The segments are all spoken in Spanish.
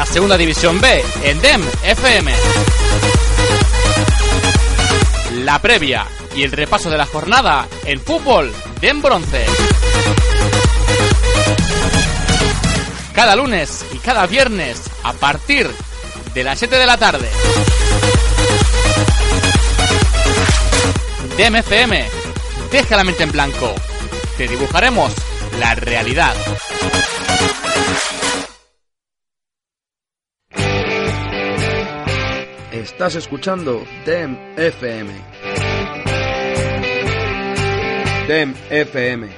la segunda división B en DEM FM. La previa y el repaso de la jornada en fútbol DEM Bronce. Cada lunes y cada viernes a partir de las 7 de la tarde. DEM FM, deja la mente en blanco. Te dibujaremos la realidad. Estás escuchando DEM FM. DEM FM.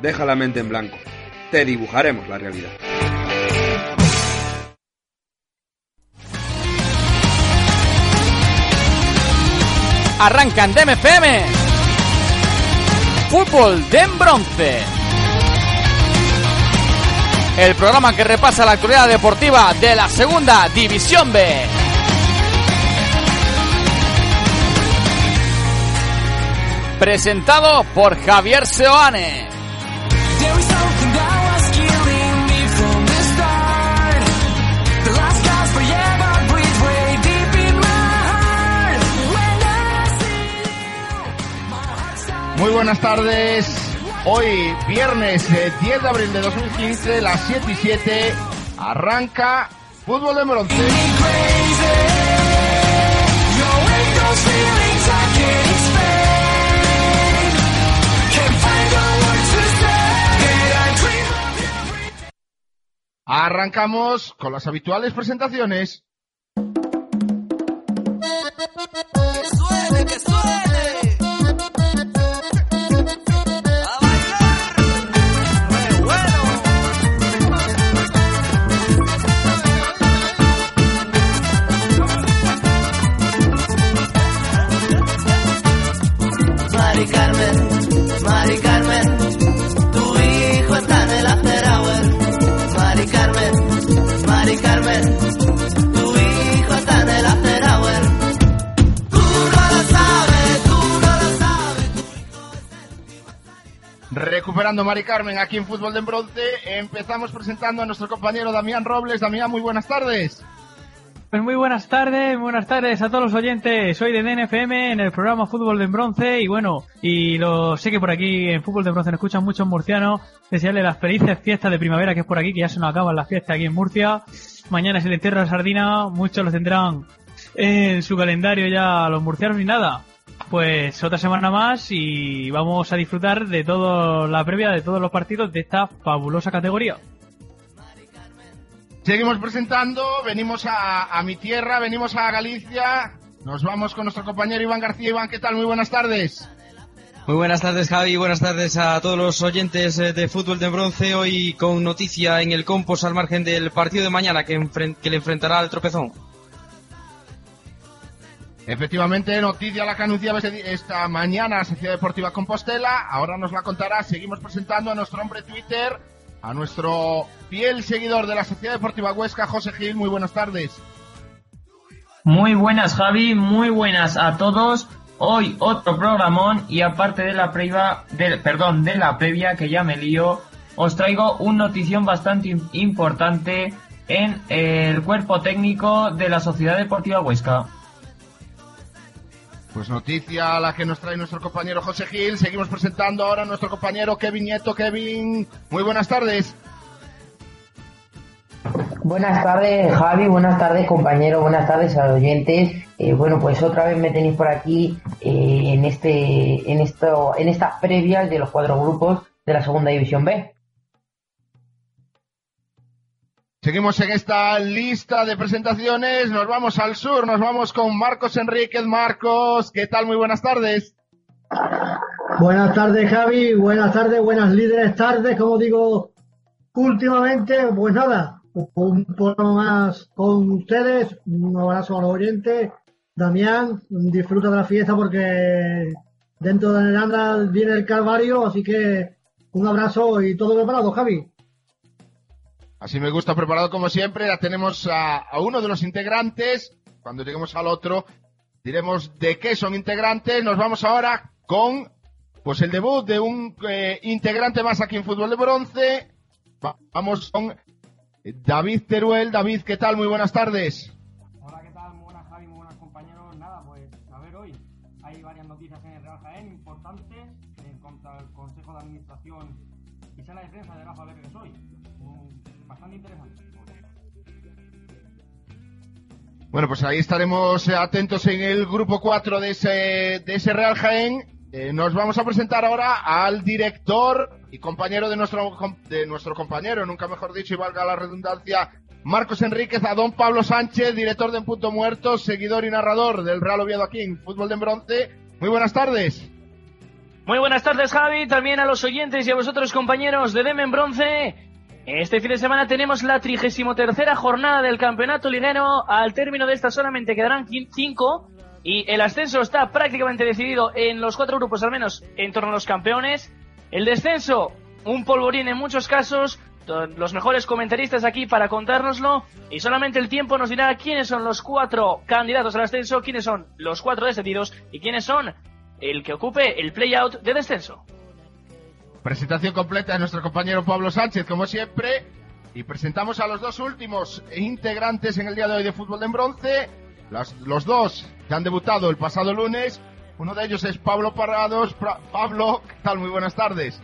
Deja la mente en blanco. Te dibujaremos la realidad. Arrancan DEM FM. Fútbol DEM Bronce. El programa que repasa la actualidad deportiva de la segunda división B. Presentado por Javier Seoane. Muy buenas tardes. Hoy, viernes eh, 10 de abril de 2015, las 7 y 7, arranca Fútbol de Bronce. Arrancamos con las habituales presentaciones. Recuperando Mari Carmen aquí en Fútbol de Bronce, empezamos presentando a nuestro compañero Damián Robles. Damián, muy buenas tardes. Pues muy buenas tardes, buenas tardes a todos los oyentes. Soy de DNFM en el programa Fútbol de Bronce y bueno, y lo sé que por aquí en Fútbol de Bronce nos escuchan muchos murcianos. Desearle las felices fiestas de primavera que es por aquí, que ya se nos acaban las fiestas aquí en Murcia. Mañana es el entierro la sardina, muchos lo tendrán en su calendario ya los murcianos y nada. Pues otra semana más y vamos a disfrutar de toda la previa de todos los partidos de esta fabulosa categoría. Seguimos presentando, venimos a, a mi tierra, venimos a Galicia. Nos vamos con nuestro compañero Iván García. Iván, ¿qué tal? Muy buenas tardes. Muy buenas tardes Javi, buenas tardes a todos los oyentes eh, de Fútbol de Bronce, hoy con noticia en el Compos al margen del partido de mañana que, enfren- que le enfrentará al tropezón. Efectivamente, noticia la que anunciaba esta mañana la Sociedad Deportiva Compostela. Ahora nos la contará. Seguimos presentando a nuestro hombre Twitter, a nuestro fiel seguidor de la Sociedad Deportiva Huesca, José Gil. Muy buenas tardes. Muy buenas Javi, muy buenas a todos. Hoy otro programón y aparte de la previa, del, perdón, de la previa que ya me lío, os traigo una notición bastante im- importante en el cuerpo técnico de la Sociedad Deportiva Huesca. Pues noticia la que nos trae nuestro compañero José Gil. Seguimos presentando ahora a nuestro compañero Kevin Nieto. Kevin, muy buenas tardes. Buenas tardes, Javi. Buenas tardes, compañero. Buenas tardes a los oyentes. Eh, bueno, pues otra vez me tenéis por aquí eh, en este, en esto, en estas previas de los cuatro grupos de la Segunda División B. Seguimos en esta lista de presentaciones. Nos vamos al sur. Nos vamos con Marcos Enríquez. Marcos, ¿qué tal? Muy buenas tardes. Buenas tardes, Javi. Buenas tardes, buenas líderes tardes. Como digo últimamente, pues nada, un poco más con ustedes. Un abrazo a los oyentes. Damián, disfruta de la fiesta porque dentro de Neranda viene el Calvario, así que un abrazo y todo preparado, Javi. Así me gusta, preparado como siempre. Ya tenemos a, uno de los integrantes. Cuando lleguemos al otro, diremos de qué son integrantes. Nos vamos ahora con pues el debut de un eh, integrante más aquí en Fútbol de Bronce. Va- vamos con David Teruel. David, ¿qué tal? Muy buenas tardes. Bueno, pues ahí estaremos eh, atentos en el grupo 4 de ese, de ese Real Jaén. Eh, nos vamos a presentar ahora al director y compañero de nuestro, de nuestro compañero, nunca mejor dicho, y valga la redundancia, Marcos Enríquez, a don Pablo Sánchez, director de En Punto Muerto, seguidor y narrador del Real Oviedo aquí en Fútbol de Bronce. Muy buenas tardes. Muy buenas tardes, Javi, también a los oyentes y a vosotros, compañeros de Demen Bronce. Este fin de semana tenemos la 33 jornada del campeonato liguero. Al término de esta solamente quedarán quin- cinco y el ascenso está prácticamente decidido en los cuatro grupos, al menos en torno a los campeones. El descenso, un polvorín en muchos casos. Los mejores comentaristas aquí para contárnoslo y solamente el tiempo nos dirá quiénes son los cuatro candidatos al ascenso, quiénes son los cuatro descendidos y quiénes son el que ocupe el play-out de descenso. Presentación completa de nuestro compañero Pablo Sánchez, como siempre. Y presentamos a los dos últimos integrantes en el día de hoy de Fútbol de Bronce. Las- los dos que han debutado el pasado lunes. Uno de ellos es Pablo Parados. Pra- Pablo, ¿qué tal? Muy buenas tardes.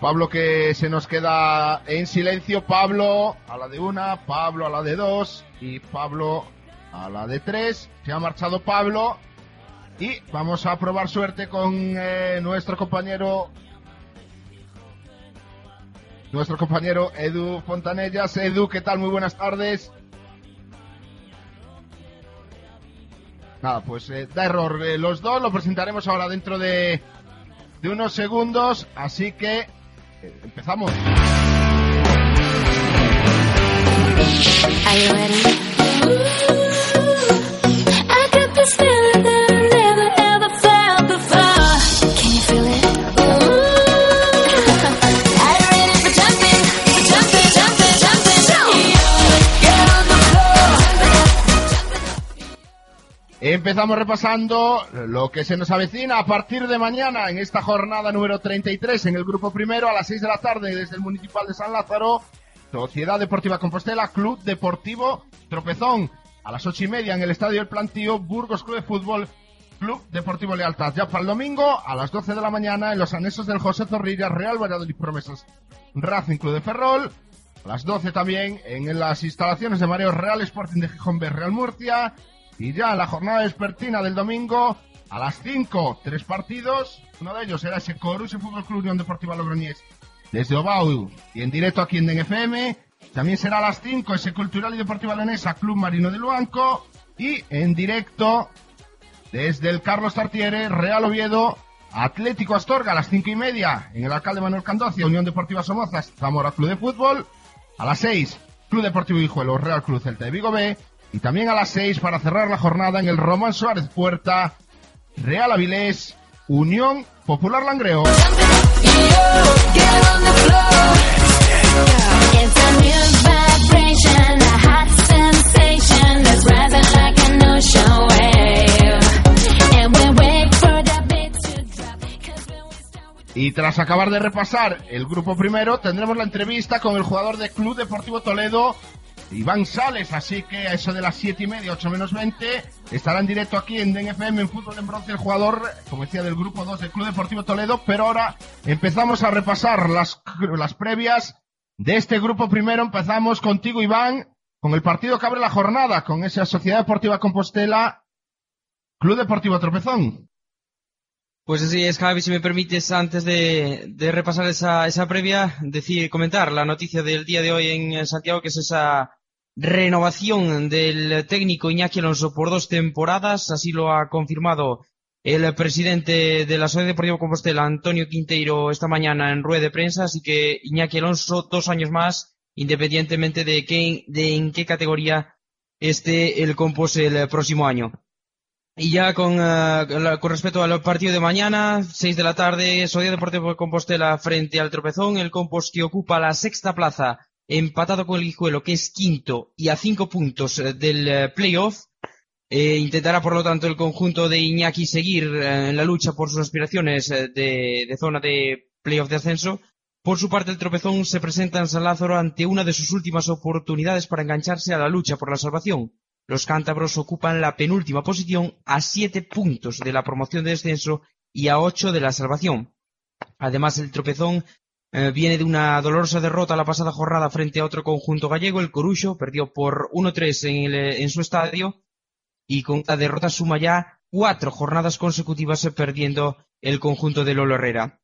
Pablo que se nos queda en silencio. Pablo a la de una, Pablo a la de dos y Pablo a la de tres. Se ha marchado Pablo. Y vamos a probar suerte con eh, nuestro compañero. Nuestro compañero Edu Fontanellas. Edu, ¿qué tal? Muy buenas tardes. Nada, pues eh, da error. eh, los dos lo presentaremos ahora dentro de, de unos segundos. Así que empezamos. Empezamos repasando lo que se nos avecina a partir de mañana en esta jornada número 33 en el grupo primero a las 6 de la tarde desde el Municipal de San Lázaro. Sociedad Deportiva Compostela, Club Deportivo Tropezón. A las ocho y media en el Estadio El Plantío, Burgos Club de Fútbol, Club Deportivo Lealtad. Ya para el domingo, a las 12 de la mañana, en los anexos del José Zorrilla, Real Valladolid Promesas, Racing Club de Ferrol. A las 12 también en las instalaciones de Mareo Real Sporting de Gijón B, Real Murcia. Y ya en la jornada vespertina del domingo, a las 5, tres partidos. Uno de ellos era ese Corus Fútbol Club Unión Deportiva Logroñés desde Obau y en directo aquí en Den FM. También será a las 5 ese Cultural y Deportiva Leonesa Club Marino de Luanco. Y en directo desde el Carlos Tartiere, Real Oviedo, Atlético Astorga a las 5 y media en el Alcalde Manuel Candocia, Unión Deportiva Somozas, Zamora Club de Fútbol. A las 6, Club Deportivo Hijuelo, Real Club Celta de Vigo B. Y también a las 6 para cerrar la jornada en el Román Suárez Puerta, Real Avilés, Unión Popular Langreo. Y tras acabar de repasar el grupo primero, tendremos la entrevista con el jugador de Club Deportivo Toledo, Iván Sales. Así que a eso de las siete y media, 8 menos 20, estará en directo aquí en DNFM en Fútbol en Bronce el jugador, como decía, del grupo 2 del Club Deportivo Toledo. Pero ahora empezamos a repasar las, las previas de este grupo primero. Empezamos contigo, Iván, con el partido que abre la jornada, con esa Sociedad Deportiva Compostela, Club Deportivo Tropezón. Pues así es, Javi, si me permites, antes de, de repasar esa, esa previa, decir, comentar la noticia del día de hoy en Santiago, que es esa renovación del técnico Iñaki Alonso por dos temporadas, así lo ha confirmado el presidente de la Sociedad Deportiva Compostela, Antonio Quinteiro, esta mañana en rueda de prensa, así que Iñaki Alonso dos años más, independientemente de, qué, de en qué categoría esté el Compos el próximo año. Y ya con, la- con respecto al partido de mañana, 6 de la tarde, Sociedad Deportiva Compostela frente al Tropezón, el Compos que ocupa la sexta plaza, empatado con el Guijuelo, que es quinto y a cinco puntos eh, del eh, playoff. Eh, intentará, por lo tanto, el conjunto de Iñaki seguir en la lucha por sus aspiraciones de, de zona de playoff de ascenso. Por su parte, el tropezón se presenta en San Lázaro ante una de sus últimas oportunidades para engancharse a la lucha por la salvación. Los cántabros ocupan la penúltima posición a siete puntos de la promoción de descenso y a ocho de la salvación. Además, el tropezón eh, viene de una dolorosa derrota la pasada jornada frente a otro conjunto gallego, el Corucho, perdió por 1-3 en, en su estadio y con la derrota suma ya cuatro jornadas consecutivas eh, perdiendo el conjunto de Lolo Herrera.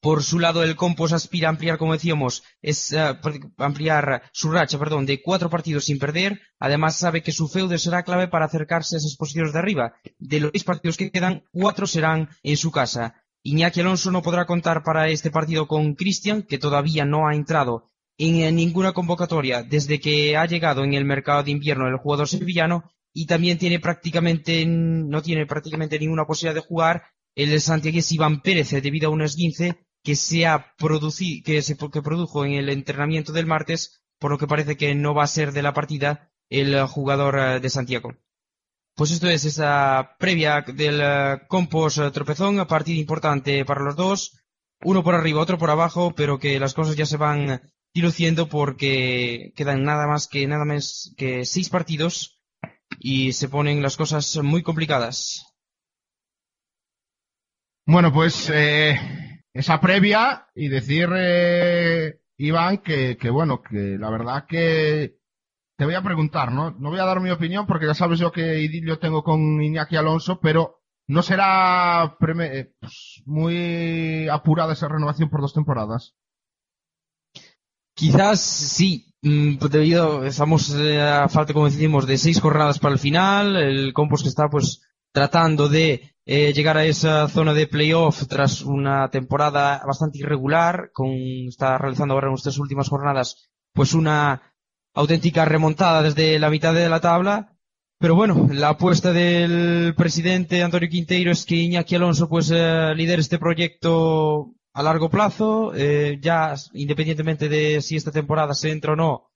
Por su lado, el Compos aspira a ampliar, como decíamos, es eh, ampliar su racha, perdón, de cuatro partidos sin perder. Además, sabe que su feudo será clave para acercarse a esas posiciones de arriba. De los seis partidos que quedan, cuatro serán en su casa. Iñaki Alonso no podrá contar para este partido con Cristian, que todavía no ha entrado en eh, ninguna convocatoria desde que ha llegado en el mercado de invierno el jugador sevillano y también tiene prácticamente, no tiene prácticamente ninguna posibilidad de jugar el santiagués Iván Pérez eh, debido a un esguince que se ha producido, que se que produjo en el entrenamiento del martes, por lo que parece que no va a ser de la partida el jugador eh, de Santiago. Pues esto es esa previa del eh, Compos eh, Tropezón, partido importante para los dos, uno por arriba, otro por abajo, pero que las cosas ya se van diluciendo porque quedan nada más que nada más que seis partidos y se ponen las cosas muy complicadas. Bueno, pues eh, esa previa y decir, eh, Iván, que, que bueno, que la verdad que te voy a preguntar, ¿no? No voy a dar mi opinión porque ya sabes yo que idilio tengo con Iñaki Alonso, pero ¿no será eh, pues, muy apurada esa renovación por dos temporadas? Quizás sí, mm, debido, estamos eh, a falta, como decimos, de seis jornadas para el final, el Compos que está pues tratando de eh, llegar a esa zona de playoff tras una temporada bastante irregular, con, está realizando ahora en estas últimas jornadas pues una auténtica remontada desde la mitad de la tabla, pero bueno, la apuesta del presidente Antonio Quinteiro es que Iñaki Alonso pues eh, lidere este proyecto a largo plazo, eh, ya independientemente de si esta temporada se entra o no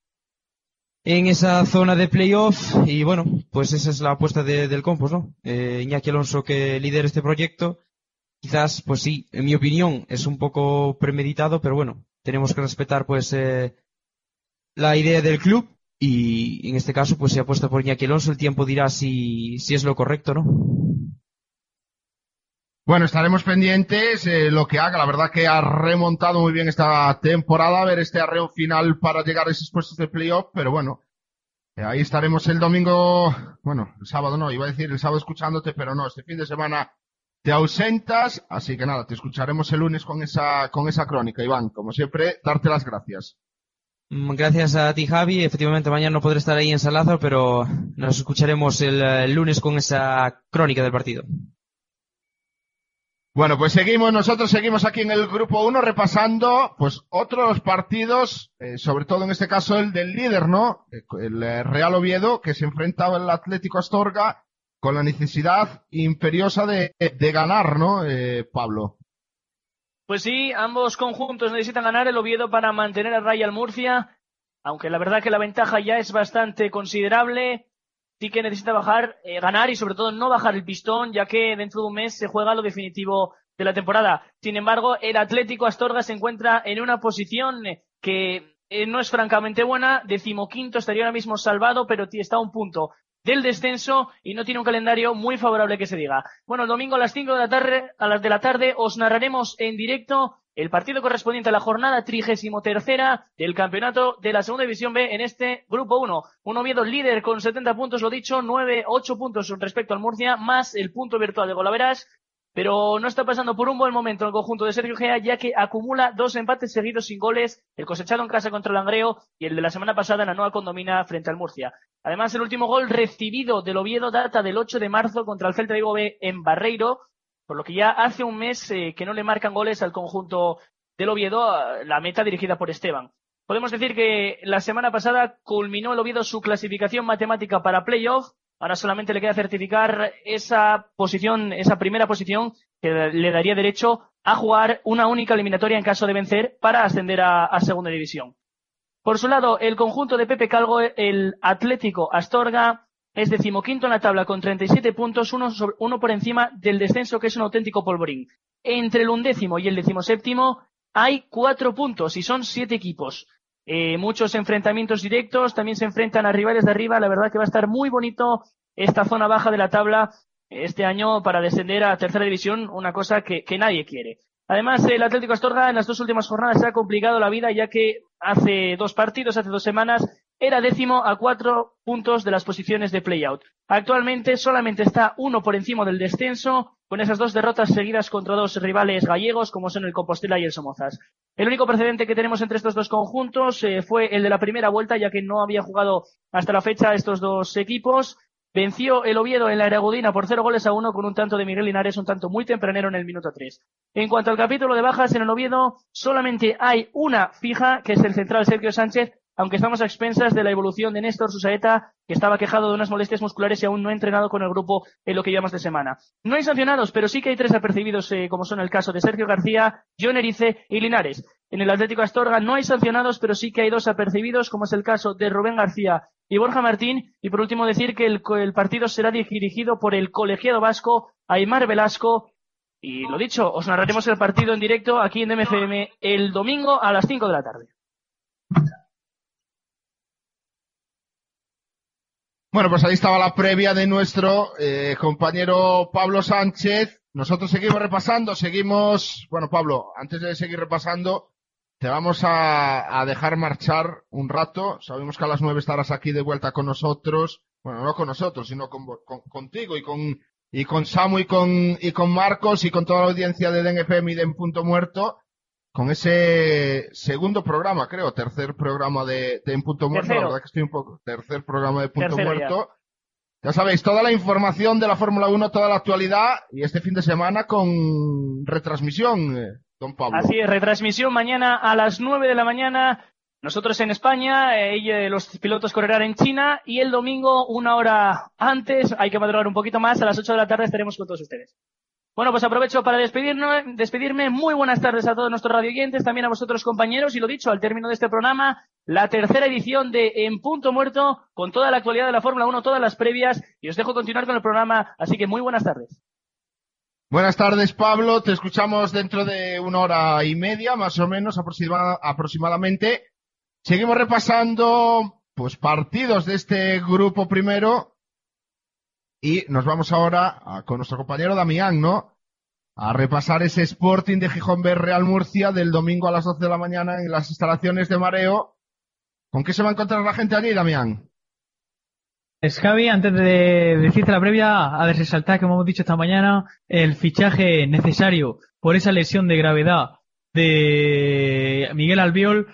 en esa zona de playoff. Y bueno, pues esa es la apuesta de- del Compos, ¿no? Eh, Iñaki Alonso que lidera este proyecto, quizás pues sí, en mi opinión es un poco premeditado, pero bueno, tenemos que respetar pues eh, la idea del club y en este caso pues se apuesta por Iñaki Alonso, el tiempo dirá si, si es lo correcto, ¿no? Bueno, estaremos pendientes eh, lo que haga. La verdad que ha remontado muy bien esta temporada, a ver este arreo final para llegar a esos puestos de playoff, pero bueno, eh, ahí estaremos el domingo, bueno, el sábado no, iba a decir el sábado escuchándote, pero no, este fin de semana te ausentas, así que nada, te escucharemos el lunes con esa, con esa crónica, Iván. Como siempre, darte las gracias. Mm, Gracias a ti, Javi. Efectivamente, mañana no podré estar ahí en San Lázaro, pero nos escucharemos el, el lunes con esa crónica del partido. Bueno, pues seguimos, nosotros seguimos aquí en el grupo 1 repasando pues otros partidos, eh, sobre todo en este caso el del líder, ¿no? Eh, El eh, Real Oviedo que se enfrentaba al Atlético Astorga con la necesidad imperiosa de, de ganar, ¿no? Eh, Pablo. Pues sí, ambos conjuntos necesitan ganar el Oviedo para mantener a raya al Murcia, aunque la verdad que la ventaja ya es bastante considerable. Sí que necesita bajar, eh, ganar y sobre todo no bajar el pistón, ya que dentro de un mes se juega lo definitivo de la temporada. Sin embargo, el Atlético Astorga se encuentra en una posición eh, que eh, no es francamente buena. Decimoquinto estaría ahora mismo salvado, pero está a un punto del descenso y no tiene un calendario muy favorable que se diga. Bueno, el domingo a las 5 de la tarde, a las de la tarde os narraremos en directo el partido correspondiente a la jornada trigésimo tercera del campeonato de la segunda división B en este grupo 1. Un Oviedo líder con 70 puntos, lo dicho, 9, 8 puntos respecto al Murcia, más el punto virtual de Golaveras. Pero no está pasando por un buen momento el conjunto de Sergio Gea, ya que acumula dos empates seguidos sin goles, el cosechado en casa contra el Langreo y el de la semana pasada en la nueva condomina frente al Murcia. Además, el último gol recibido del Oviedo data del 8 de marzo contra el Celta de Vigo B en Barreiro, por lo que ya hace un mes eh, que no le marcan goles al conjunto del Oviedo, la meta dirigida por Esteban. Podemos decir que la semana pasada culminó el Oviedo su clasificación matemática para playoff. Ahora solamente le queda certificar esa posición, esa primera posición que le daría derecho a jugar una única eliminatoria en caso de vencer para ascender a, segunda división. Por su lado, el conjunto de Pepe Calvo, el Atlético Astorga, es decimoquinto en la tabla con 37 puntos, uno, sobre- uno por encima del descenso que es un auténtico polvorín. entre el undécimo y el decimoséptimo hay cuatro puntos y son siete equipos. Eh, muchos enfrentamientos directos, también se enfrentan a rivales de arriba. La verdad que va a estar muy bonito esta zona baja de la tabla este año para descender a tercera división, una cosa que, que nadie quiere. Además, el Atlético Astorga en las dos últimas jornadas se ha complicado la vida ya que hace dos partidos, hace dos semanas, era décimo a cuatro puntos de las posiciones de playout. Actualmente solamente está uno por encima del descenso, con esas dos derrotas seguidas contra dos rivales gallegos como son el Compostela y el Somozas. El único precedente que tenemos entre estos dos conjuntos eh, fue el de la primera vuelta, ya que no había jugado hasta la fecha estos dos equipos. Venció el Oviedo en la Eragudina por cero goles a uno con un tanto de Miguel Linares, un tanto muy tempranero en el minuto tres. En cuanto al capítulo de bajas en el Oviedo, solamente hay una fija, que es el central Sergio Sánchez, aunque estamos a expensas de la evolución de Néstor Susaeta, que estaba quejado de unas molestias musculares y aún no ha entrenado con el grupo en lo que llevamos de semana. No hay sancionados, pero sí que hay tres apercibidos, eh, como son el caso de Sergio García, John Erice y Linares. En el Atlético Astorga no hay sancionados, pero sí que hay dos apercibidos, como es el caso de Rubén García y Borja Martín. Y por último decir que el, partido será dirigido por el colegiado vasco Aymar Velasco. Y lo dicho, os narraremos el partido en directo aquí en DMFM el domingo a las 5 de la tarde. Bueno, pues ahí estaba la previa de nuestro eh, compañero Pablo Sánchez. Nosotros seguimos repasando, seguimos, bueno Pablo, antes de seguir repasando, te vamos a, dejar marchar un rato. Sabemos que a las nueve estarás aquí de vuelta con nosotros. Bueno, no con nosotros, sino con- contigo y con, y con Samu y con, y con Marcos y con toda la audiencia de DNFM y de En Punto Muerto. Con ese segundo programa, creo, tercer programa de, de En Punto Muerto. Tercero. La verdad que estoy un poco, tercer programa de Punto Tercero. Muerto. Ya sabéis, toda la información de la Fórmula 1, toda la actualidad y este fin de semana con retransmisión, eh, don Pablo. Así es, retransmisión mañana a las 9 de la mañana. Nosotros en España, eh, eh, los pilotos correrán en China y el domingo, una hora antes, hay que madrugar un poquito más, a las 8 de la tarde estaremos con todos ustedes. Bueno, pues aprovecho para despedirme. Muy buenas tardes a todos nuestros radioyentes, también a vosotros compañeros. Y lo dicho, al término de este programa, la tercera edición de En Punto Muerto, con toda la actualidad de la Fórmula 1, todas las previas. Y os dejo continuar con el programa, así que muy buenas tardes. Buenas tardes, Pablo. Te escuchamos dentro de una hora y media, más o menos, aproxima- aproximadamente. Seguimos repasando, pues, partidos de este grupo primero. Y nos vamos ahora a- con nuestro compañero Damián, ¿no? A repasar ese Sporting de Gijón B Real Murcia del domingo a las 12 de la mañana en las instalaciones de Mareo. ¿Con qué se va a encontrar la gente allí, Damián? Es Javi, antes de decirte la previa, a resaltar, como hemos dicho esta mañana, el fichaje necesario por esa lesión de gravedad de Miguel Albiol,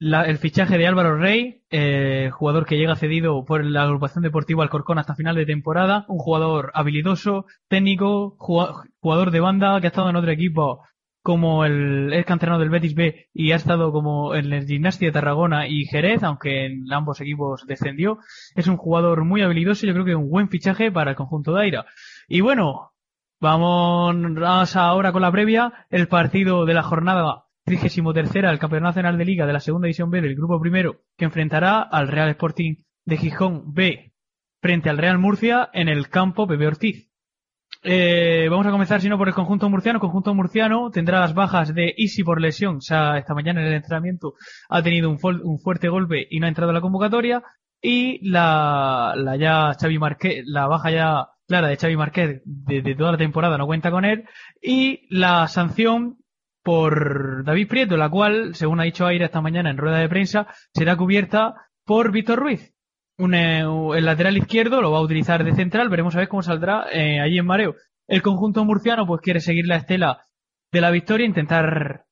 la- el fichaje de Álvaro Rey, eh, jugador que llega cedido por la agrupación deportiva Alcorcón hasta final de temporada, un jugador habilidoso, técnico, jugador de banda que ha estado en otro equipo como el ex canterano del Betis B y ha estado como en el Gimnasia de Tarragona y Jerez, aunque en ambos equipos descendió. Es un jugador muy habilidoso, yo creo que un buen fichaje para el conjunto de Aira. Y bueno, vamos ahora con la previa, el partido de la jornada 33 del Campeonato Nacional de Liga de la Segunda División B del Grupo Primero, que enfrentará al Real Sporting de Gijón B frente al Real Murcia en el campo Pepe Ortiz. Eh, vamos a comenzar, si no, por el conjunto murciano. El conjunto murciano tendrá las bajas de Isi por lesión. O sea, esta mañana en el entrenamiento ha tenido un, un fuerte golpe y no ha entrado a la convocatoria. Y la, la ya Xavi Marquez, la baja ya clara de Xavi Marquez de, de toda la temporada no cuenta con él. Y la sanción por David Prieto, la cual, según ha dicho Aira esta mañana en rueda de prensa, será cubierta por Víctor Ruiz. Eh, el lateral izquierdo lo va a utilizar de central, veremos a ver cómo saldrá eh, allí en mareo. El conjunto murciano pues quiere seguir la estela de la victoria, intentar,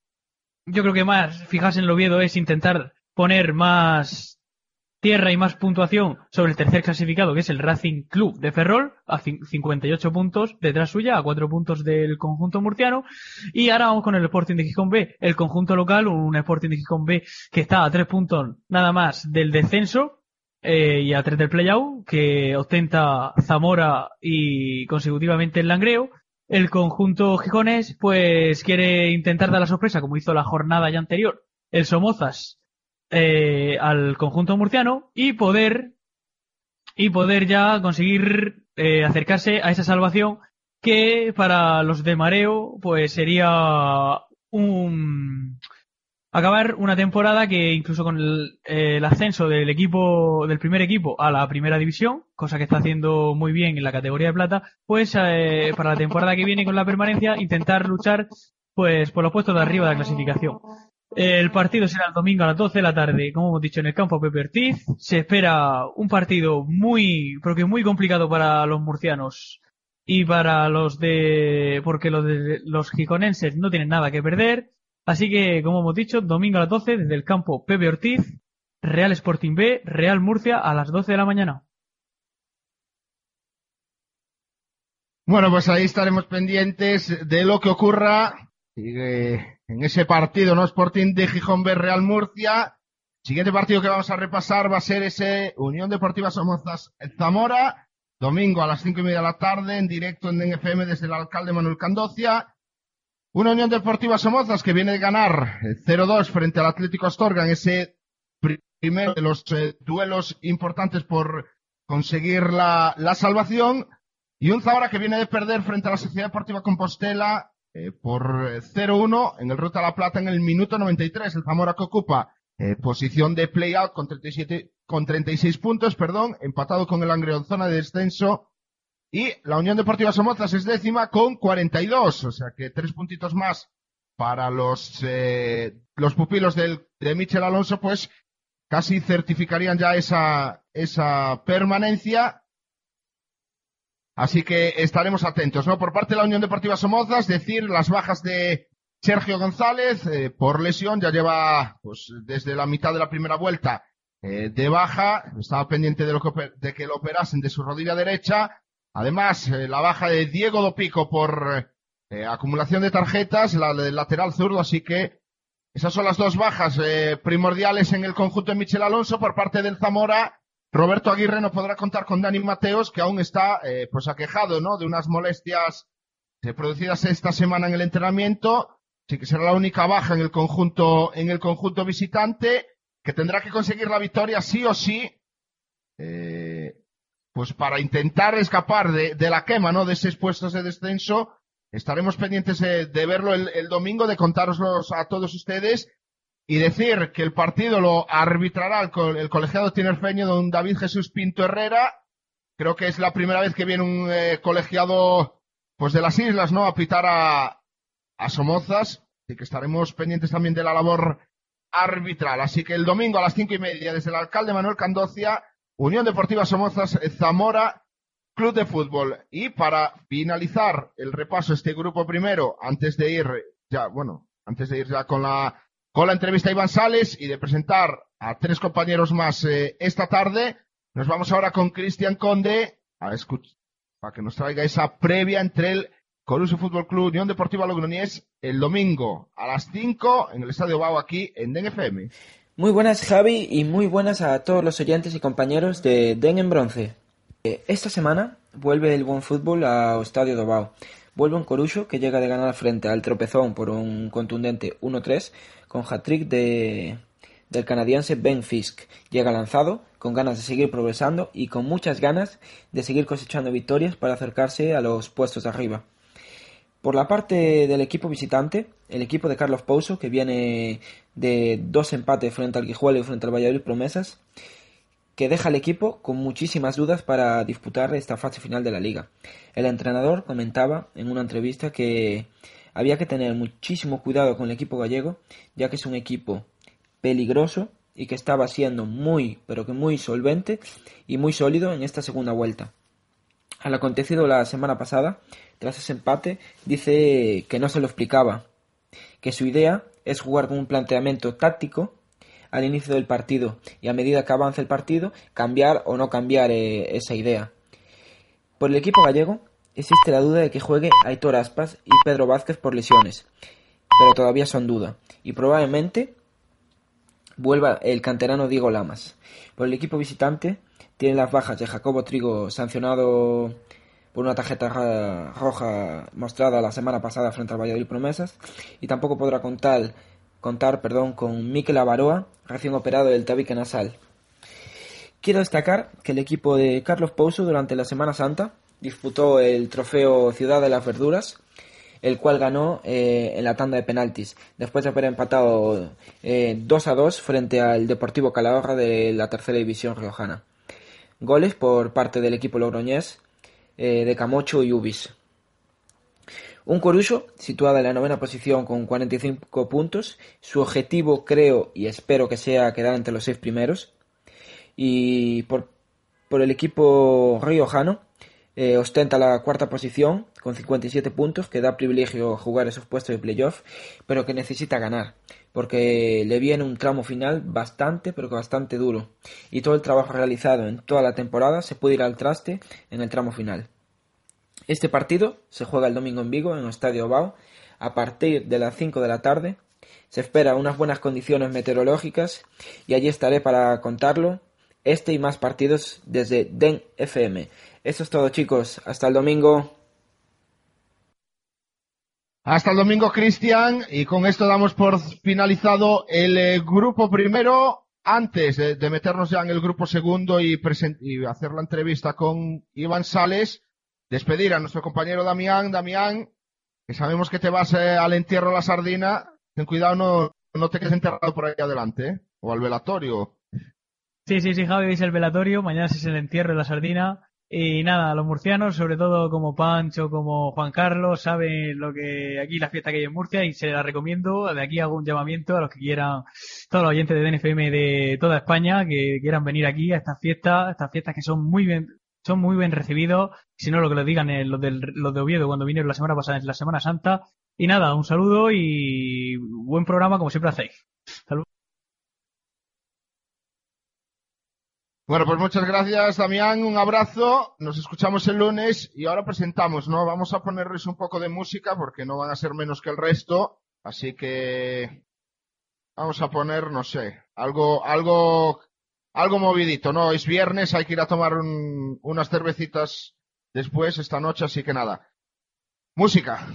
yo creo que más, fijarse en el Oviedo es intentar poner más tierra y más puntuación sobre el tercer clasificado, que es el Racing Club de Ferrol, a cin- 58 puntos detrás suya, a 4 puntos del conjunto murciano. Y ahora vamos con el Sporting de Gijón B, el conjunto local, un Sporting de Gijón B que está a 3 puntos nada más del descenso, eh, y a 3 del playout, que ostenta Zamora y consecutivamente el Langreo. El conjunto gijones, pues, quiere intentar dar la sorpresa, como hizo la jornada ya anterior, el Somozas, eh, al conjunto murciano, y poder, y poder ya conseguir, eh, acercarse a esa salvación que para los de mareo pues sería un acabar una temporada que incluso con el, el ascenso del equipo del primer equipo a la primera división cosa que está haciendo muy bien en la categoría de plata pues eh, para la temporada que viene con la permanencia intentar luchar pues por los puestos de arriba de la clasificación el partido será el domingo a las 12 de la tarde, como hemos dicho, en el campo Pepe Ortiz. Se espera un partido muy, porque muy complicado para los murcianos y para los de, porque los de los giconenses no tienen nada que perder. Así que, como hemos dicho, domingo a las 12 desde el campo Pepe Ortiz, Real Sporting B, Real Murcia a las 12 de la mañana. Bueno, pues ahí estaremos pendientes de lo que ocurra. Sigue en ese partido, ¿no? Sporting de Gijón B, Real Murcia. Siguiente partido que vamos a repasar va a ser ese Unión Deportiva Somozas Zamora. Domingo a las cinco y media de la tarde, en directo en NFM desde el alcalde Manuel Candocia. Una Unión Deportiva Somozas que viene de ganar eh, 0-2 frente al Atlético Astorga en ese primero de los eh, duelos importantes por conseguir la, la salvación. Y un Zamora que viene de perder frente a la Sociedad Deportiva Compostela eh, por eh, 0-1 en el Ruta la Plata en el minuto 93. El Zamora que ocupa eh, posición de play-out con 37, con 36 puntos, perdón, empatado con el Angreón zona de descenso. Y la Unión Deportiva Somozas es décima con 42, o sea que tres puntitos más para los, eh, los pupilos del, de Michel Alonso, pues casi certificarían ya esa, esa permanencia. Así que estaremos atentos, ¿no? Por parte de la Unión Deportiva Somozas, decir las bajas de Sergio González eh, por lesión, ya lleva pues desde la mitad de la primera vuelta eh, de baja, estaba pendiente de, lo que, de que lo operasen de su rodilla derecha. Además, eh, la baja de Diego Dopico por acumulación de tarjetas, la del lateral zurdo, así que esas son las dos bajas primordiales en el conjunto de Michel Alonso por parte del Zamora. Roberto Aguirre no podrá contar con Dani Mateos, que aún está eh, pues aquejado, ¿no? De unas molestias eh, producidas esta semana en el entrenamiento. Así que será la única baja en el conjunto, en el conjunto visitante, que tendrá que conseguir la victoria sí o sí, eh, pues para intentar escapar de, la quema, ¿no? De esos puestos de descenso. Estaremos pendientes de, verlo el, el domingo, de contároslos a todos ustedes y decir que el partido lo arbitrará el, co- el colegiado tinerfeño don David Jesús Pinto Herrera. Creo que es la primera vez que viene un eh, colegiado pues de las islas, ¿no? A pitar a, a Somozas. Así que estaremos pendientes también de la labor arbitral. Así que el domingo a las cinco y media, desde el alcalde Manuel Candocia, Unión Deportiva Somozas Zamora, Club de Fútbol. Y para finalizar el repaso este grupo primero, antes de ir ya, bueno, antes de ir ya con la, con la entrevista a Iván Sales y de presentar a tres compañeros más eh, esta tarde, nos vamos ahora con Cristian Conde a escuchar, para que nos traiga esa previa entre el Coruso Fútbol Club Unión Deportiva Logroñés el domingo a las 5 en el Estadio Bau aquí en DNFM. Muy buenas Javi y muy buenas a todos los oyentes y compañeros de Den en Bronce. Eh, Esta semana vuelve el buen fútbol ao Estadio do Bao. Vuelve un Coruxo que llega de ganar frente al Tropezón por un contundente 1-3 con hat-trick de, del canadiense Ben Fisk. Llega lanzado, con ganas de seguir progresando y con muchas ganas de seguir cosechando victorias para acercarse a los puestos de arriba. Por la parte del equipo visitante, el equipo de Carlos Pouso, que viene de dos empates frente al Guijuelo y frente al Valladolid Promesas, que deja al equipo con muchísimas dudas para disputar esta fase final de la liga. El entrenador comentaba en una entrevista que había que tener muchísimo cuidado con el equipo gallego, ya que es un equipo peligroso y que estaba siendo muy, pero que muy solvente y muy sólido en esta segunda vuelta. Al acontecido la semana pasada, tras ese empate, dice que no se lo explicaba, que su idea es jugar con un planteamiento táctico al inicio del partido y a medida que avance el partido cambiar o no cambiar eh, esa idea. Por el equipo gallego existe la duda de que juegue Aitor Aspas y Pedro Vázquez por lesiones, pero todavía son duda y probablemente vuelva el canterano Diego Lamas. Por el equipo visitante tiene las bajas de Jacobo Trigo sancionado por una tarjeta roja mostrada la semana pasada frente al Valladolid Promesas y tampoco podrá contar contar perdón, con Mikel Avaroa, recién operado del tabique nasal. Quiero destacar que el equipo de Carlos Pouso durante la Semana Santa disputó el trofeo Ciudad de las Verduras, el cual ganó eh, en la tanda de penaltis, después de haber empatado eh, 2 a 2 frente al Deportivo Calahorra de la tercera división riojana. Goles por parte del equipo logroñés eh, de Camocho y Ubis. Un Corucho, situada en la novena posición con 45 puntos. Su objetivo, creo y espero que sea quedar entre los seis primeros. Y por, por el equipo riojano, eh, ostenta la cuarta posición con 57 puntos, que da privilegio jugar esos puestos de playoff, pero que necesita ganar, porque le viene un tramo final bastante, pero que bastante duro. Y todo el trabajo realizado en toda la temporada se puede ir al traste en el tramo final. Este partido se juega el domingo en Vigo, en el Estadio Bao, a partir de las 5 de la tarde. Se espera unas buenas condiciones meteorológicas y allí estaré para contarlo. Este y más partidos desde DEN FM. Eso es todo chicos. Hasta el domingo. Hasta el domingo, Cristian. Y con esto damos por finalizado el eh, grupo primero. Antes de, meternos ya en el grupo segundo y, y hacer la entrevista con Iván Sales, despedir a nuestro compañero Damián. Damián, que sabemos que te vas eh, al entierro de la sardina. Ten cuidado, no, no te quedes enterrado por ahí adelante, ¿eh? O al velatorio. Sí, sí, sí, Javi, es el velatorio, mañana es el entierro de la sardina. Y nada, los murcianos, sobre todo como Pancho, como Juan Carlos, saben lo que aquí la fiesta que hay en Murcia y se la recomiendo. De aquí hago un llamamiento a los que quieran, todos los oyentes de DNFM de toda España, que quieran venir aquí a estas fiestas, estas fiestas que son muy bien, son muy bien recibidos. Si no, lo que lo digan eh, los, del, los de Oviedo cuando vinieron la semana pasada, en la Semana Santa. Y nada, un saludo y buen programa como siempre hacéis. Salud. Bueno, pues muchas gracias, Damián. Un abrazo. Nos escuchamos el lunes y ahora presentamos, ¿no? Vamos a ponerles un poco de música porque no van a ser menos que el resto. Así que vamos a poner, no sé, algo, algo, algo movidito, ¿no? Es viernes, hay que ir a tomar un- unas cervecitas después esta noche, así que nada. Música.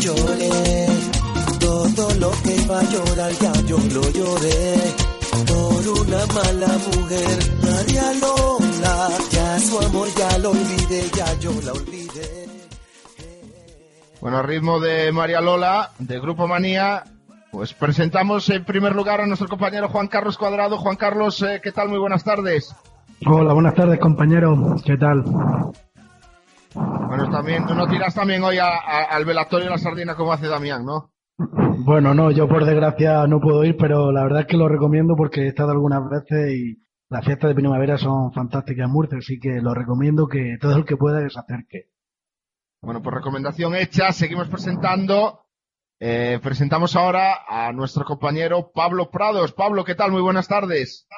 Lloré todo lo que iba a llorar, ya yo lo lloré por una mala mujer, María Lola. Ya su amor ya lo olvidé, ya yo la olvidé. Bueno, a ritmo de María Lola, de Grupo Manía, pues presentamos en primer lugar a nuestro compañero Juan Carlos Cuadrado. Juan Carlos, eh, ¿qué tal? Muy buenas tardes. Hola, buenas tardes, compañero. ¿Qué tal? Bueno, también, tú no tiras también hoy a- a- al velatorio de la sardina como hace Damián, ¿no? Bueno, no, yo por desgracia no puedo ir, pero la verdad es que lo recomiendo porque he estado algunas veces y las fiestas de primavera son fantásticas en Murcia, así que lo recomiendo que todo el que pueda que se acerque. Bueno, pues recomendación hecha, seguimos presentando. Eh, presentamos ahora a nuestro compañero Pablo Prados. Pablo, ¿qué tal? Muy buenas tardes.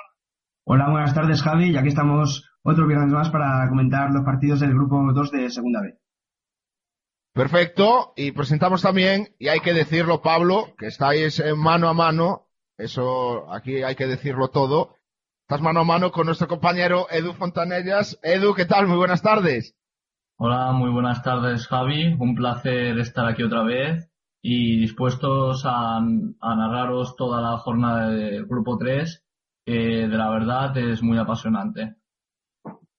Hola, buenas tardes Javi, y aquí estamos otro viernes más para comentar los partidos del grupo 2 de Segunda B. Perfecto. Y presentamos también, y hay que decirlo, Pablo, que estáis mano a mano. Eso, aquí hay que decirlo todo. Estás mano a mano con nuestro compañero Edu Fontanellas. Edu, ¿qué tal? Muy buenas tardes. Hola, muy buenas tardes Javi, un placer estar aquí otra vez y dispuestos a, a narraros toda la jornada del Grupo 3, que de la verdad es muy apasionante.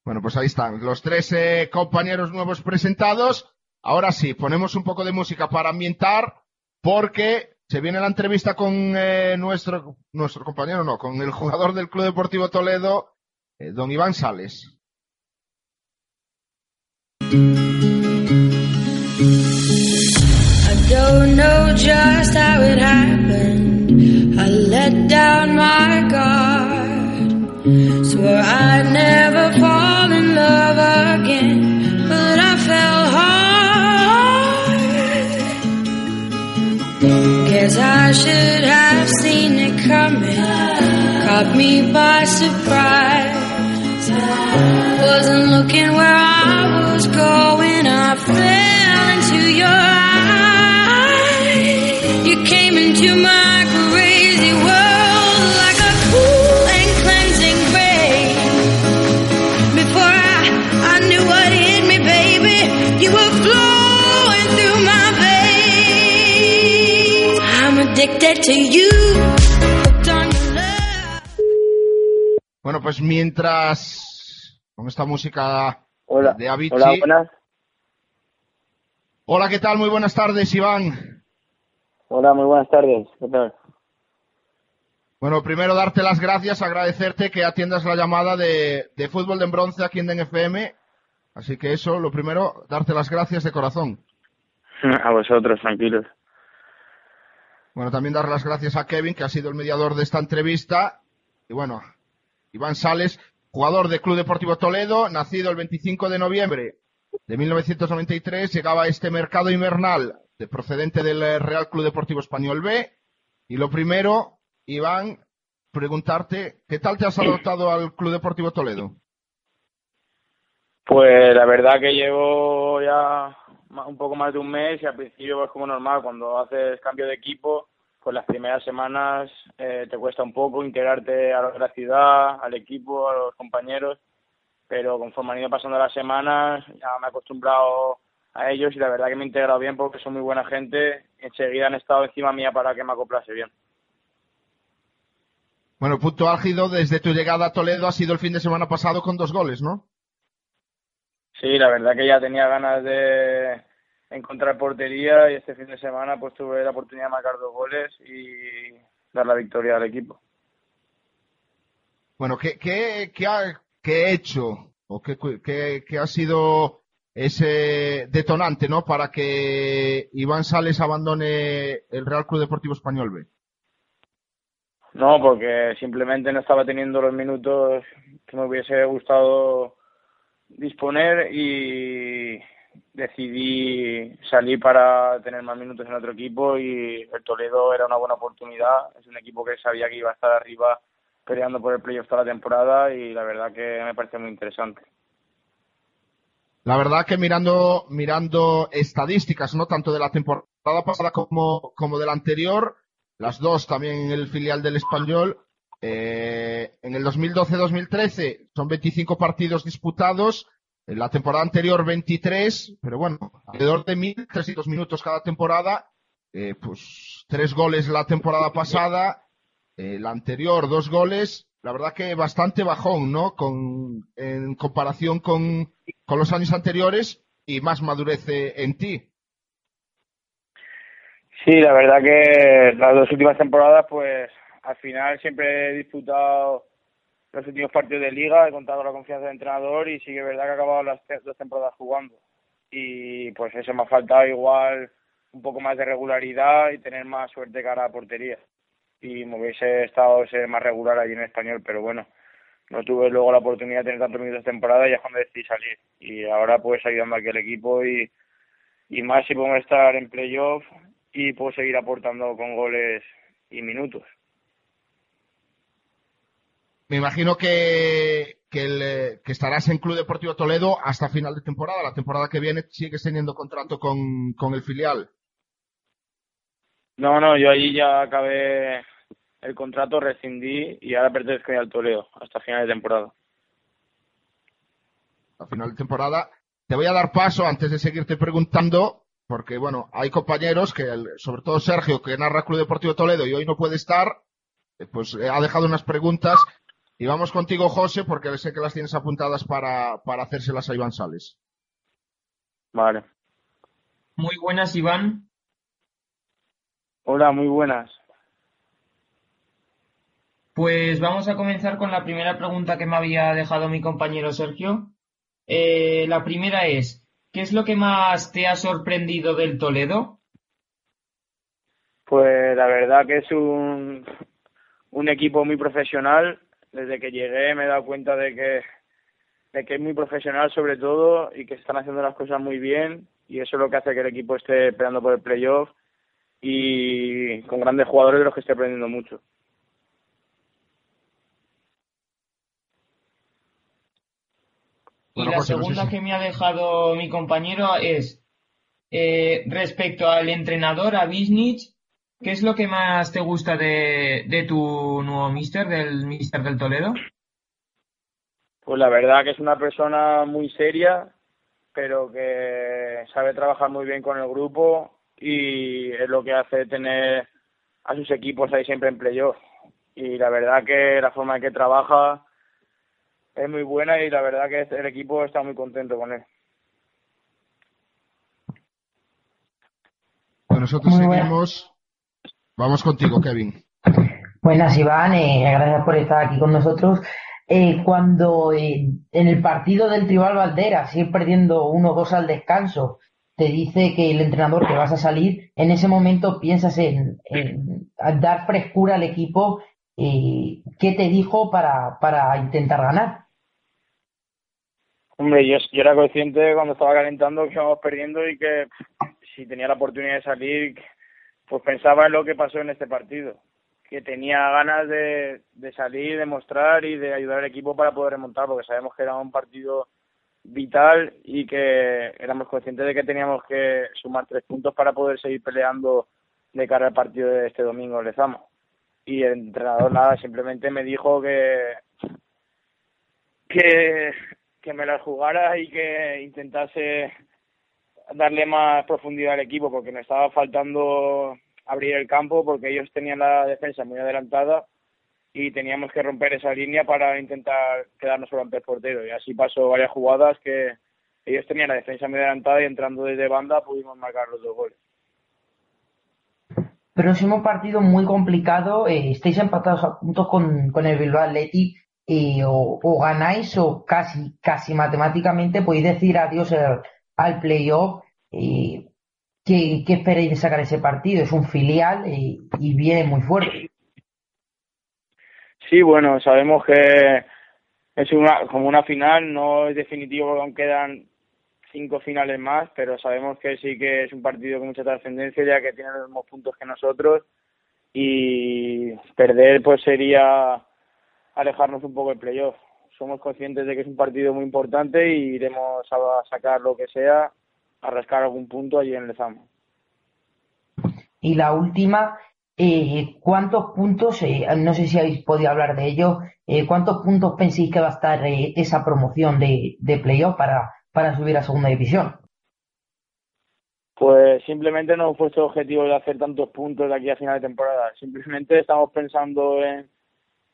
Bueno, pues ahí están los tres eh, compañeros nuevos presentados. Ahora sí, ponemos un poco de música para ambientar, porque se viene la entrevista con eh, nuestro, nuestro compañero, no, con el jugador del Club Deportivo Toledo, eh, don Iván Sales. Love again, but I fell hard. Guess I should have seen it coming. Caught me by surprise. Wasn't looking where I Bueno, pues mientras con esta música Hola. de Avicii. Hola, buenas. Hola, ¿qué tal? Muy buenas tardes, Iván. Hola, muy buenas tardes. ¿Qué tal? Bueno, primero darte las gracias, agradecerte que atiendas la llamada de, de fútbol de en bronce aquí en DNFM. Así que eso, lo primero, darte las gracias de corazón. A vosotros, tranquilos. Bueno, también dar las gracias a Kevin, que ha sido el mediador de esta entrevista. Y bueno, Iván Sales, jugador del Club Deportivo Toledo, nacido el 25 de noviembre de 1993, llegaba a este mercado invernal de procedente del Real Club Deportivo Español B. Y lo primero, Iván, preguntarte, ¿qué tal te has adaptado al Club Deportivo Toledo? Pues la verdad que llevo ya un poco más de un mes y al principio es como normal, cuando haces cambio de equipo, pues las primeras semanas eh, te cuesta un poco integrarte a la ciudad, al equipo, a los compañeros, pero conforme han ido pasando las semanas ya me he acostumbrado a ellos y la verdad que me he integrado bien porque son muy buena gente, enseguida han estado encima mía para que me acoplase bien. Bueno, punto álgido desde tu llegada a Toledo ha sido el fin de semana pasado con dos goles, ¿no? Sí, la verdad que ya tenía ganas de encontrar portería y este fin de semana pues tuve la oportunidad de marcar dos goles y dar la victoria al equipo. Bueno, ¿qué, qué, qué, ha, qué he hecho o qué, qué, qué ha sido ese detonante, ¿no? Para que Iván Sales abandone el Real Club Deportivo Español B. No, porque simplemente no estaba teniendo los minutos que me hubiese gustado disponer y decidí salir para tener más minutos en otro equipo y el Toledo era una buena oportunidad. Es un equipo que sabía que iba a estar arriba peleando por el playoff toda la temporada y la verdad que me parece muy interesante. La verdad que mirando, mirando estadísticas, ¿no? Tanto de la temporada pasada como, como de la anterior, las dos también en el filial del Español, eh, en el 2012-2013 son 25 partidos disputados, en la temporada anterior 23, pero bueno, alrededor de 1.300 minutos cada temporada, eh, pues tres goles la temporada pasada, eh, la anterior dos goles, la verdad que bastante bajón, ¿no? Con, en comparación con, con los años anteriores y más madurez eh, en ti. Sí, la verdad que las dos últimas temporadas, pues al final siempre he disputado los últimos partidos de liga, he contado con la confianza del entrenador y sí que es verdad que he acabado las dos temporadas jugando. Y pues eso me ha faltado igual un poco más de regularidad y tener más suerte cara a portería. Y me hubiese estado más regular allí en español, pero bueno, no tuve luego la oportunidad de tener tantos minutos de temporada y es cuando decidí salir. Y ahora pues ayudando aquí al equipo y, y más si podemos estar en playoff y puedo seguir aportando con goles y minutos. Me imagino que, que, el, eh, que estarás en Club Deportivo Toledo hasta final de temporada. La temporada que viene sigues teniendo contrato con, con el filial. No, no, yo ahí ya acabé el contrato, rescindí y ahora pertenezco al Toledo hasta final de temporada. A final de temporada. Te voy a dar paso antes de seguirte preguntando, porque bueno, hay compañeros que, el- sobre todo Sergio, que narra Club Deportivo Toledo y hoy no puede estar, eh, pues eh, ha dejado unas preguntas. Y vamos contigo, José, porque sé que las tienes apuntadas para, para hacérselas a Iván Sales. Vale. Muy buenas, Iván. Hola, muy buenas. Pues vamos a comenzar con la primera pregunta que me había dejado mi compañero Sergio. Eh, la primera es, ¿qué es lo que más te ha sorprendido del Toledo? Pues la verdad que es un, un equipo muy profesional. Desde que llegué me he dado cuenta de que, de que es muy profesional sobre todo y que están haciendo las cosas muy bien y eso es lo que hace que el equipo esté peleando por el playoff y con grandes jugadores de los que estoy aprendiendo mucho. Y la no sé segunda que me ha dejado mi compañero es, eh, respecto al entrenador, a Bisnich, ¿qué es lo que más te gusta de, de tu nuevo mister, del mister del Toledo? Pues la verdad que es una persona muy seria, pero que sabe trabajar muy bien con el grupo y es lo que hace tener a sus equipos ahí siempre en playoff. Y la verdad que la forma en que trabaja es muy buena y la verdad que el equipo está muy contento con él. Pues nosotros seguimos. Vamos contigo, Kevin. Buenas, Iván, eh, gracias por estar aquí con nosotros. Eh, cuando eh, en el partido del Tribal Valderas, ir perdiendo 1-2 al descanso, te dice que el entrenador que vas a salir, en ese momento piensas en, en dar frescura al equipo. eh, ¿Qué te dijo para, para intentar ganar? Hombre, yo, yo era consciente cuando estaba calentando que íbamos perdiendo y que pff, si tenía la oportunidad de salir, pues pensaba en lo que pasó en este partido. Que tenía ganas de, de salir, de mostrar y de ayudar al equipo para poder remontar, porque sabemos que era un partido vital y que éramos conscientes de que teníamos que sumar tres puntos para poder seguir peleando de cara al partido de este domingo en Lezama. Y el entrenador nada, simplemente me dijo que que, que me las jugara y que intentase darle más profundidad al equipo porque me estaba faltando abrir el campo porque ellos tenían la defensa muy adelantada y teníamos que romper esa línea para intentar quedarnos solo ante el portero y así pasó varias jugadas que ellos tenían la defensa muy adelantada y entrando desde banda pudimos marcar los dos goles. Próximo partido muy complicado. eh, estáis empatados a puntos con, con el Bilbao Athletic. eh, o, o ganáis o casi, casi matemáticamente podéis decir adiós al, al playoff. eh, ¿qué, ¿Qué esperáis de sacar ese partido? Es un filial y viene muy fuerte. Sí, bueno, sabemos que es una, como una final, no es definitivo porque aún quedan cinco finales más, pero sabemos que sí que es un partido con mucha trascendencia ya que tiene los mismos puntos que nosotros y perder pues sería alejarnos un poco del playoff. Somos conscientes de que es un partido muy importante y iremos a sacar lo que sea, a rascar algún punto allí en Lezama. Y la última, eh, ¿cuántos puntos, eh, no sé si habéis podido hablar de ello, eh, cuántos puntos pensáis que va a estar eh, esa promoción de, de playoff para, para subir a segunda división? Pues simplemente no hemos puesto objetivo de hacer tantos puntos de aquí a final de temporada. Simplemente estamos pensando en,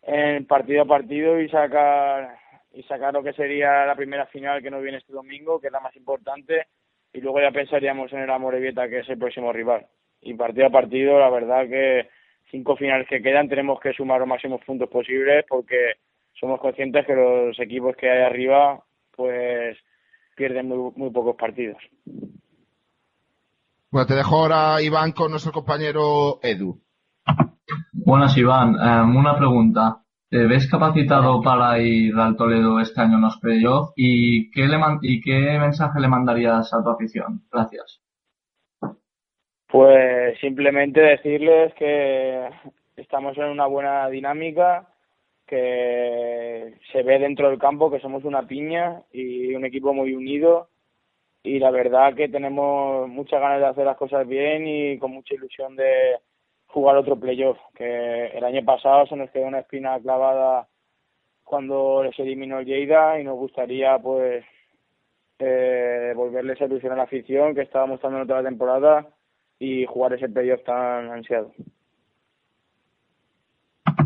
en partido a partido y sacar y sacar lo que sería la primera final que nos viene este domingo, que es la más importante, y luego ya pensaríamos en el Amorebieta, que es el próximo rival. Y partido a partido, la verdad que cinco finales que quedan tenemos que sumar los máximos puntos posibles porque somos conscientes que los equipos que hay arriba pues pierden muy, muy pocos partidos. Bueno, te dejo ahora, Iván, con nuestro compañero Edu. Buenas, Iván. Em, una pregunta. ¿Te ves capacitado para ir al Toledo este año en los playoffs? ¿Y qué, le man- ¿Y qué mensaje le mandarías a tu afición? Gracias. Pues simplemente decirles que estamos en una buena dinámica, que se ve dentro del campo que somos una piña y un equipo muy unido y la verdad que tenemos muchas ganas de hacer las cosas bien y con mucha ilusión de jugar otro playoff, que el año pasado se nos quedó una espina clavada cuando les eliminó el Lleida y nos gustaría pues eh, devolverle esa ilusión a la afición que estaba mostrando en otra temporada y jugar ese playoff tan ansiado.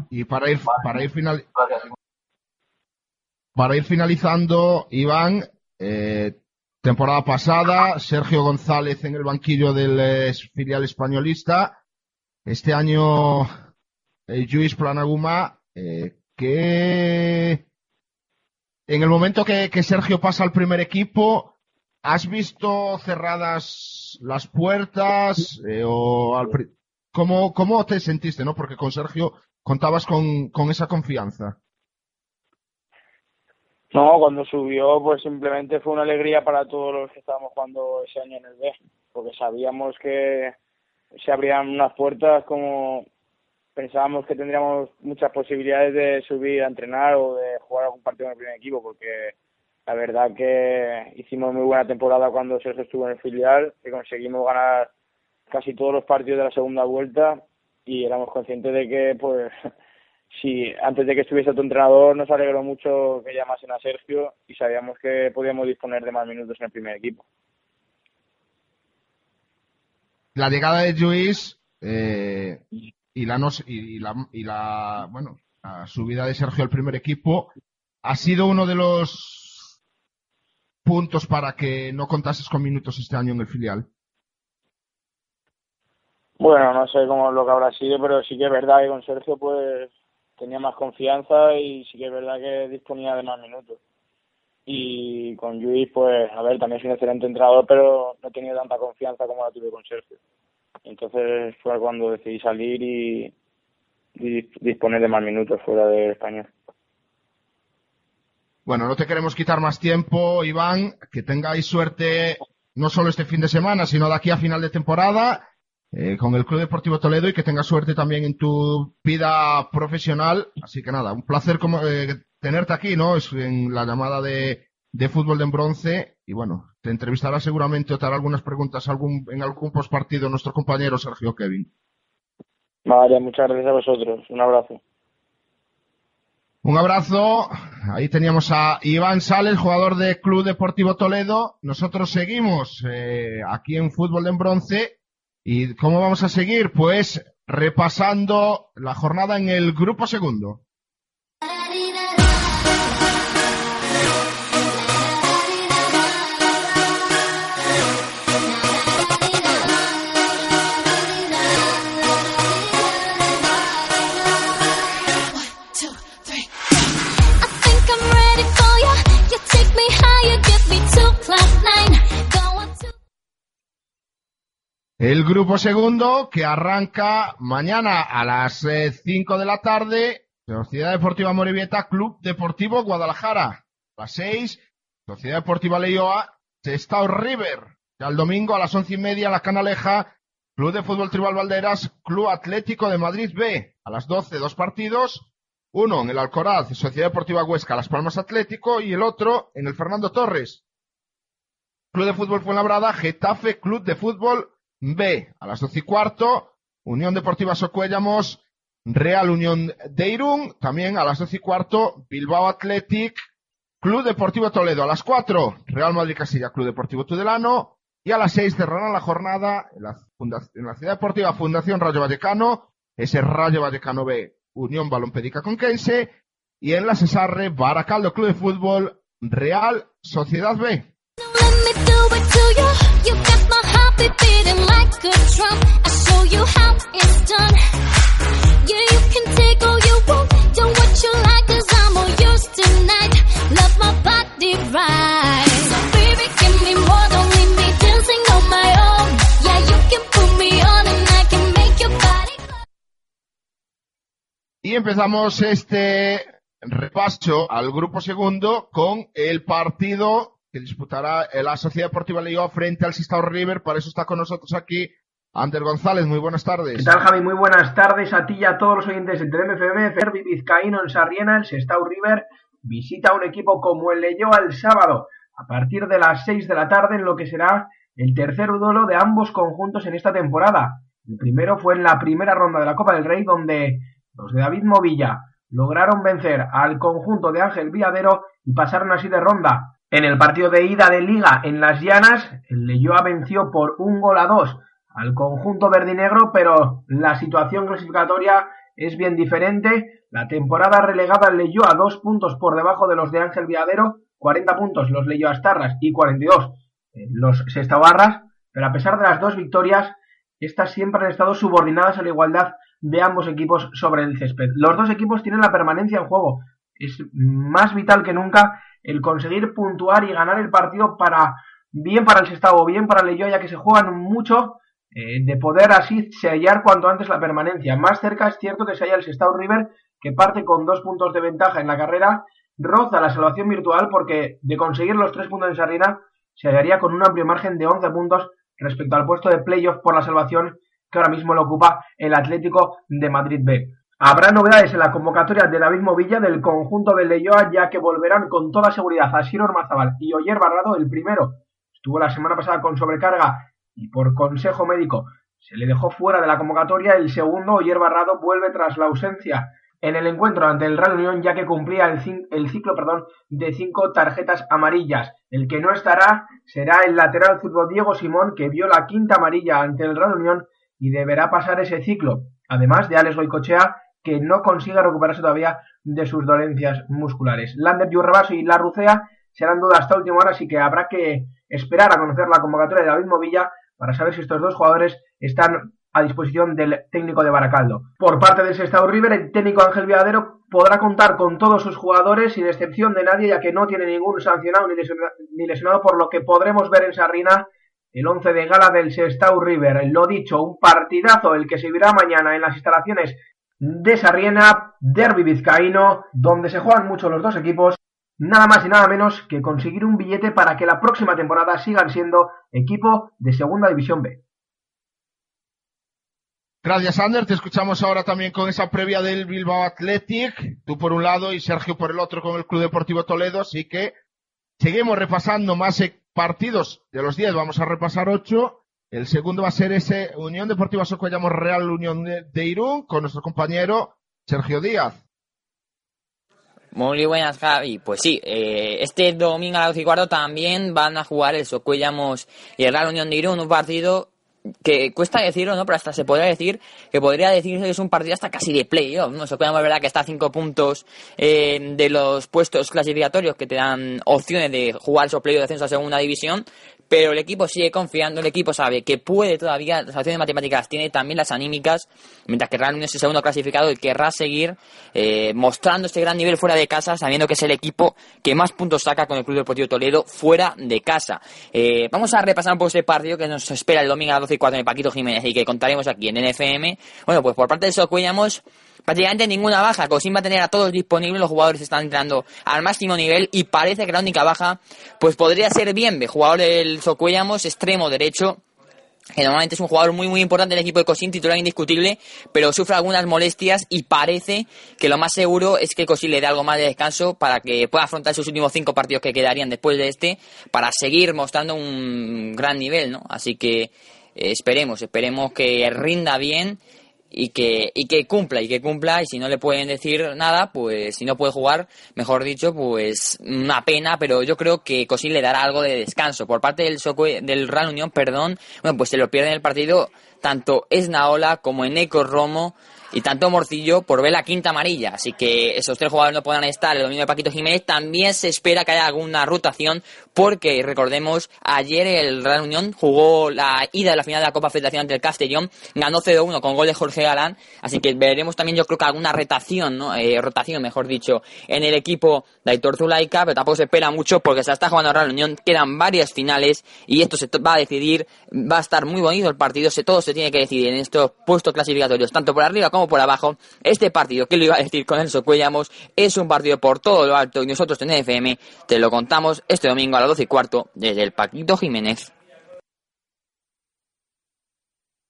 Y para ir, para ir final, para ir finalizando, Iván, eh, temporada pasada, Sergio González en el banquillo del eh, filial españolista. Este año, eh, Luis Planaguma, eh, que en el momento que, que Sergio pasa al primer equipo, ¿has visto cerradas las puertas? Eh, o al pri- ¿Cómo, ¿Cómo te sentiste, no? Porque con Sergio contabas con, con esa confianza. No, cuando subió, pues simplemente fue una alegría para todos los que estábamos jugando ese año en el B, porque sabíamos que se abrían unas puertas como pensábamos que tendríamos muchas posibilidades de subir a entrenar o de jugar algún partido en el primer equipo, porque la verdad que hicimos muy buena temporada cuando Sergio estuvo en el filial, que conseguimos ganar casi todos los partidos de la segunda vuelta y éramos conscientes de que, pues, si antes de que estuviese otro entrenador nos alegró mucho que llamasen a Sergio y sabíamos que podíamos disponer de más minutos en el primer equipo. La llegada de Luis, eh, y la, y, la, y la, bueno, la subida de Sergio al primer equipo ha sido uno de los puntos para que no contases con minutos este año en el filial. Bueno, no sé cómo lo que habrá sido, pero sí que es verdad que con Sergio pues tenía más confianza y sí que es verdad que disponía de más minutos. Y con Luis, pues, a ver, también es un excelente entrenador, pero no he tenido tanta confianza como la tuve con Sergio. Entonces fue cuando decidí salir y, disponer de más minutos fuera de España. Bueno, no te queremos quitar más tiempo, Iván, que tengáis suerte no solo este fin de semana, sino de aquí a final de temporada eh, con el Club Deportivo Toledo y que tengas suerte también en tu vida profesional. Así que nada, un placer como, eh, tenerte aquí, ¿no? Es en la llamada de, de fútbol de en bronce y bueno, te entrevistará seguramente o te hará algunas preguntas algún, en algún postpartido nuestro compañero Sergio Kevin. Vale, muchas gracias a vosotros. Un abrazo. Un abrazo. Ahí teníamos a Iván Sales, jugador de Club Deportivo Toledo. Nosotros seguimos eh, aquí en Fútbol en Bronce. ¿Y cómo vamos a seguir? Pues repasando la jornada en el grupo segundo. El grupo segundo que arranca mañana a las 5 de la tarde. Sociedad Deportiva Morevieta, Club Deportivo Guadalajara. A las 6, Sociedad Deportiva Leioa, Sestao River. Ya el domingo a las once y media, La Canaleja, Club de Fútbol Tribal Valderas, Club Atlético de Madrid B. A las 12, dos partidos. Uno en el Alcoraz, Sociedad Deportiva Huesca, Las Palmas Atlético, y el otro en el Fernando Torres. Club de Fútbol Fuenlabrada, Getafe, Club de Fútbol B. A las doce y cuarto, Unión Deportiva Socuellamos, Real Unión de Irún. También a las doce y cuarto, Bilbao Athletic, Club Deportivo Toledo. A las cuatro, Real Madrid Castilla, Club Deportivo Tudelano. Y a las seis cerrarán la jornada en la, Ciudad Deportiva Fundación Rayo Vallecano, ese Rayo Vallecano B, Unión Balompédica Conquense. Y en la Cesarre, Baracaldo Club de Fútbol, Real Sociedad B. Y empezamos este repaso al grupo segundo con el partido que disputará la Sociedad Deportiva Leioa frente al Sistao River. Para eso está con nosotros aquí Ander González. Muy buenas tardes. ¿Qué tal, Javi? Muy buenas tardes a ti y a todos los oyentes del TMFM. Ferbi Vizcaíno en Sarriena, el Sestao River, visita un equipo como el Leyoa el sábado, a partir de las 6 de la tarde, en lo que será el tercer duelo de ambos conjuntos en esta temporada. El primero fue en la primera ronda de la Copa del Rey, donde los de David Movilla lograron vencer al conjunto de Ángel Villadero y pasaron así de ronda. En el partido de ida de liga en Las Llanas, el Leyoa venció por un gol a dos al conjunto verdinegro, pero la situación clasificatoria es bien diferente. La temporada relegada leyó a dos puntos por debajo de los de Ángel Viadero, 40 puntos los leyó Astarras y 42 eh, los Sestabarras, pero a pesar de las dos victorias, estas siempre han estado subordinadas a la igualdad de ambos equipos sobre el césped. Los dos equipos tienen la permanencia en juego. Es más vital que nunca el conseguir puntuar y ganar el partido para bien para el Sestao bien para el Leyoa, ya que se juegan mucho eh, de poder así sellar cuanto antes la permanencia. Más cerca es cierto que se halla el Sestao River, que parte con dos puntos de ventaja en la carrera, roza la salvación virtual porque de conseguir los tres puntos en Sarrina se hallaría con un amplio margen de 11 puntos respecto al puesto de playoff por la salvación que ahora mismo lo ocupa el Atlético de Madrid B. Habrá novedades en la convocatoria de David Movilla del conjunto de Leyoa, ya que volverán con toda seguridad a Siro Ormazabal y Oyer Barrado, el primero. Estuvo la semana pasada con sobrecarga y por consejo médico se le dejó fuera de la convocatoria. El segundo, Oyer Barrado, vuelve tras la ausencia en el encuentro ante el Real Unión, ya que cumplía el, el ciclo perdón, de cinco tarjetas amarillas. El que no estará será el lateral fútbol Diego Simón, que vio la quinta amarilla ante el Real Unión y deberá pasar ese ciclo. además de Alex Goicochea, que no consigue recuperarse todavía de sus dolencias musculares. Lander Yurrebaso y La Rucea serán dudas hasta última hora, así que habrá que esperar a conocer la convocatoria de David Movilla para saber si estos dos jugadores están a disposición del técnico de Baracaldo. Por parte del Sestao River, el técnico Ángel Viadero podrá contar con todos sus jugadores sin excepción de nadie, ya que no tiene ningún sancionado ni lesionado, por lo que podremos ver en Sarrina el 11 de gala del Sestao River. Lo dicho, un partidazo el que se verá mañana en las instalaciones de Sarriena, Derby Vizcaíno, donde se juegan mucho los dos equipos, nada más y nada menos que conseguir un billete para que la próxima temporada sigan siendo equipo de Segunda División B. Gracias, Ander. Te escuchamos ahora también con esa previa del Bilbao Athletic. Tú por un lado y Sergio por el otro con el Club Deportivo Toledo. Así que seguimos repasando más eh, partidos de los 10. Vamos a repasar 8. El segundo va a ser ese Unión Deportiva Socuellamo Real Unión de, Irún con nuestro compañero Sergio Díaz. Muy buenas, Javi. Pues sí, eh, este domingo a las 12 y cuarto también van a jugar el Socuellamos y el Real Unión de Irún, un partido que cuesta decirlo, ¿no? Pero hasta se podría decir que podría decirse que es un partido hasta casi de playoff, ¿no? Socuellamos verdad que está a cinco puntos eh, de los puestos clasificatorios que te dan opciones de jugar esos playoffs de ascenso a segunda división, pero el equipo sigue confiando, el equipo sabe que puede todavía, las acciones matemáticas tiene también las anímicas, mientras que Real Unión es el segundo clasificado y querrá seguir eh, mostrando este gran nivel fuera de casa, sabiendo que es el equipo que más puntos saca con el Club Deportivo Toledo fuera de casa. Eh, vamos a repasar un poco este partido que nos espera el domingo a las 12 y 4 en el Paquito Jiménez y que contaremos aquí en NFM. Bueno, pues por parte de Socuellamos prácticamente ninguna baja. Cosim va a tener a todos disponibles, los jugadores están entrando al máximo nivel y parece que la única baja pues podría ser Bienve, jugador del Socuellamos, extremo derecho. Que normalmente es un jugador muy muy importante del equipo de Cosim, titular indiscutible, pero sufre algunas molestias y parece que lo más seguro es que Cosim le dé algo más de descanso para que pueda afrontar sus últimos cinco partidos que quedarían después de este, para seguir mostrando un gran nivel, ¿no? Así que eh, esperemos, esperemos que rinda bien y que, y que cumpla, y que cumpla, y si no le pueden decir nada, pues si no puede jugar, mejor dicho, pues una pena, pero yo creo que Cosin le dará algo de descanso. Por parte del, Socue- del Real Unión, perdón, bueno, pues se lo pierden el partido tanto Esnaola como Eneco Romo y tanto Morcillo por ver la quinta amarilla. Así que esos tres jugadores no podrán estar el domingo de Paquito Jiménez. También se espera que haya alguna rotación porque, recordemos, ayer el Real Unión jugó la ida de la final de la Copa Federación ante el Castellón, ganó 0-1 con gol de Jorge Galán. Así que veremos también, yo creo que alguna rotación, ¿no? Eh, rotación, mejor dicho, en el equipo de Aitor Zulaika, pero tampoco se espera mucho porque se está jugando el Real Unión. Quedan varias finales y esto se va a decidir. Va a estar muy bonito el partido. Se, todo se tiene que decidir en estos puestos clasificatorios, tanto por arriba como por abajo. Este partido, que lo iba a decir con Enzo Cuellamos, es un partido por todo lo alto y nosotros en FM te lo contamos este domingo a las 12 y cuarto desde el Paquito Jiménez.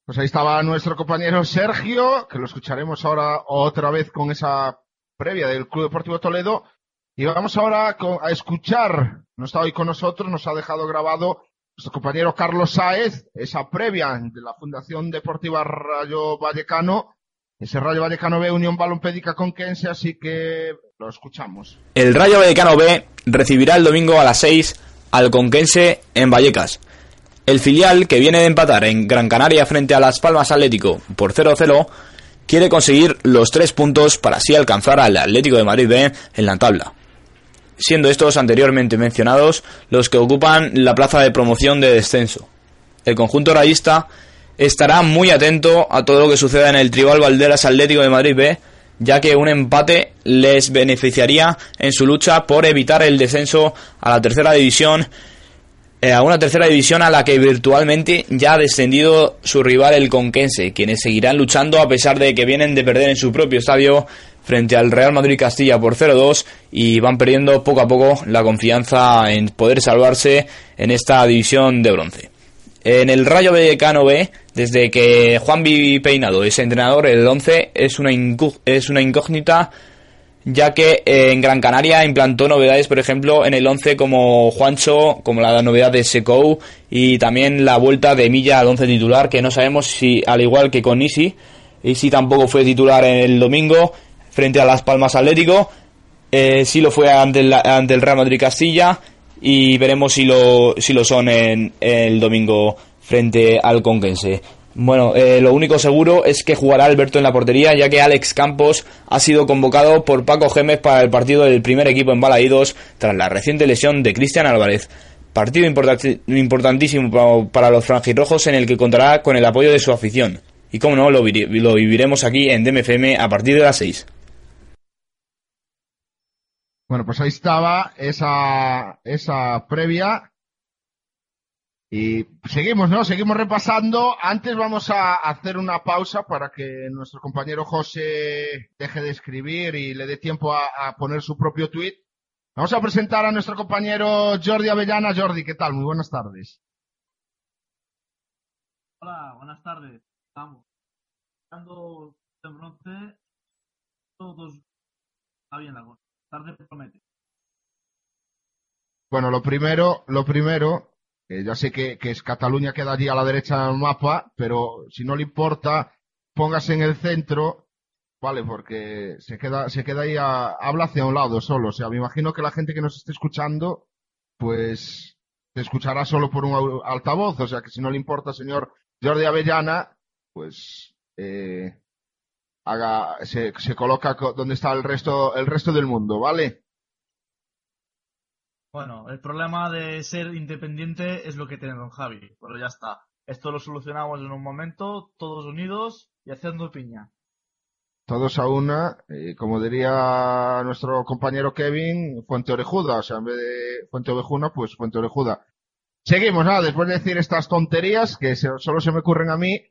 Pues ahí estaba nuestro compañero Sergio, que lo escucharemos ahora otra vez con esa previa del Club Deportivo Toledo. Y vamos ahora a escuchar, no está hoy con nosotros, nos ha dejado grabado nuestro compañero Carlos Sáez, esa previa de la Fundación Deportiva Rayo Vallecano, ese Rayo Vallecano B Unión Balompédica Conquense, así que lo escuchamos. El Rayo Vallecano B recibirá el domingo a las 6 al Conquense en Vallecas. El filial, que viene de empatar en Gran Canaria frente a Las Palmas Atlético por 0-0, quiere conseguir los tres puntos para así alcanzar al Atlético de Madrid B en la tabla. Siendo estos anteriormente mencionados los que ocupan la plaza de promoción de descenso. El conjunto rayista estará muy atento a todo lo que suceda en el Tribal Valderas Atlético de Madrid B, ya que un empate les beneficiaría en su lucha por evitar el descenso a la tercera división, eh, a una tercera división a la que virtualmente ya ha descendido su rival el Conquense, quienes seguirán luchando a pesar de que vienen de perder en su propio estadio frente al Real Madrid Castilla por 0-2 y van perdiendo poco a poco la confianza en poder salvarse en esta división de bronce. En el Rayo Vallecano B, desde que Juan Vivi Peinado es entrenador, el 11 es una, es una incógnita, ya que en Gran Canaria implantó novedades, por ejemplo, en el 11 como Juancho, como la novedad de Secou y también la vuelta de Milla al 11 titular, que no sabemos si, al igual que con Isi, Isi tampoco fue titular en el domingo frente a Las Palmas Atlético, eh, sí lo fue ante el, ante el Real Madrid Castilla y veremos si lo, si lo son en el domingo frente al Conquense. Bueno, eh, lo único seguro es que jugará Alberto en la portería, ya que Alex Campos ha sido convocado por Paco Gémez para el partido del primer equipo en Balaídos tras la reciente lesión de Cristian Álvarez. Partido importantísimo pa- para los franjirrojos en el que contará con el apoyo de su afición. Y como no, lo, lo viviremos aquí en DMFM a partir de las 6. Bueno, pues ahí estaba esa, esa previa. Y seguimos, ¿no? Seguimos repasando. Antes vamos a hacer una pausa para que nuestro compañero José deje de escribir y le dé tiempo a, poner su propio tuit. Vamos a presentar a nuestro compañero Jordi Avellana. Jordi, ¿qué tal? Muy buenas tardes. Hola, buenas tardes. Estamos dando en bronce. Todos está bien la cosa. Tarde promete. Bueno, lo primero, lo primero, ya sé que, es Cataluña queda allí a la derecha del mapa, pero si no le importa, póngase en el centro, vale, porque se queda, se queda ahí a, habla hacia un lado solo. O sea, me imagino que la gente que nos esté escuchando, pues, se escuchará solo por un altavoz. O sea, que si no le importa, señor Jordi Avellana, pues, eh, haga, se, se coloca co- donde está el resto, el resto del mundo, ¿vale? Bueno, el problema de ser independiente es lo que tiene don Javi, pero ya está. Esto lo solucionamos en un momento, todos unidos y haciendo piña. todos a una, eh, como diría nuestro compañero Kevin, Fuente Orejuda, o sea, en vez de Fuente Ovejuna, pues Fuente Orejuda. Seguimos, nada, después de decir estas tonterías que se- solo se me ocurren a mí,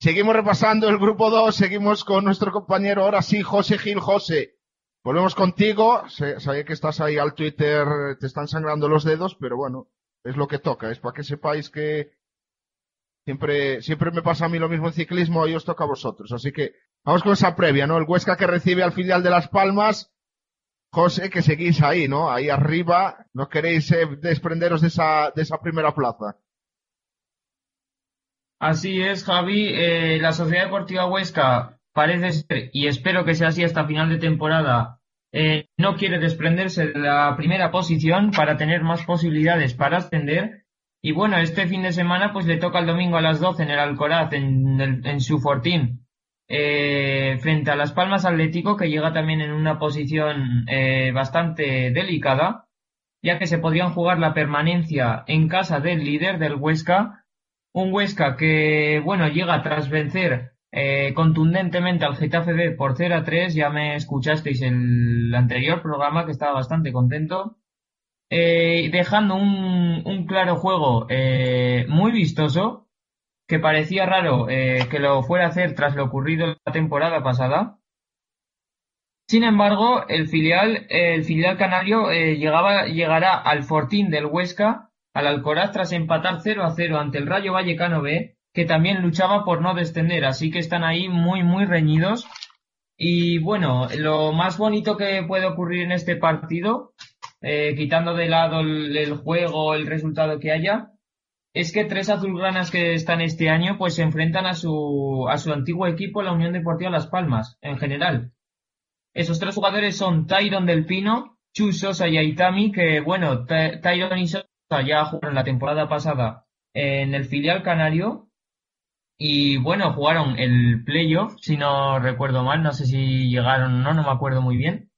seguimos repasando el grupo 2, seguimos con nuestro compañero, ahora sí, José Gil José. Volvemos contigo, sabía que estás ahí al Twitter, te están sangrando los dedos, pero bueno, es lo que toca, es para que sepáis que siempre, siempre me pasa a mí lo mismo en ciclismo, hoy os toca a vosotros, así que Vamos con esa previa, ¿no? El Huesca que recibe al filial de Las Palmas. José, que seguís ahí, ¿no? Ahí arriba. No queréis eh, desprenderos de esa, de esa primera plaza. Así es, Javi. Eh, la Sociedad Deportiva Huesca parece ser, y espero que sea así hasta final de temporada, eh, no quiere desprenderse de la primera posición para tener más posibilidades para ascender. Y bueno, este fin de semana pues le toca el domingo a las 12 en el Alcoraz, en, en su fortín, eh, frente a Las Palmas Atlético, que llega también en una posición eh, bastante delicada, ya que se podrían jugar la permanencia en casa del líder del Huesca, un Huesca que, bueno, llega tras vencer eh, contundentemente al Getafe B por 0 a 3. Ya me escuchasteis en el anterior programa que estaba bastante contento. Eh, dejando un, un claro juego eh, muy vistoso, que parecía raro que lo fuera a hacer tras lo ocurrido la temporada pasada. Sin embargo, el filial, el filial canario llegaba, llegará al fortín del Huesca, al Alcoraz, tras empatar 0 a 0 ante el Rayo Vallecano B, que también luchaba por no descender, así que están ahí muy, muy reñidos. Y bueno, lo más bonito que puede ocurrir en este partido, eh, quitando de lado el, juego, el resultado que haya, es que tres azulgranas que están este año pues se enfrentan a su, a su antiguo equipo, la Unión Deportiva Las Palmas, en general. Esos tres jugadores son Tyron del Pino, Chu Sosa y Aitami, que bueno, Ty- Tyron y Sosa ya jugaron la temporada pasada en el filial canario y bueno, jugaron el playoff, si no recuerdo mal, no sé si llegaron o no, no me acuerdo muy bien.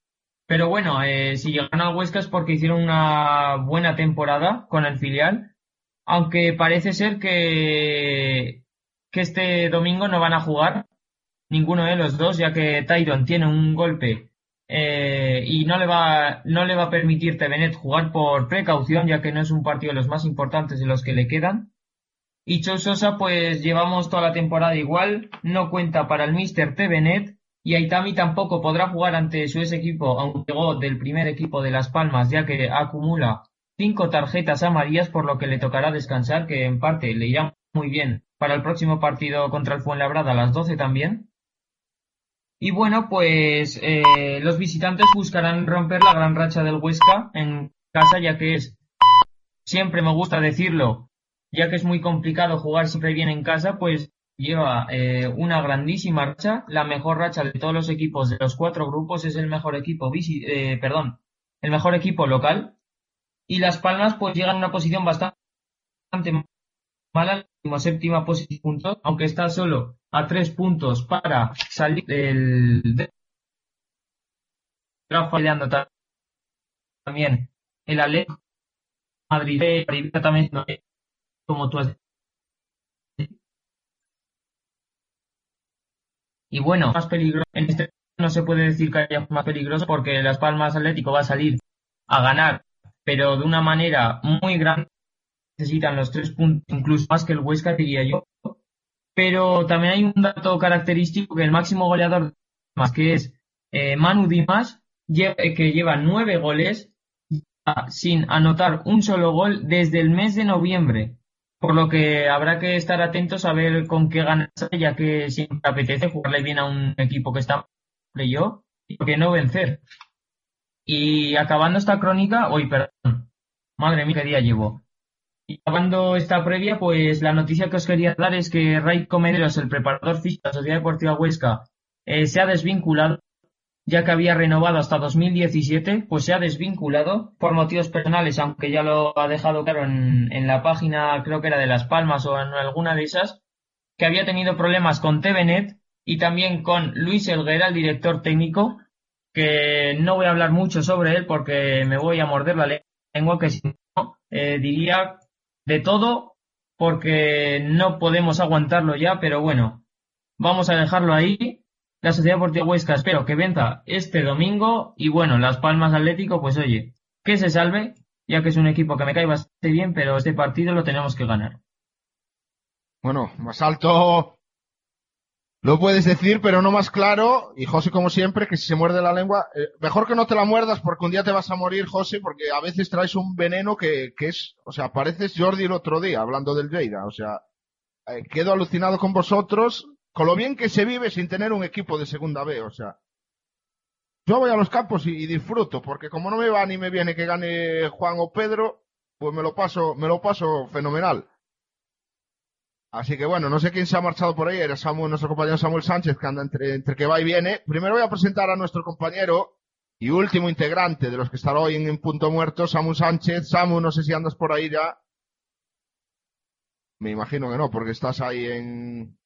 Pero bueno, eh, si llegaron al Huesca es porque hicieron una buena temporada con el filial, aunque parece ser que, que este domingo no van a jugar ninguno de los dos, ya que Tyron tiene un golpe eh, y no le va no le va a permitir Tevenet jugar por precaución, ya que no es un partido de los más importantes de los que le quedan. Y Chou Sosa, pues llevamos toda la temporada igual, no cuenta para el Mister Tevenet y Aitami tampoco podrá jugar ante su ex equipo, aunque llegó del primer equipo de Las Palmas, ya que acumula cinco tarjetas amarillas, por lo que le tocará descansar, que en parte le irá muy bien para el próximo partido contra el Fuenlabrada a las 12 también. Y bueno, pues eh, los visitantes buscarán romper la gran racha del Huesca en casa, ya que es, siempre me gusta decirlo, ya que es muy complicado jugar siempre bien en casa, pues lleva eh, una grandísima racha, la mejor racha de todos los equipos de los cuatro grupos, es el mejor equipo, eh, perdón, el mejor equipo local. Y Las Palmas pues llegan a una posición bastante mala séptima posición aunque está solo a tres puntos para salir del de- peleando ta- también el Atlético Madrid eh, también eh, como tú has y bueno más peligroso en este no se puede decir que haya más peligroso porque Las Palmas Atlético va a salir a ganar pero de una manera muy grande. Necesitan los tres puntos incluso más que el Huesca diría yo pero también hay un dato característico que el máximo goleador más que es eh, Manu Dimas eh, que lleva nueve goles ah, sin anotar un solo gol desde el mes de noviembre. Por lo que habrá que estar atentos a ver con qué ganas, ya que siempre apetece jugarle bien a un equipo que está yo y qué no vencer. Y acabando esta crónica, hoy perdón, madre mía, qué día llevo. Y acabando esta previa, pues la noticia que os quería dar es que Ray Comederos, el preparador físico de la Sociedad Deportiva Huesca, eh, se ha desvinculado ya que había renovado hasta 2017, pues se ha desvinculado por motivos personales, aunque ya lo ha dejado claro en, en la página, creo que era de Las Palmas o en alguna de esas, que había tenido problemas con TVNet y también con Luis Elguera, el director técnico, que no voy a hablar mucho sobre él porque me voy a morder la lengua, que si no, eh, diría de todo porque no podemos aguantarlo ya, pero bueno, vamos a dejarlo ahí la Sociedad Deportiva Huesca espero que venta este domingo y bueno, Las Palmas Atlético, pues oye, que se salve, ya que es un equipo que me cae bastante bien, pero este partido lo tenemos que ganar. Bueno, más alto lo puedes decir, pero no más claro. Y José, como siempre, que si se muerde la lengua, eh, mejor que no te la muerdas porque un día te vas a morir, José, porque a veces traes un veneno que, que es, o sea, pareces Jordi el otro día hablando del Lleida. O sea, eh, quedo alucinado con vosotros, con lo bien que se vive sin tener un equipo de segunda B, o sea. Yo voy a los campos y, y disfruto, porque como no me va ni me viene que gane Juan o Pedro, pues me lo paso, me lo paso fenomenal. Así que bueno, no sé quién se ha marchado por ahí, era Samuel, nuestro compañero Samuel Sánchez, que anda entre, entre que va y viene. Primero voy a presentar a nuestro compañero y último integrante de los que estará hoy en, Punto Muerto, Samuel Sánchez. Samu, no sé si andas por ahí ya. Me imagino que no, porque estás ahí en,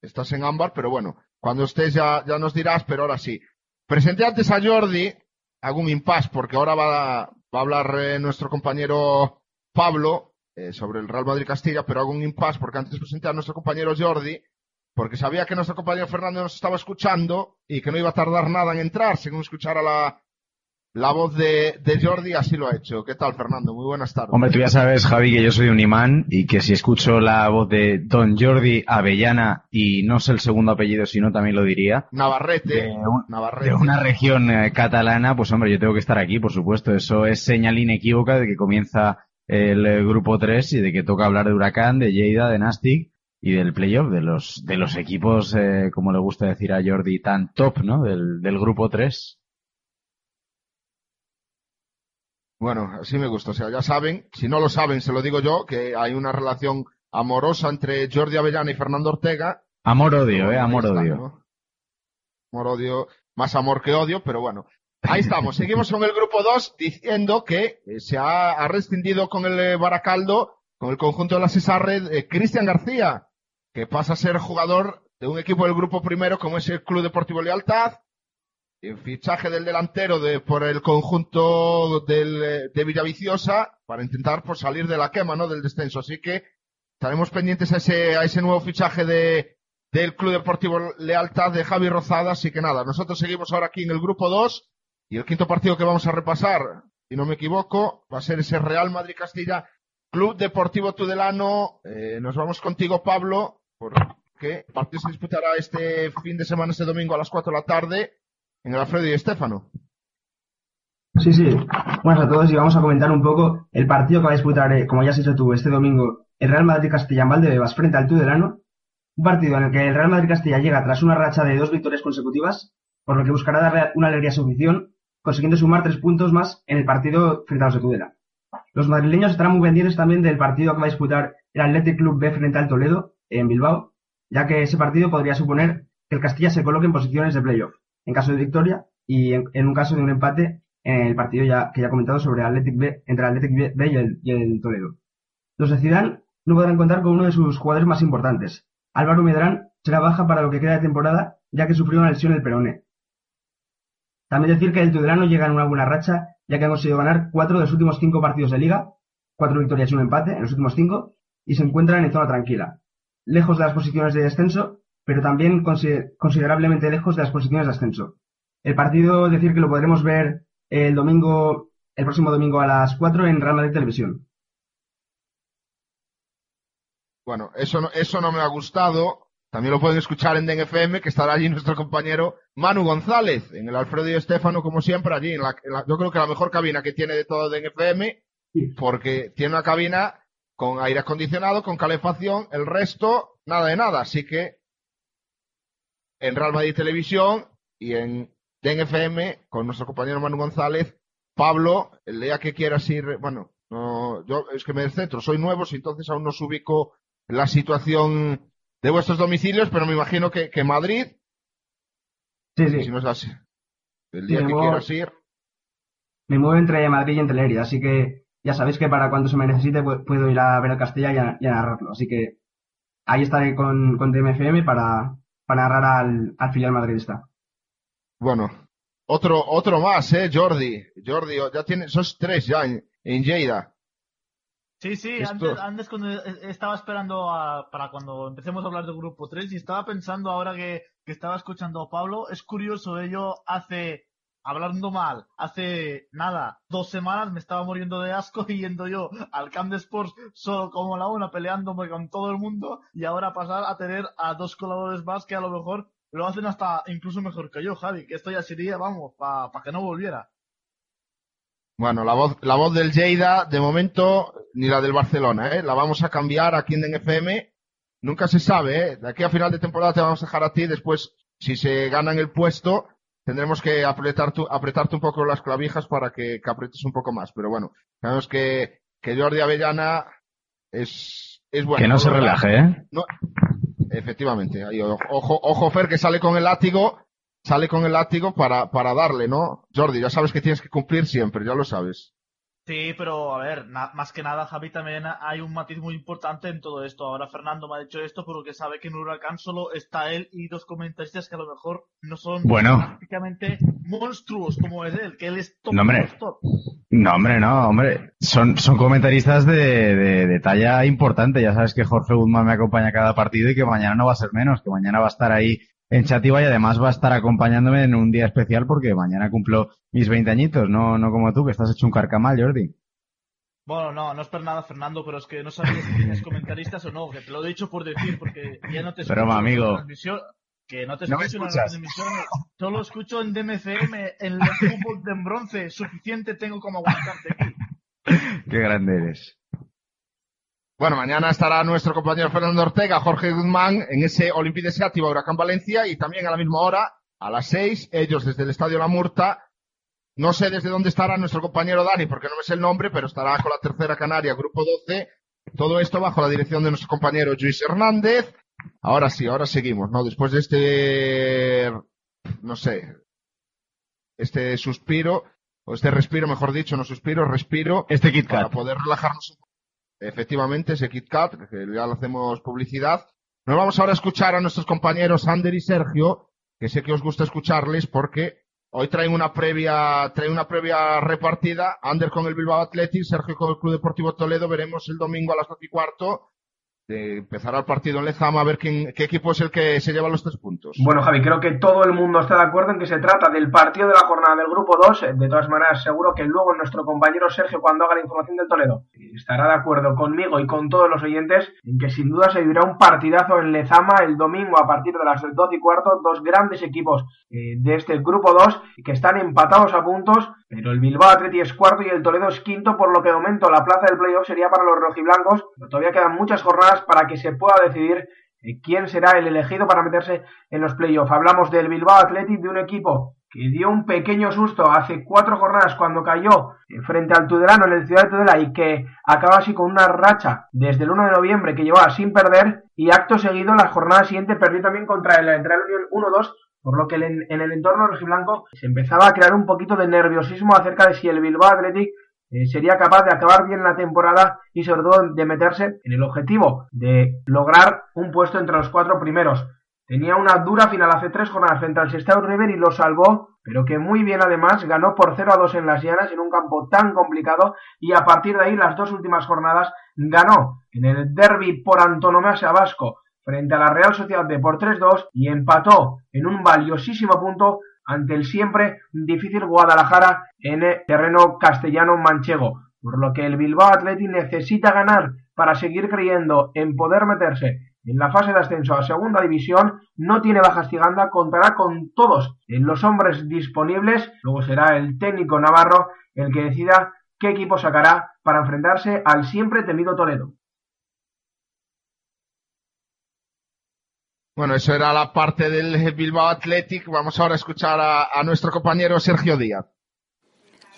estás en ámbar, pero bueno, cuando estés ya, ya nos dirás, pero ahora sí. Presenté antes a Jordi, hago un impasse porque ahora va, va a hablar eh, nuestro compañero Pablo eh, sobre el Real Madrid Castilla, pero hago un impasse porque antes presenté a nuestro compañero Jordi, porque sabía que nuestro compañero Fernando nos estaba escuchando y que no iba a tardar nada en entrar, según escuchara la, la voz de, de Jordi, así lo ha hecho. ¿Qué tal, Fernando? Muy buenas tardes. Hombre, tú ya sabes, Javi, que yo soy un imán y que si escucho la voz de Don Jordi Avellana y no sé el segundo apellido, sino también lo diría, Navarrete, de, un- Navarrete. de una región eh, catalana, pues hombre, yo tengo que estar aquí, por supuesto. Eso es señal inequívoca de que comienza el eh, grupo 3 y de que toca hablar de Huracán, de Lleida, de Nastic y del playoff, de los, de los equipos, eh, como le gusta decir a Jordi, tan top, ¿no? Del, del grupo 3. Bueno, así me gusta. O sea, ya saben, si no lo saben, se lo digo yo, que hay una relación amorosa entre Jordi Avellana y Fernando Ortega. Amor-odio, eh, amor-odio. ¿no? Amor-odio, más amor que odio, pero bueno. Ahí estamos. Seguimos con el grupo 2 diciendo que eh, se ha, rescindido con el eh, Baracaldo, con el conjunto de la Cesarred, eh, Cristian García, que pasa a ser jugador de un equipo del grupo primero como es el Club Deportivo Lealtad. El fichaje del delantero de, por el conjunto del, eh, de Villaviciosa para intentar pues, salir de la quema, ¿no? Del descenso. Así que estaremos pendientes a ese, a ese nuevo fichaje de, del Club Deportivo Lealtad de Javi Rozada. Así que nada, nosotros seguimos ahora aquí en el grupo 2 y el quinto partido que vamos a repasar, si no me equivoco, va a ser ese Real Madrid Castilla Club Deportivo Tudelano. Eh, nos vamos contigo, Pablo, porque el partido se disputará este fin de semana, este domingo a las 4 de la tarde en el Alfredo y Estefano. Sí, sí. Buenas a todos y vamos a comentar un poco el partido que va a disputar, eh, como ya has dicho tú, este domingo el Real Madrid Castilla en Valdebebas frente al Tudelano. Un partido en el que el Real Madrid Castilla llega tras una racha de dos victorias consecutivas, por lo que buscará darle una alegría a su afición, consiguiendo sumar tres puntos más en el partido frente a los de Tudela. Los madrileños estarán muy pendientes también del partido que va a disputar el Athletic Club B frente al Toledo en Bilbao, ya que ese partido podría suponer que el Castilla se coloque en posiciones de playoff, en caso de victoria y en, un caso de un empate en el partido ya, que ya he comentado sobre Athletic B, entre el Athletic B y el, y el Toledo. Los de Zidane no podrán contar con uno de sus jugadores más importantes. Álvaro Medrán será baja para lo que queda de temporada, ya que sufrió una lesión en el peroné. También decir que el Tudelano llega en una buena racha, ya que ha conseguido ganar cuatro de los últimos cinco partidos de liga, cuatro victorias y un empate en los últimos cinco, y se encuentran en zona tranquila, lejos de las posiciones de descenso, pero también consi- considerablemente lejos de las posiciones de ascenso. El partido, decir que lo podremos ver el domingo, el próximo domingo a las 4 en Real Madrid Televisión. Bueno, eso eso no me ha gustado. También lo pueden escuchar en DNFM, que estará allí nuestro compañero Manu González, en el Alfredo y Estefano, como siempre, allí. En la, en la- yo creo que la mejor cabina que tiene de todo DNFM, porque tiene una cabina con aire acondicionado, con calefacción, el resto, nada de nada. Así que en Real Madrid Televisión y en DNFM, con nuestro compañero Manu González, Pablo, el día que quieras ir, bueno, no, yo es que me descentro, soy nuevo, si entonces aún no os ubico la situación de vuestros domicilios, pero me imagino que, que Madrid, Sí, sí. si no es así, el día que muevo- quieras ir, Me muevo entre Madrid y entre Lerida, así que ya sabéis que para cuando se me necesite pu- puedo ir a ver el Castilla y a, y a narrarlo. Así que ahí estaré con, con DMFM para, para narrar al, al filial madridista. bueno, otro, otro más, eh, Jordi, Jordi, ya tiene, sos tres ya en, en Lleida. Sí, sí, Esto- antes, antes cuando e- estaba esperando a- para cuando empecemos a hablar del grupo 3 y estaba pensando ahora que, que estaba escuchando a Pablo, es curioso, ello hace, hablando mal, hace nada, dos semanas me estaba muriendo de asco y yendo yo al Camp de Sports solo como la una peleándome con todo el mundo y ahora pasar a tener a dos colaboradores más que a lo mejor lo hacen hasta incluso mejor que yo, Javi, que esto ya sería, vamos, para que no volviera. Bueno, la voz, la voz del Lleida, de momento, ni la del Barcelona, ¿eh? La vamos a cambiar aquí en FM. Nunca se sabe, ¿eh? De aquí a final de temporada te vamos a dejar a ti. Después, si se ganan el puesto, tendremos que apretar tu- apretarte un poco las clavijas para que, que aprietes un poco más. Pero bueno, sabemos que, que Jordi Avellana es, es bueno. que no se relaje, ¿eh? No, efectivamente. Ahí, ojo, ojo, ojo, Fer, que sale con el látigo, sale con el látigo para, para darle, ¿no? Jordi, ya sabes que tienes que cumplir siempre, ya lo sabes. Sí, pero a ver, más que nada, Javi, también hay un matiz muy importante en todo esto. Ahora Fernando me ha dicho esto porque sabe que en Huracán solo está él y dos comentaristas que a lo mejor no son Bueno. prácticamente monstruos como es él, que él es top No, hombre. de los top. No, hombre, no, hombre. Son, son comentaristas de, de, de talla importante. Ya sabes que Jorge Guzmán me acompaña cada partido y que mañana no va a ser menos, que mañana va a estar ahí en Chativa y además va a estar acompañándome en un día especial porque mañana cumplo mis 20 añitos, no, no como tú, que estás hecho un carcamal, Jordi. Bueno, no, no es por nada, Fernando, pero es que no sabía si tienes comentaristas o no, que te lo he dicho por decir, porque ya no te escucho Broma, en la transmisión, que no te No escucho en la transmisión, solo escucho en DMFM, en el fútbol de bronce, suficiente tengo como aguantarte aquí. Qué grande eres. Bueno, mañana estará nuestro compañero Fernando Ortega, Jorge Guzmán, en ese Olympique de Seativa Huracán Valencia y también a la misma hora, a las seis, ellos desde el Estadio La Murta. No sé desde dónde estará nuestro compañero Dani, porque no me sé el nombre, pero estará con la tercera Canaria, Grupo 12. Todo esto bajo la dirección de nuestro compañero Luis Hernández. Ahora sí, ahora seguimos, ¿no? Después de este, no sé, este suspiro, o este respiro, mejor dicho, no suspiro, respiro. Este Kit Para poder relajarnos un poco. Efectivamente, ese Kit Kat, que ya le hacemos publicidad. Nos vamos ahora a escuchar a nuestros compañeros Ander y Sergio, que sé que os gusta escucharles porque hoy traen una previa, traen una previa repartida. Ander con el Bilbao Athletic, Sergio con el Club Deportivo Toledo. Veremos el domingo a las 12 y cuarto. Eh, empezará el partido en Lezama a ver quién, qué equipo es el que se lleva los tres puntos. Bueno, Javi, creo que todo el mundo está de acuerdo en que se trata del partido de la jornada del grupo 2. De todas maneras, seguro que luego nuestro compañero Sergio, cuando haga la información del Toledo, estará de acuerdo conmigo y con todos los oyentes en que sin duda se vivirá un partidazo en Lezama el domingo a partir de las 12 y cuarto. Dos grandes equipos eh, de este grupo 2 que están empatados a puntos, pero el Bilbao Atleti es cuarto y el Toledo es quinto, por lo que de momento la plaza del playoff sería para los rojiblancos. Pero todavía quedan muchas jornadas para que se pueda decidir eh, quién será el elegido para meterse en los playoffs. Hablamos del Bilbao Athletic, de un equipo que dio un pequeño susto hace cuatro jornadas cuando cayó eh, frente al Tudelano en el Ciudad de Tudela y que acaba así con una racha desde el 1 de noviembre que llevaba sin perder y acto seguido la jornada siguiente perdió también contra el Real Unión 1-2 por lo que en, el entorno rojiblanco se empezaba a crear un poquito de nerviosismo acerca de si el Bilbao Athletic eh, sería capaz de acabar bien la temporada y sobre todo de meterse en el objetivo de lograr un puesto entre los cuatro primeros. Tenía una dura final hace tres jornadas frente al Sestao River y lo salvó, pero que muy bien además ganó por 0 a 2 en las llanas en un campo tan complicado y a partir de ahí las dos últimas jornadas ganó en el derby por antonomasia vasco frente a la Real Sociedad de por 3-2 y empató en un valiosísimo punto ante el siempre difícil Guadalajara en terreno castellano manchego, por lo que el Bilbao Athletic necesita ganar para seguir creyendo en poder meterse en la fase de ascenso a segunda división, no tiene bajas Ciganda, contará con todos los hombres disponibles, luego será el técnico navarro el que decida qué equipo sacará para enfrentarse al siempre temido Toledo. Bueno, eso era la parte del Bilbao Athletic. Vamos ahora a escuchar a, nuestro compañero Sergio Díaz.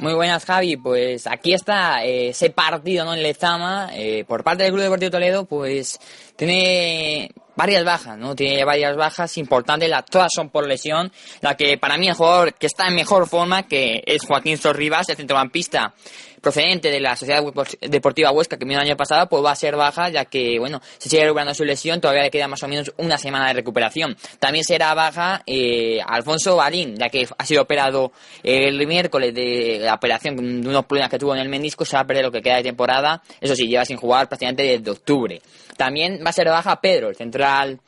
Muy buenas, Javi. Pues aquí está eh, ese partido ¿no? en Lezama. Eh, por parte del Club Deportivo Toledo, pues tiene varias bajas, ¿no? Tiene varias bajas importantes, las, todas son por lesión. La que para mí el jugador que está en mejor forma, que es Joaquín Sorribas, el centrocampista procedente de la Sociedad Deportiva Huesca que vino el año pasado, pues va a ser baja, ya que, bueno, se sigue recuperando su lesión, todavía le queda más o menos una semana de recuperación. También será baja eh, Alfonso Balín, ya que ha sido operado el miércoles de la operación de unos problemas que tuvo en el menisco, se va a perder lo que queda de temporada. Eso sí, lleva sin jugar prácticamente desde octubre. También va a ser baja Pedro, el central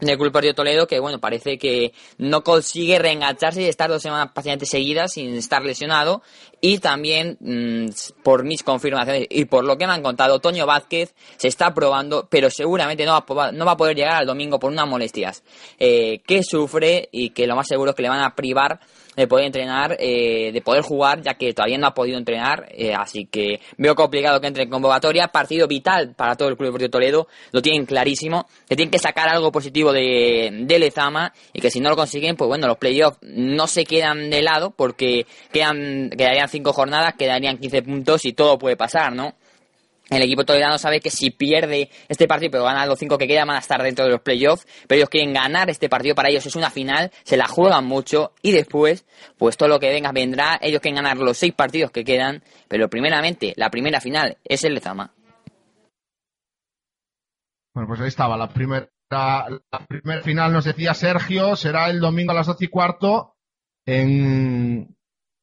del Club Deportivo Toledo que bueno parece que no consigue reengancharse y estar dos semanas prácticamente seguidas sin estar lesionado. Y también mm, por mis confirmaciones y por lo que me han contado Toño Vázquez se está probando pero seguramente no va, no va a poder llegar al domingo por unas molestias eh, que sufre y que lo más seguro es que le van a privar de poder entrenar, eh, de poder jugar, ya que todavía no ha podido entrenar, eh, así que veo complicado que entre en convocatoria, partido vital para todo el Club Deportivo Toledo, lo tienen clarísimo, que tienen que sacar algo positivo de, de Lezama, y que si no lo consiguen, pues bueno, los playoffs no se quedan de lado, porque quedan, quedarían cinco jornadas, quedarían 15 puntos y todo puede pasar, ¿no? El equipo toledano sabe que si pierde este partido, pero gana los cinco que quedan, van a estar dentro de los playoffs. Pero ellos quieren ganar este partido, para ellos es una final, se la juegan mucho y después, pues todo lo que venga vendrá. Ellos quieren ganar los seis partidos que quedan, pero primeramente, la primera final es el Lezama. Bueno, pues ahí estaba la primera, la primera final, nos decía Sergio, será el domingo a las doce y cuarto en,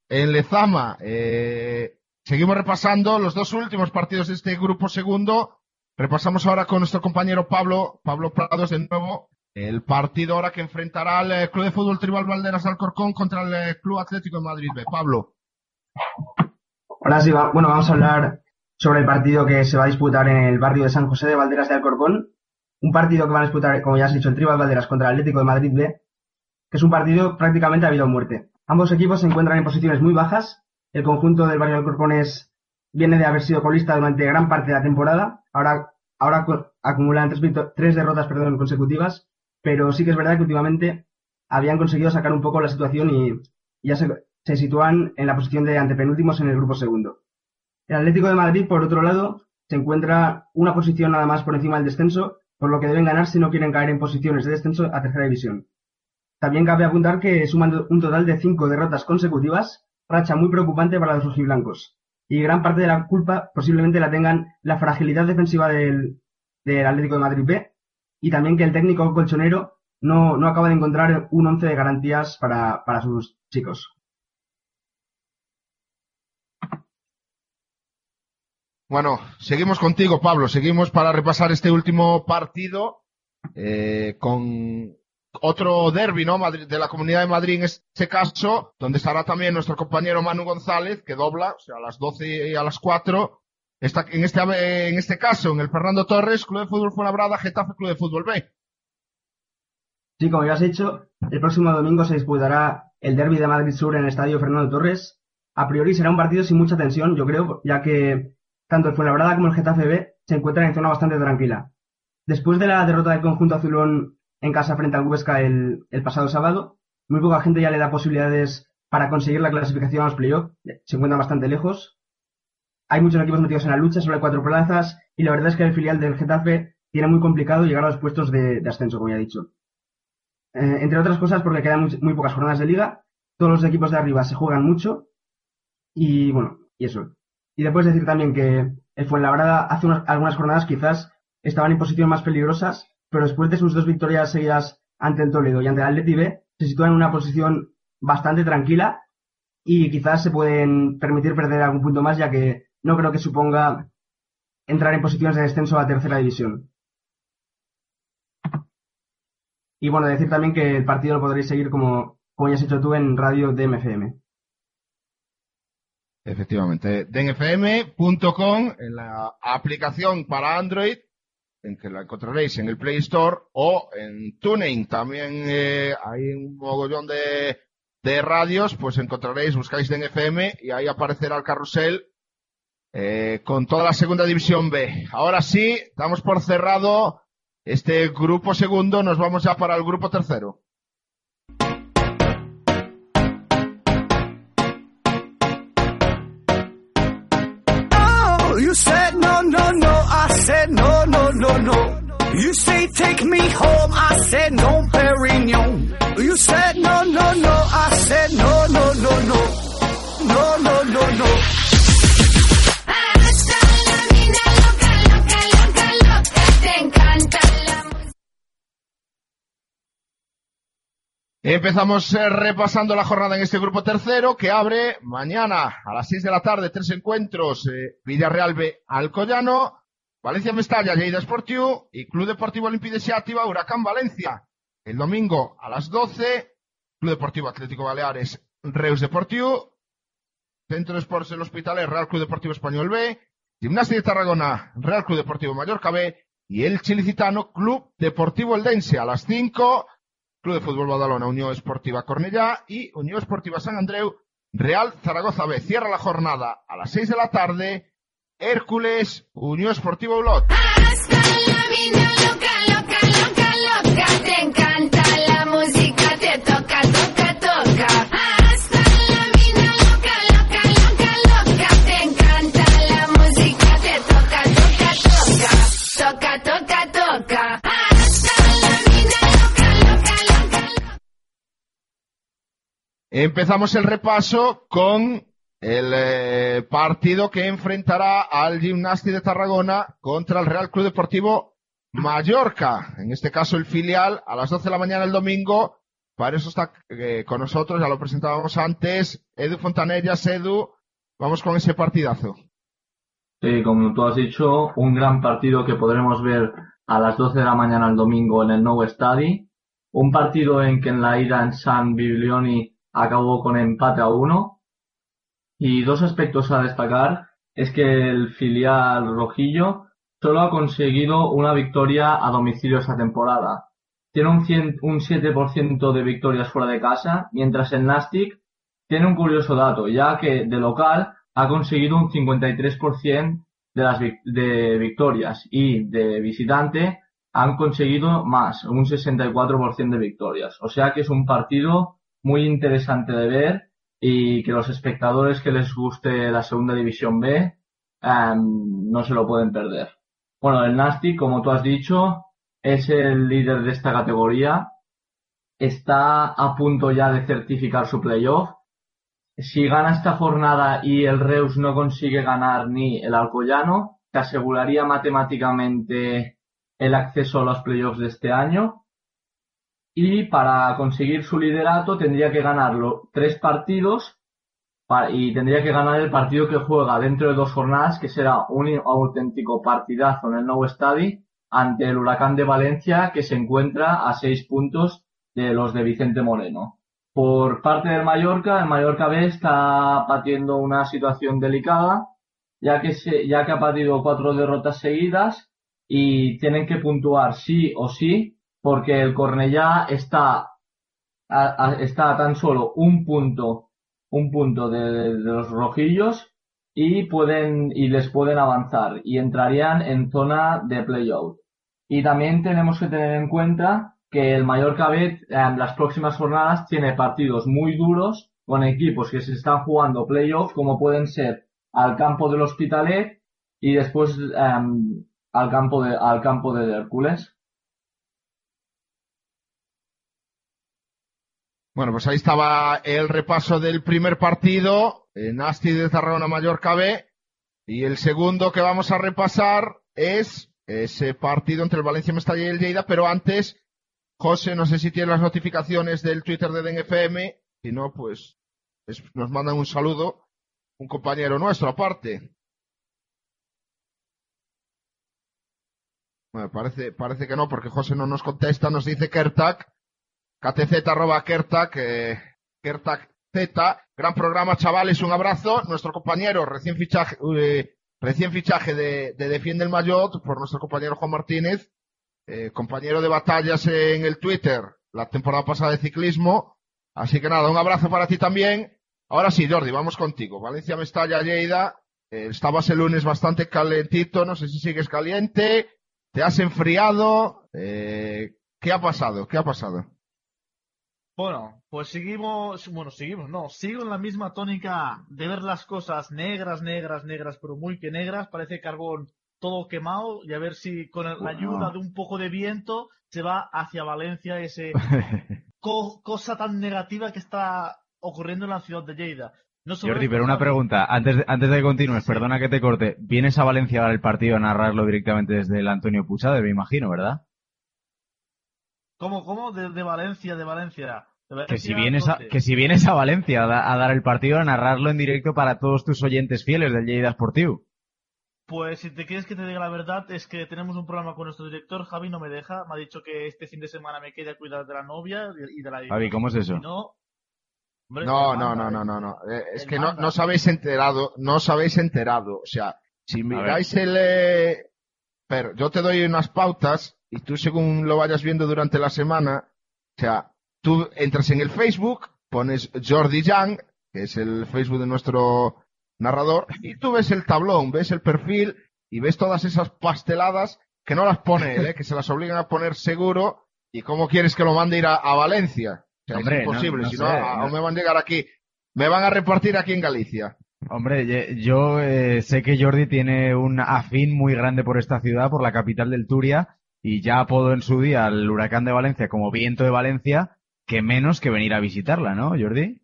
en Lezama. Eh, seguimos repasando los dos últimos partidos de este grupo segundo. Repasamos ahora con nuestro compañero Pablo, Pablo Prados de nuevo, el partido ahora que enfrentará al eh, Club de Fútbol Tribal Valderas de Alcorcón contra el eh, Club Atlético de Madrid B. Pablo. Ahora sí, bueno, vamos a hablar sobre el partido que se va a disputar en el barrio de San José de Valderas de Alcorcón. Un partido que van a disputar, como ya has dicho, el Tribal Valderas contra el Atlético de Madrid B, que es un partido prácticamente a vida o muerte. Ambos equipos se encuentran en posiciones muy bajas. El conjunto del barrio de Alcorcón es- viene de haber sido colista durante gran parte de la temporada. Ahora, ahora acumulan tres, derrotas consecutivas, pero sí que es verdad que últimamente habían conseguido sacar un poco la situación y, y ya se, se sitúan en la posición de antepenúltimos en el grupo segundo. El Atlético de Madrid, por otro lado, se encuentra una posición nada más por encima del descenso, por lo que deben ganar si no quieren caer en posiciones de descenso a tercera división. También cabe apuntar que suman un total de cinco derrotas consecutivas, racha muy preocupante para los rojiblancos. Y gran parte de la culpa posiblemente la tengan la fragilidad defensiva del, Atlético de Madrid B y también que el técnico colchonero no, no acaba de encontrar un once de garantías para, para sus chicos. Bueno, seguimos contigo, Pablo. Seguimos para repasar este último partido eh, con otro derby, ¿no? Madrid- de la Comunidad de Madrid en este caso, donde estará también nuestro compañero Manu González, que dobla, o sea, a las 12 y a las 4. Está en este, en este caso, en el Fernando Torres, Club de Fútbol Fuenlabrada, Getafe Club de Fútbol B. Sí, como ya has dicho, el próximo domingo se disputará el derby de Madrid Sur en el Estadio Fernando Torres. A priori será un partido sin mucha tensión, yo creo, ya que tanto el Fuenlabrada como el Getafe B se encuentran en zona bastante tranquila. Después de la derrota del conjunto azulón en casa frente al Huesca el, pasado sábado, muy poca gente ya le da posibilidades para conseguir la clasificación a los playoffs. Se encuentran bastante lejos. Hay muchos equipos metidos en la lucha sobre cuatro plazas y la verdad es que el filial del Getafe tiene muy complicado llegar a los puestos de, de ascenso, como ya he dicho. Eh, entre otras cosas porque quedan muy, muy pocas jornadas de liga, todos los equipos de arriba se juegan mucho y bueno, y eso. Y después decir también que el Fuenlabrada hace unas- algunas jornadas quizás estaban en posiciones más peligrosas, pero después de sus dos victorias seguidas ante el Toledo y ante el Atleti B, se sitúan en una posición bastante tranquila y quizás se pueden permitir perder algún punto más, ya que no creo que suponga entrar en posiciones de descenso a la tercera división. Y bueno, decir también que el partido lo podréis seguir como, como ya has hecho tú en radio DMFM. Efectivamente, denfm.com en la aplicación para Android, en que la encontraréis en el Play Store o en Tuning. También eh, hay un mogollón de, de radios, pues encontraréis, buscáis DenFM y ahí aparecerá el carrusel eh, con toda la segunda división B. Ahora sí, damos por cerrado este grupo segundo, nos vamos ya para el grupo tercero. No, no. You say take me home. I said no, Perignon. You said no, no, no. I said no, no, no, no. No, no, no, no. Te encanta la Empezamos eh, repasando la jornada en este grupo tercero que abre mañana a las 6 de la tarde, tres encuentros, eh, Villarreal B, Alcoyano, Valencia Mestalla, Lleida Sportiu y Club Deportivo de Seativa, Huracán Valencia. El domingo a las 12, Club Deportivo Atlético Baleares, Reus Deportiu, Centro de Sports El Hospitalet, Real Club Deportivo Español B, Gimnasia de Tarragona, Real Club Deportivo Mallorca B. Y el Chilicitano Club Deportivo Eldense. A las 5, Club de Fútbol Badalona, Unión Esportiva Cornellá y Unión Esportiva San Andreu, Real Zaragoza B. Cierra la jornada a las 6 de la tarde, Hércules, Unión Esportiva Ulot. Te encanta la música, te toca, toca, toca. Hasta la vida loca, loca, loca, loca. Te encanta la música, te toca, toca, toca. Toca, toca, toca. Hasta la vida loca, loca, loca. Empezamos el repaso con el eh, partido que enfrentará al Gimnasti de Tarragona contra el Real Club Deportivo Mallorca. En este caso el filial a las 12 de la mañana el domingo. Para eso está eh, con nosotros, ya lo presentábamos antes, Edu Fontanellas. Edu, vamos con ese partidazo. Sí, como tú has dicho, un gran partido que podremos ver a las 12 de la mañana el domingo en el Nou Stadi. Un partido en que en la ida en San Biblioni acabó con empate a uno. Y dos aspectos a destacar es que el filial rojillo solo ha conseguido una victoria a domicilio esta temporada. Tiene un, cien- un 7% de victorias fuera de casa, mientras el Nastic tiene un curioso dato, ya que de local ha conseguido un 53% de las vic- de victorias y de visitante han conseguido más, un 64% de victorias. O sea que es un partido muy interesante de ver y que los espectadores que les guste la segunda división B em, no se lo pueden perder. Bueno, el Nastic, como tú has dicho, es el líder de esta categoría. Está a punto ya de certificar su playoff. Si gana esta jornada y el Reus no consigue ganar ni el Alcoyano, te aseguraría matemáticamente el acceso a los playoffs de este año. Y para conseguir su liderato tendría que ganarlo tres partidos pa- y tendría que ganar el partido que juega dentro de dos jornadas, que será un auténtico partidazo en el Nou Stadi ante el Huracán de Valencia, que se encuentra a seis puntos de los de Vicente Moreno. Por parte del Mallorca, el Mallorca B está patiendo una situación delicada, ya que, se, ya que ha patido cuatro derrotas seguidas y tienen que puntuar sí o sí, porque el Cornellá está está tan solo un punto, un punto de, los rojillos y pueden, y les pueden avanzar y entrarían en zona de playout. Y también tenemos que tener en cuenta que el Mallorca B en las próximas jornadas tiene partidos muy duros con equipos que se están jugando playoffs como pueden ser al campo del Hospitalet y después em, al campo de, al campo de Hércules. Bueno, pues ahí estaba el repaso del primer partido, en Asti de Tarragona Mallorca B. Y el segundo que vamos a repasar es ese partido entre el Valencia Mestalla y el Lleida, pero antes, José, no sé si tiene las notificaciones del Twitter de DNFM, si no, pues es- nos mandan un saludo, un compañero nuestro aparte. Bueno, parece, parece que no, porque José no nos contesta, nos dice Kertak, ktz arroba Kertak, eh, Kertak Z, gran programa chavales, un abrazo, nuestro compañero recién fichaje, eh, recién fichaje de, de Defiende el Mayotte por nuestro compañero Juan Martínez, eh, compañero de batallas en el Twitter la temporada pasada de ciclismo, así que nada, un abrazo para ti también. Ahora sí, Jordi, vamos contigo. Valencia Mestalla Lleida, eh, estabas el lunes bastante calentito, no sé si sigues caliente, te has enfriado, eh, ¿qué ha pasado? ¿Qué ha pasado? Bueno, pues seguimos, bueno, seguimos, no, sigo en la misma tónica de ver las cosas negras, negras, negras, pero muy que negras, parece carbón todo quemado y a ver si con la ayuda de un poco de viento se va hacia Valencia ese co- cosa tan negativa que está ocurriendo en la ciudad de Lleida. No Jordi, pero una pregunta. Antes de, antes de que continúes, perdona que te corte. ¿Vienes a Valencia a dar el partido a narrarlo directamente desde el Antonio Puchade, me imagino, verdad? ¿Cómo, cómo? De, de Valencia, de Valencia. De Que si vienes a, que si vienes a Valencia a, da- a dar el partido, a narrarlo en directo para todos tus oyentes fieles del Lleida Sportivo. Pues si te quieres que te diga la verdad, es que tenemos un programa con nuestro director, Javi no me deja, me ha dicho que este fin de semana me quede a cuidar de la novia y de la hija. Javi, ¿cómo es eso? Si no, hombre, No, no, manda, no, ¿eh? no, no, no. Eh, es Él que no, no os habéis enterado, no os habéis enterado. O sea, si miráis el... eh, Pero yo te doy unas pautas y tú según lo vayas viendo durante la semana, o sea, tú entras en el Facebook, pones Jordi Young, que es el Facebook de nuestro narrador, y tú ves el tablón, ves el perfil y ves todas esas pasteladas que no las pone él, ¿eh? que se las obligan a poner seguro. ¿Y cómo quieres que lo mande ir a, a Valencia? O sea, Hombre, es imposible, no si no, a- no- me van a llegar aquí, me van a repartir aquí en Galicia. Hombre, yo eh, sé que Jordi tiene un afín muy grande por esta ciudad, por la capital del Turia, y ya apodó en su día al huracán de Valencia como viento de Valencia, que menos que venir a visitarla, ¿no, Jordi?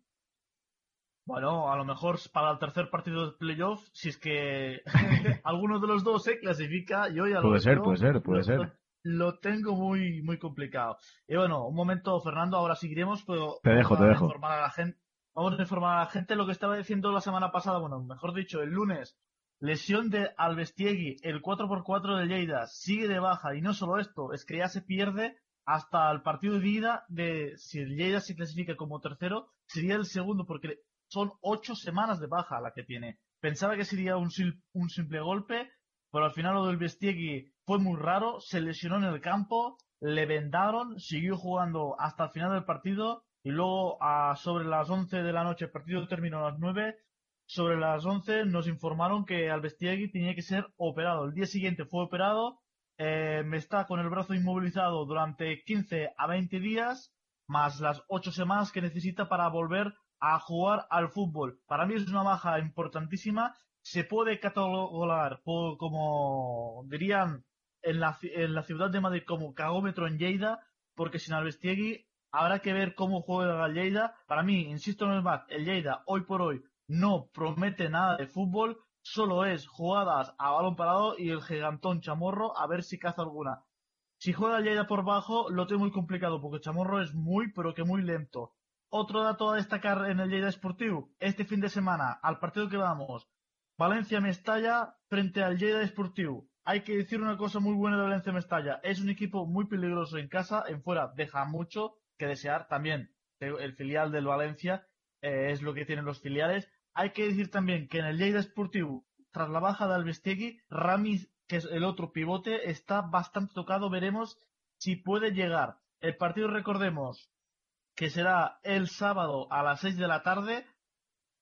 Bueno, a lo mejor para el tercer partido de playoff, si es que alguno de los dos se clasifica, yo ya lo Puede ser, puede ser, puede lo- ser. Lo, tengo muy, muy complicado. Y bueno, un momento, Fernando, ahora seguiremos, pero Te dejo, te dejo. informar a la gente. Vamos a informar a la gente lo que estaba diciendo la semana pasada, bueno, mejor dicho, el lunes. Lesión de Albestiegui, el 4x4 de Lleida, sigue de baja. Y no solo esto, es que ya se pierde hasta el partido de ida de si Lleida se clasifica como tercero, sería el segundo, porque son ocho semanas de baja la que tiene. Pensaba que sería un, un simple golpe, pero al final lo del Bestiegui fue muy raro, se lesionó en el campo, le vendaron, siguió jugando hasta el final del partido y luego a sobre las 11 de la noche, el partido terminó a las 9, sobre las 11 nos informaron que Albestiegui tenía que ser operado. El día siguiente fue operado, eh, me está con el brazo inmovilizado durante 15 a 20 días, más las 8 semanas que necesita para volver a jugar al fútbol. Para mí es una baja importantísima. Se puede catalogar como dirían en la, ciudad de Madrid como cagómetro en Lleida, porque sin Albestiegui habrá que ver cómo juega el Lleida. Para mí, insisto en el más, el Lleida hoy por hoy no promete nada de fútbol, solo es jugadas a balón parado y el gigantón Chamorro a ver si caza alguna. Si juega Lleida por bajo, lo tengo muy complicado porque Chamorro es muy, pero que muy lento. Otro dato a destacar en el Lleida Esportivo, este fin de semana, al partido que vamos, Valencia-Mestalla frente al Lleida Esportivo. Hay que decir una cosa muy buena de Valencia-Mestalla, es un equipo muy peligroso en casa, en fuera deja mucho que desear también. El filial del Valencia eh, es lo que tienen los filiales. Hay que decir también que en el Lleida Esportivo, tras la baja de Albestegui, Ramis, que es el otro pivote, está bastante tocado. Veremos si puede llegar. El partido, recordemos, que será el sábado a las 6 de la tarde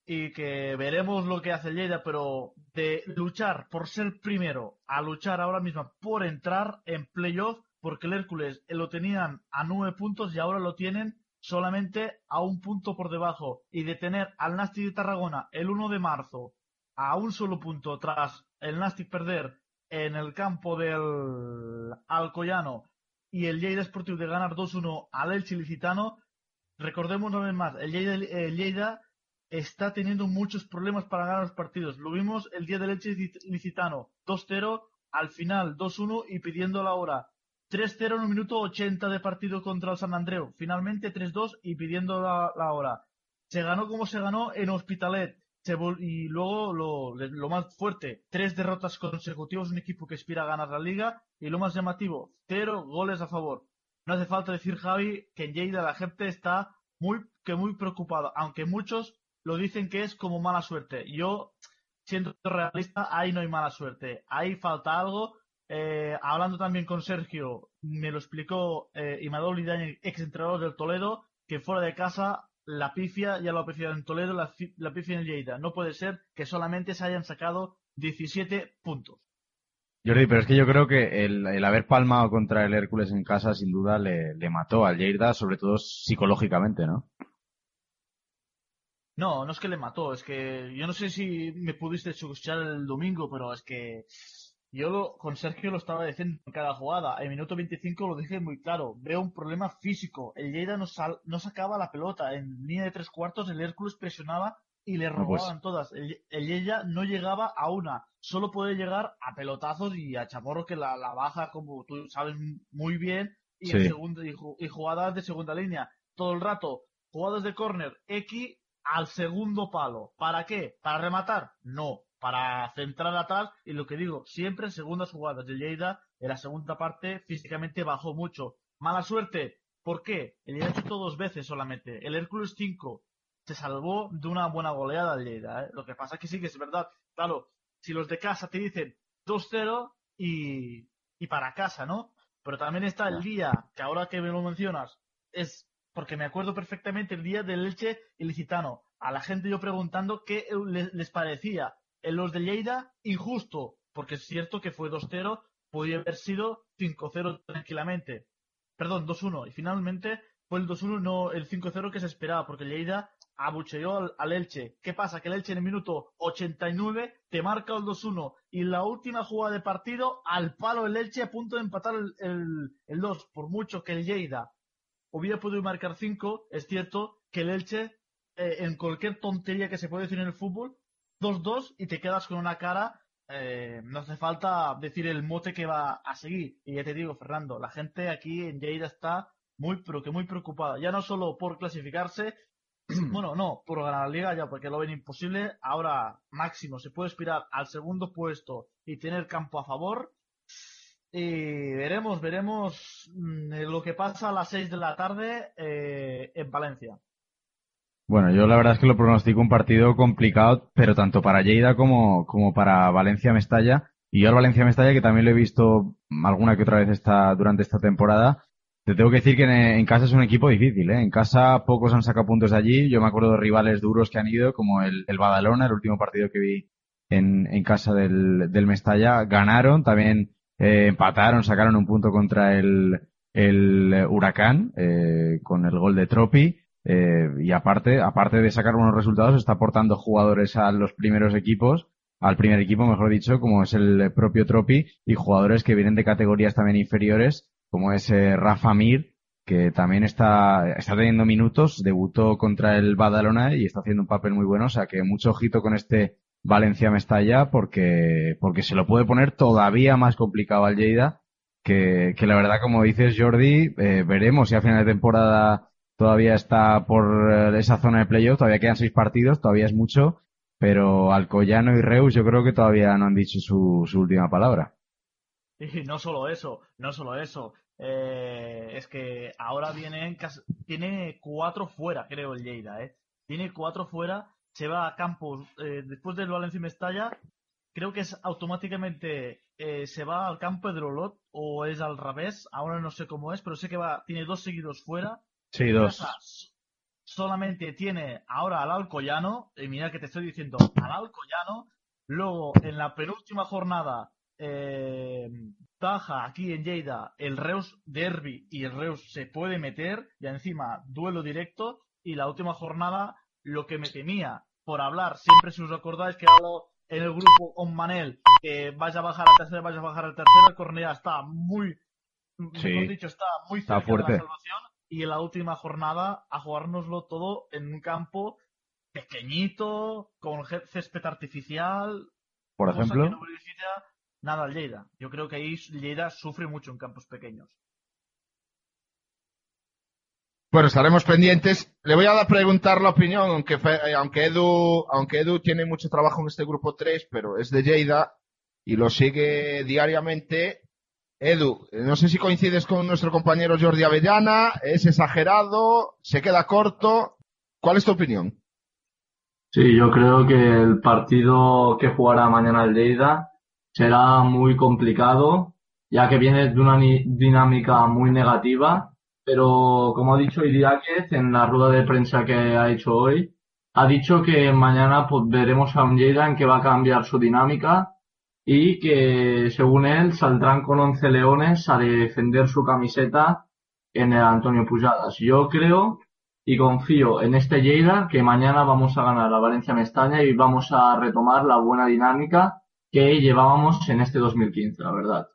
y que veremos lo que hace el Lleida, pero de luchar por ser primero a luchar ahora mismo por entrar en playoff, porque el Hércules lo tenían a nueve puntos y ahora lo tienen solamente a un punto por debajo y de tener al Nastic de Tarragona el 1 de marzo a un solo punto tras el Nastic perder en el campo del Alcoyano y el Lleida Sportivo de ganar 2-1 al Elche Licitano, recordemos una vez más, el Lleida, está teniendo muchos problemas para ganar los partidos. Lo vimos el día del Elche Licitano, 2-0, al final 2-1 y pidiendo la hora. 3-0 en un minuto 80 de partido contra el San Andreu. Finalmente 3-2 y pidiendo la, hora. Se ganó como se ganó en Hospitalet. Se y luego lo, lo más fuerte, tres derrotas consecutivas, un equipo que aspira a ganar la liga. Y lo más llamativo, cero goles a favor. No hace falta decir, Javi, que en Lleida la gente está muy, que muy preocupada, aunque muchos lo dicen que es como mala suerte. Yo, siendo realista, ahí no hay mala suerte. Ahí falta algo. Eh, hablando también con Sergio, me lo explicó eh, Imadol Lidaña, ex entrenador del Toledo, que fuera de casa la pifia ya lo ha apreciado en Toledo, la, la pifia en Lleida. No puede ser que solamente se hayan sacado 17 puntos. Jordi, pero es que yo creo que el, el haber palmado contra el Hércules en casa sin duda le, le mató al Lleida, sobre todo psicológicamente, ¿no? No, no es que le mató, es que yo no sé si me pudiste escuchar el domingo, pero es que yo lo- con Sergio lo estaba diciendo en cada jugada. En minuto 25 lo dije muy claro, veo un problema físico. El Lleida no, sal- no sacaba la pelota, en línea de tres cuartos el Hércules presionaba y le No, pues. robaban todas. El, el Lleida no llegaba a una, solo puede llegar a pelotazos y a chamorro que la, la baja, como tú sabes muy bien, y, en Sí. segunda, y, y jugadas de segunda línea. Todo el rato, jugadas de córner, X al segundo palo. ¿Para qué? ¿Para rematar? No, para centrar atrás y lo que digo, siempre en segundas jugadas. El Lleida en la segunda parte físicamente bajó mucho. Mala suerte. ¿Por qué? El Lleida chutó dos veces solamente. El Hércules 5 se salvó de una buena goleada al Lleida. ¿eh? Lo que pasa es que sí que es verdad. Claro, si los de casa te dicen 2-0 y, y para casa, ¿no? Pero también está el día, que ahora que me lo mencionas, es porque me acuerdo perfectamente el día del Elche y Licitano. A la gente yo preguntando qué le- les parecía. En los de Lleida, injusto, porque es cierto que fue 2-0, podía haber sido 5-0 tranquilamente. Perdón, 2-1. Y finalmente fue el 2-1, no el 5-0 que se esperaba, porque Lleida abucheó al, al Elche. ¿Qué pasa? Que el Elche en el minuto 89 te marca el 2-1 y la última jugada de partido al palo el Elche a punto de empatar el 2, por mucho que el Lleida hubiera podido marcar 5, es cierto que el Elche, eh, en cualquier tontería que se puede decir en el fútbol, 2-2 y te quedas con una cara, eh, no hace falta decir el mote que va a seguir. Y ya te digo, Fernando, la gente aquí en Lleida está muy, pero que muy preocupada. Ya no solo por clasificarse, bueno, no, por ganar la liga ya, porque lo ven imposible. Ahora, máximo, se puede aspirar al segundo puesto y tener campo a favor. Y veremos, veremos mm, lo que pasa a las 6 de la tarde eh, en Valencia. Bueno, yo la verdad es que lo pronostico un partido complicado, pero tanto para Lleida como, como para Valencia-Mestalla. Y yo al Valencia-Mestalla, que también lo he visto alguna que otra vez esta, durante esta temporada, te tengo que decir que en, en casa es un equipo difícil, ¿eh? En casa pocos han sacado puntos allí. Yo me acuerdo de rivales duros que han ido, como el, el Badalona, el último partido que vi en, en casa del, del Mestalla. Ganaron, también eh, empataron, sacaron un punto contra el, el Huracán, eh, con el gol de Tropi. Eh, y aparte, aparte de sacar buenos resultados, está aportando jugadores a los primeros equipos, al primer equipo, mejor dicho, como es el propio Tropi, y jugadores que vienen de categorías también inferiores, como es eh, Rafa Mir, que también está, está teniendo minutos, debutó contra el Badalona y está haciendo un papel muy bueno, o sea que mucho ojito con este Valencia Mestalla porque, porque se lo puede poner todavía más complicado al Lleida, que, que la verdad, como dices Jordi, eh, veremos si a final de temporada todavía está por eh, esa zona de playoff, todavía quedan seis partidos, todavía es mucho, pero Alcoyano y Reus yo creo que todavía no han dicho su, última palabra. Y no solo eso, no solo eso. eh, es que ahora viene tiene cuatro fuera, creo, el Lleida, ¿eh? Tiene cuatro fuera, se va a campos, eh, después del Valencia y Mestalla, creo que es automáticamente, eh, se va al campo de Olot, o es al revés, ahora no sé cómo es, pero sé que va, tiene dos seguidos fuera. Sí, dos. Solamente tiene ahora al Alcoyano, y mira que te estoy diciendo, al Alcoyano, luego en la penúltima jornada, eh, Taja aquí en Lleida, el Reus Derby y el Reus se puede meter, y encima duelo directo, y la última jornada, lo que me temía por hablar, siempre si os acordáis que hablo en el grupo con Manel, que vaya a bajar a tercera, vaya a bajar a tercera, el Cornellá está muy, Sí. dicho, está muy Está cerca de la fuerte. salvación, y en la última jornada a jugárnoslo todo en un campo pequeñito, con césped artificial. Por ejemplo. que no beneficia nada al Lleida. Yo creo que ahí Lleida sufre mucho en campos pequeños. Bueno, estaremos pendientes. Le voy a dar- preguntar la opinión, aunque, aunque, Edu, aunque Edu tiene mucho trabajo en este grupo 3, pero es de Lleida y lo sigue diariamente. Edu, no sé si coincides con nuestro compañero Jordi Avellana, es exagerado, se queda corto. ¿Cuál es tu opinión? Sí, yo creo que el partido que jugará mañana el Lleida será muy complicado, ya que viene de una dinámica muy negativa, pero como ha dicho Idiáquez en la rueda de prensa que ha hecho hoy, ha dicho que mañana pues, veremos a un Lleida en que va a cambiar su dinámica y que según él saldrán con 11 leones a defender su camiseta en el Antonio Pujadas. Yo creo y confío en este Lleida que mañana vamos a ganar a Valencia Mestaña y vamos a retomar la buena dinámica que llevábamos en este 2015, la verdad.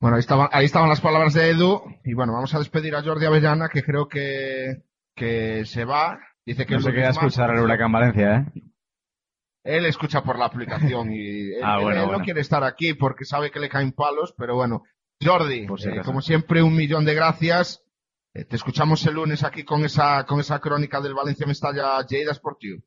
Bueno, ahí estaban, ahí estaban las palabras de Edu. Y bueno, vamos a despedir a Jordi Avellana, que creo que, que se va. Dice que No se queda a escuchar el Huracán Valencia, ¿eh? Él escucha por la aplicación y él, Ah, él- bueno, él no bueno. quiere estar aquí porque sabe que le caen palos, pero bueno. Jordi, si eh, como siempre, un millón de gracias. Eh, te escuchamos el lunes aquí con esa, con esa crónica del Valencia Mestalla Lleida Sportivo.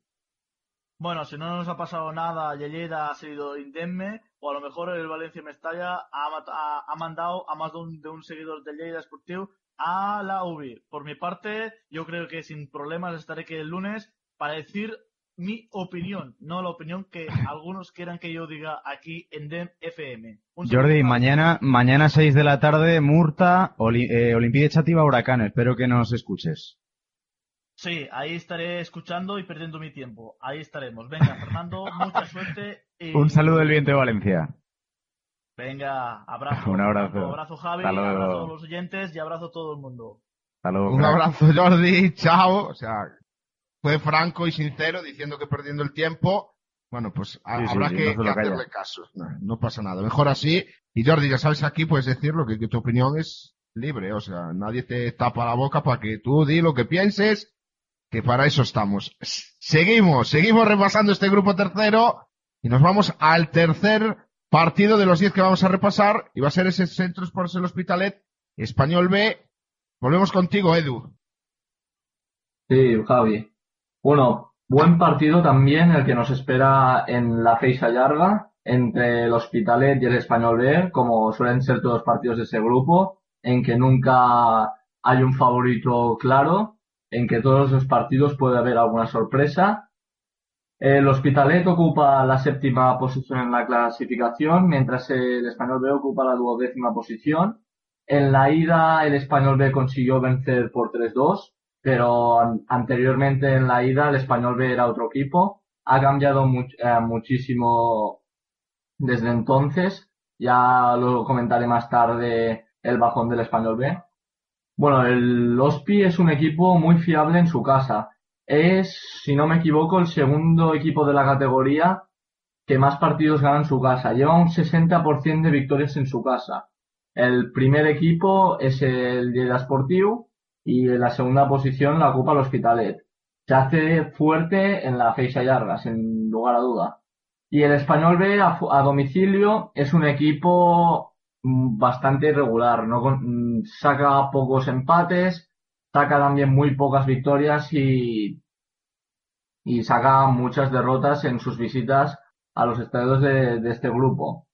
Bueno, si no nos ha pasado nada, Lleida ha sido indemne, o a lo mejor el Valencia Mestalla ha, ha, ha mandado a más de un, de un seguidor del Lleida Sportivo a la UBI. Por mi parte, yo creo que sin problemas estaré aquí el lunes para decir mi opinión, no la opinión que algunos quieran que yo diga aquí en DEM FM. Un saludo. Jordi, mañana, mañana 6 de la tarde, Murta, Oli, eh, Olimpide Chativa, Huracán. Espero que nos escuches. Sí, ahí estaré escuchando y perdiendo mi tiempo. Ahí estaremos. Venga, Fernando, mucha suerte y Un saludo del viento de Valencia. venga, abrazo. Un abrazo. Fernando, abrazo Javi, Hasta luego. abrazo a los oyentes y abrazo a todo el mundo. Hasta luego, Un abrazo, Jordi. Chao. O sea, fue franco y sincero diciendo que perdiendo el tiempo. Bueno, pues a- Sí, habrá sí, que, no lo que hacerle caso. No, no pasa nada. Mejor así. Y Jordi, ya sabes, aquí puedes decirlo, que, que tu opinión es libre. O sea, nadie te tapa la boca para que tú di lo que pienses, que para eso estamos. Seguimos, seguimos repasando este grupo tercero y nos vamos al tercer partido de los 10 que vamos a repasar y va a ser ese Centro Sports el Hospitalet, Español B. Volvemos contigo, Edu. Sí, Javi. Bueno, buen partido también el que nos espera en la fecha larga entre el Hospitalet y el Español B, como suelen ser todos los partidos de ese grupo, en que nunca hay un favorito claro, en que todos los partidos puede haber alguna sorpresa. El Hospitalet ocupa la séptima posición en la clasificación, mientras el Español B ocupa la duodécima posición. En la ida, el Español B consiguió vencer por 3-2, pero an- anteriormente en la ida el Español B era otro equipo. Ha cambiado much- eh, muchísimo desde entonces. Ya lo comentaré más tarde el bajón del Español B. Bueno, el Ospi es un equipo muy fiable en su casa. Es, si no me equivoco, el segundo equipo de la categoría que más partidos gana en su casa. Lleva un 60% de victorias en su casa. El primer equipo es el Lleida Sportiu y en la segunda posición la ocupa el Hospitalet. Se hace fuerte en la Feixa Llarga, sin lugar a duda. Y el Español B a, domicilio es un equipo mm, bastante irregular, ¿no? Mm, saca pocos empates, saca también muy pocas victorias y, y saca muchas derrotas en sus visitas a los estadios de este grupo.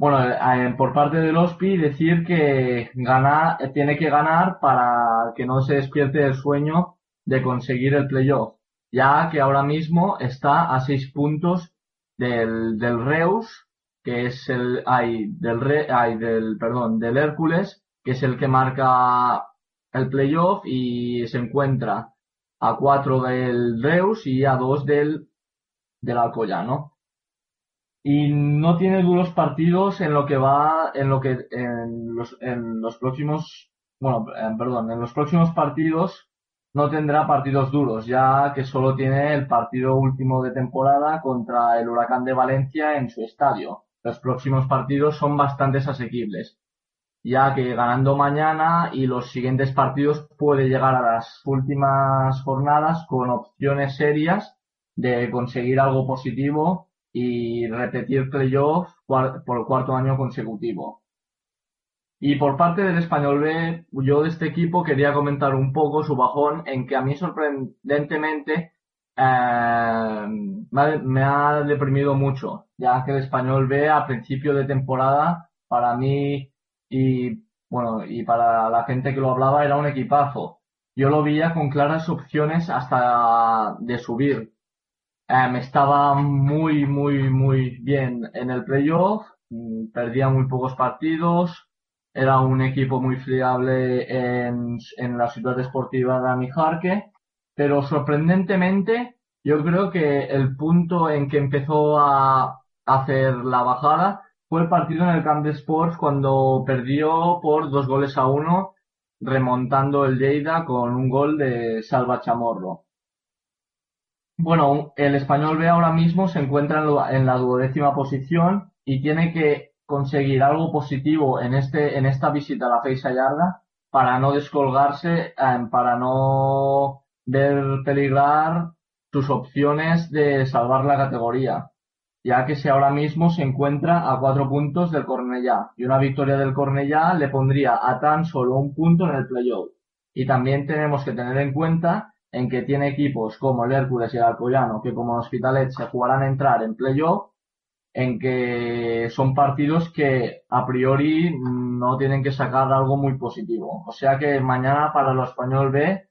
Bueno, eh, por parte del OSPI decir que gana, eh, tiene que ganar para que no se despierte el sueño de conseguir el playoff, ya que ahora mismo está a seis puntos del, del Reus, que es el, ay, del Re, ay, del, perdón, del Hércules, que es el que marca el playoff y se encuentra a cuatro del Reus y a dos del, del Alcoyano y no tiene duros partidos en lo que va en lo que en los en los próximos bueno perdón en los próximos partidos no tendrá partidos duros ya que solo tiene el partido último de temporada contra el Huracán de Valencia en su estadio. Los próximos partidos son bastante asequibles ya que ganando mañana y los siguientes partidos puede llegar a las últimas jornadas con opciones serias de conseguir algo positivo y repetir playoff por cuarto año consecutivo. Y por parte del Español B, yo de este equipo quería comentar un poco su bajón en que a mí sorprendentemente eh, me ha deprimido mucho, ya que el Español B a principio de temporada para mí y bueno y para la gente que lo hablaba era un equipazo. Yo lo veía con claras opciones hasta de subir. Eh, estaba muy muy muy bien en el playoff, mm, perdía muy pocos partidos, era un equipo muy fiable en, en la ciudad deportiva de Amijarque, pero sorprendentemente yo creo que el punto en que empezó a hacer la bajada fue el partido en el Camp de Sports cuando perdió por dos goles a uno, remontando el Lleida con un gol de Salva Chamorro. Bueno, el Español B ahora mismo se encuentra en, la duodécima posición y tiene que conseguir algo positivo en este en esta visita a la Feixa Yarda para no descolgarse, eh, para no ver peligrar sus opciones de salvar la categoría, ya que si ahora mismo se encuentra a cuatro puntos del Cornellá y una victoria del Cornellá le pondría a tan solo un punto en el playoff. Y también tenemos que tener en cuenta en que tiene equipos como el Hércules y el Alcoyano que como el Hospitalet se jugarán a entrar en playoff, en que son partidos que a priori no tienen que sacar algo muy positivo. O sea que mañana para el Español B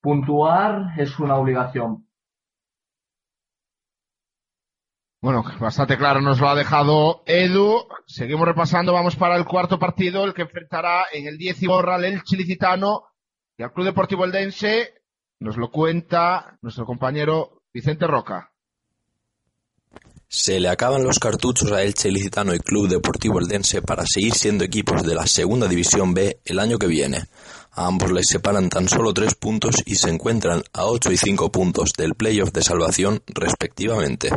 puntuar es una obligación. Bueno, bastante claro nos lo ha dejado Edu. Seguimos repasando, vamos para el cuarto partido, el que enfrentará en el 10 y borra al Elche Licitano y al Club Deportivo Eldense. Nos lo cuenta nuestro compañero Vicente Roca. Se le acaban los cartuchos a Elche Licitano y Club Deportivo Eldense para seguir siendo equipos de la Segunda División B el año que viene. A ambos les separan tan solo tres puntos y se encuentran a 8 y 5 puntos del playoff de salvación respectivamente.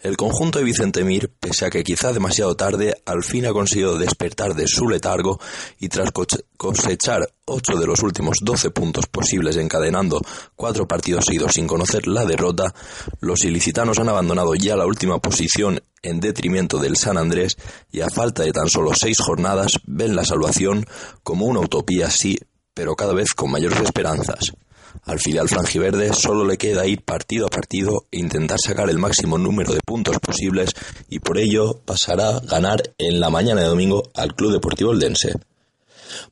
El conjunto de Vicente Mir, pese a que quizá demasiado tarde, al fin ha conseguido despertar de su letargo y tras cosechar 8 de los últimos 12 puntos posibles encadenando cuatro partidos seguidos sin conocer la derrota, los ilicitanos han abandonado ya la última posición en detrimento del San Andrés y a falta de tan solo seis jornadas ven la salvación como una utopía sí, pero cada vez con mayores esperanzas. Al filial franjiverde solo le queda ir partido a partido e intentar sacar el máximo número de puntos posibles y por ello pasará a ganar en la mañana de domingo al Club Deportivo Eldense.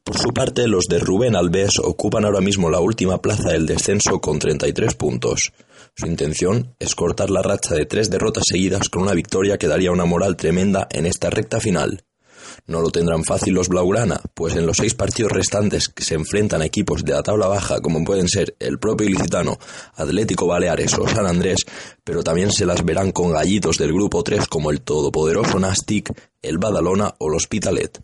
Por su parte, los de Rubén Alves ocupan ahora mismo la última plaza del descenso con 33 puntos. Su intención es cortar la racha de tres derrotas seguidas con una victoria que daría una moral tremenda en esta recta final. No lo tendrán fácil los Blaugrana, pues en los seis partidos restantes que se enfrentan a equipos de la tabla baja como pueden ser el propio Ilicitano, Atlético Baleares o San Andrés, pero también se las verán con gallitos del grupo 3 como el todopoderoso Nastic, el Badalona o el Hospitalet.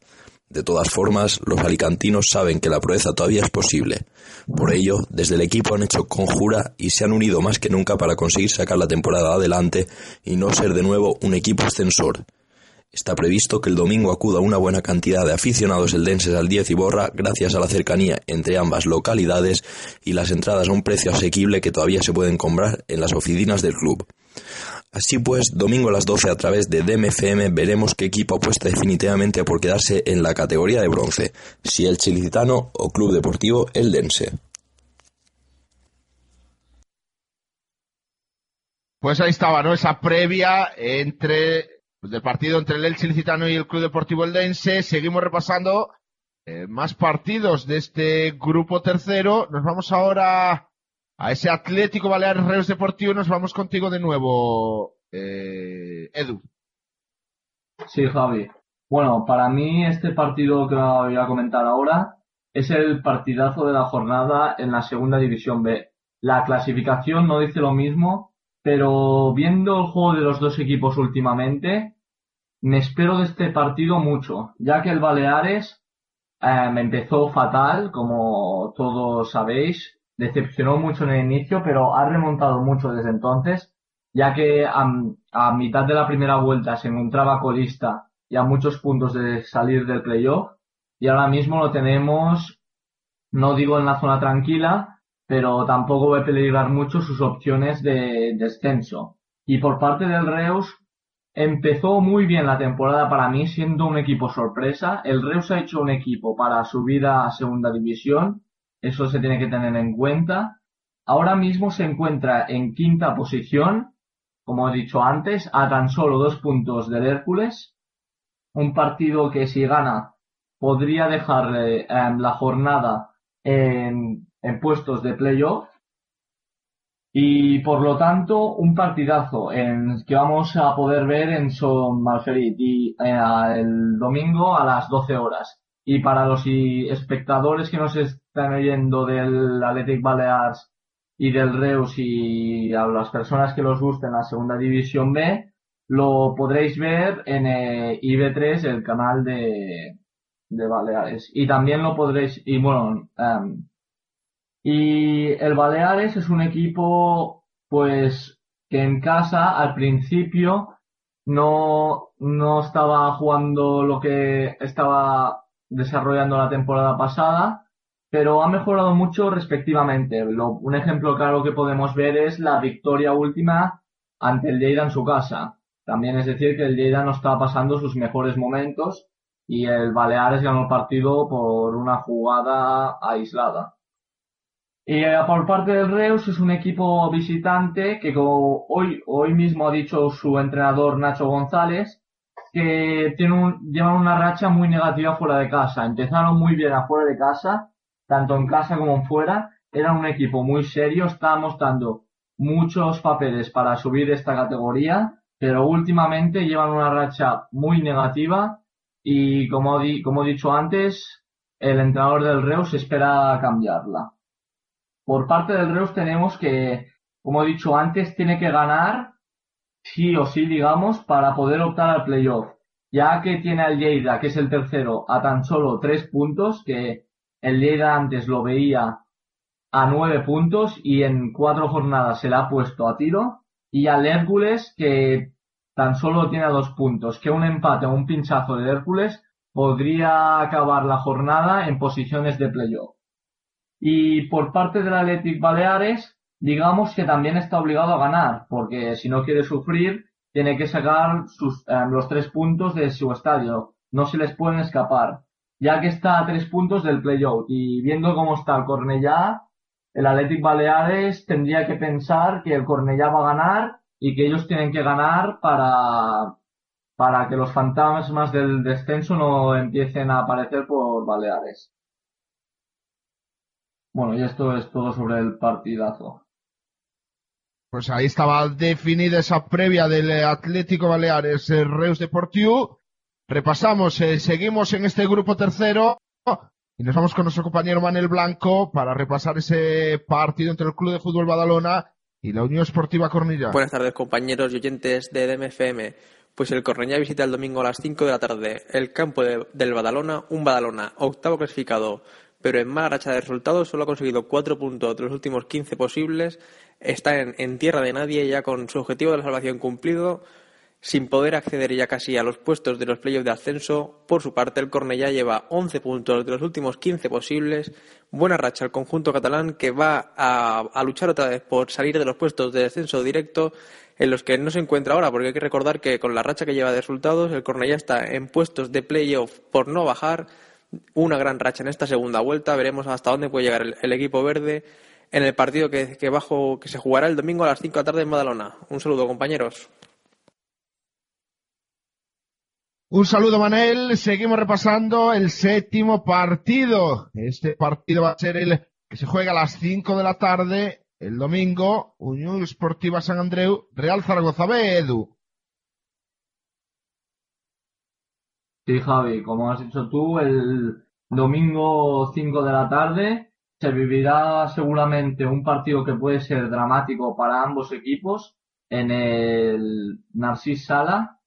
De todas formas, los alicantinos saben que la proeza todavía es posible. Por ello, desde el equipo han hecho conjura y se han unido más que nunca para conseguir sacar la temporada adelante y no ser de nuevo un equipo ascensor. Está previsto que el domingo acuda una buena cantidad de aficionados eldenses al 10 y borra gracias a la cercanía entre ambas localidades y las entradas a un precio asequible que todavía se pueden comprar en las oficinas del club. Así pues, domingo a las 12 a través de DMFM veremos qué equipo apuesta definitivamente por quedarse en la categoría de bronce, si el Chilicitano o Club Deportivo Eldense. Pues ahí estaba, ¿no? Esa previa entre del partido entre el Elche Licitano y el Club Deportivo Eldense. Seguimos repasando eh, más partidos de este grupo tercero. Nos vamos ahora a ese Atlético Baleares Reus Deportivo. Nos vamos contigo de nuevo, eh, Edu. Sí, Javi. Bueno, para mí este partido que voy a comentar ahora es el partidazo de la jornada en la segunda división B. La clasificación no dice lo mismo, pero viendo el juego de los dos equipos últimamente, me espero de este partido mucho, ya que el Baleares eh, me empezó fatal, como todos sabéis, decepcionó mucho en el inicio, pero ha remontado mucho desde entonces, ya que a, a mitad de la primera vuelta se encontraba colista y a muchos puntos de salir del playoff. y ahora mismo lo tenemos, no digo en la zona tranquila, pero tampoco a peligrar mucho sus opciones de descenso. Y por parte del Reus, empezó muy bien la temporada para mí, siendo un equipo sorpresa. El Reus ha hecho un equipo para subir a segunda división, eso se tiene que tener en cuenta. Ahora mismo se encuentra en quinta posición, como he dicho antes, a tan solo dos puntos del Hércules. Un partido que si gana podría dejarle em, la jornada en, en puestos de playoff. Y por lo tanto, un partidazo en que vamos a poder ver en Son Malferit eh, el domingo a las 12 horas. Y para los espectadores que nos están oyendo del Athletic Balears y del Reus y a las personas que los gusten la segunda división B, lo podréis ver en eh, IB3, el canal de, de Baleares. Y también lo podréis, y bueno, em, y el Baleares es un equipo, pues, que en casa al principio no, no estaba jugando lo que estaba desarrollando la temporada pasada, pero ha mejorado mucho respectivamente. Un ejemplo claro que podemos ver es la victoria última ante el Lleida en su casa. También es decir que el Lleida no está pasando sus mejores momentos y el Baleares ganó el partido por una jugada aislada. Eh, por parte del Reus es un equipo visitante que como hoy, hoy mismo ha dicho su entrenador Nacho González, que tiene un, llevan una racha muy negativa fuera de casa. Empezaron muy bien afuera de casa, tanto en casa como en fuera. Eran un equipo muy serio, estaban mostrando muchos papeles para subir esta categoría, pero últimamente llevan una racha muy negativa y como, di- como he dicho antes, el entrenador del Reus espera cambiarla. Por parte del Reus tenemos que, como he dicho antes, tiene que ganar sí o sí, digamos, para poder optar al playoff. Ya que tiene al Lleida, que es el tercero, a tan solo tres puntos, que el Lleida antes lo veía a nueve puntos y en cuatro jornadas se le ha puesto a tiro. Y al Hércules, que tan solo tiene dos puntos, que un empate o un pinchazo del Hércules podría acabar la jornada en posiciones de playoff. Y por parte del Athletic Baleares, digamos que también está obligado a ganar, porque si no quiere sufrir, tiene que sacar sus, eh, los tres puntos de su estadio. No se les pueden escapar, ya que está a tres puntos del playout. Y viendo cómo está el Cornellá, el Athletic Baleares tendría que pensar que el Cornellá va a ganar y que ellos tienen que ganar para, para que los fantasmas del descenso no empiecen a aparecer por Baleares. Bueno, y esto es todo sobre el partidazo. Pues ahí estaba definida esa previa del Atlético Baleares eh, Reus Deportivo. Repasamos, eh, seguimos en este grupo tercero y nos vamos con nuestro compañero Manuel Blanco para repasar ese partido entre el Club de Fútbol Badalona y la Unión Esportiva Cornilla. Buenas tardes, compañeros y oyentes de DMFM. Pues el Correña visita el domingo a las 5 de la tarde el campo de- del Badalona, un Badalona octavo clasificado, pero en mala racha de resultados, solo ha conseguido 4 puntos de los últimos 15 posibles, está en, tierra de nadie ya con su objetivo de salvación cumplido, sin poder acceder ya casi a los puestos de los playoffs de ascenso. Por su parte, el Cornellá lleva 11 puntos de los últimos 15 posibles. Buena racha al conjunto catalán que va a, a luchar otra vez por salir de los puestos de descenso directo en los que no se encuentra ahora, porque hay que recordar que con la racha que lleva de resultados, el Cornellá está en puestos de playoff por no bajar. Una gran racha en esta segunda vuelta. Veremos hasta dónde puede llegar el, equipo verde en el partido que, bajo, que se jugará el domingo a las 5 de la tarde en Badalona. Un saludo, compañeros. Un saludo, Manel. Seguimos repasando el séptimo partido. Este partido va a ser el que se juega a las 5 de la tarde el domingo. Unión Esportiva San Andreu, Real Zaragoza B. Sí, Javi, como has dicho tú, el domingo 5 de la tarde se vivirá seguramente un partido que puede ser dramático para ambos equipos en el Narcís Sala,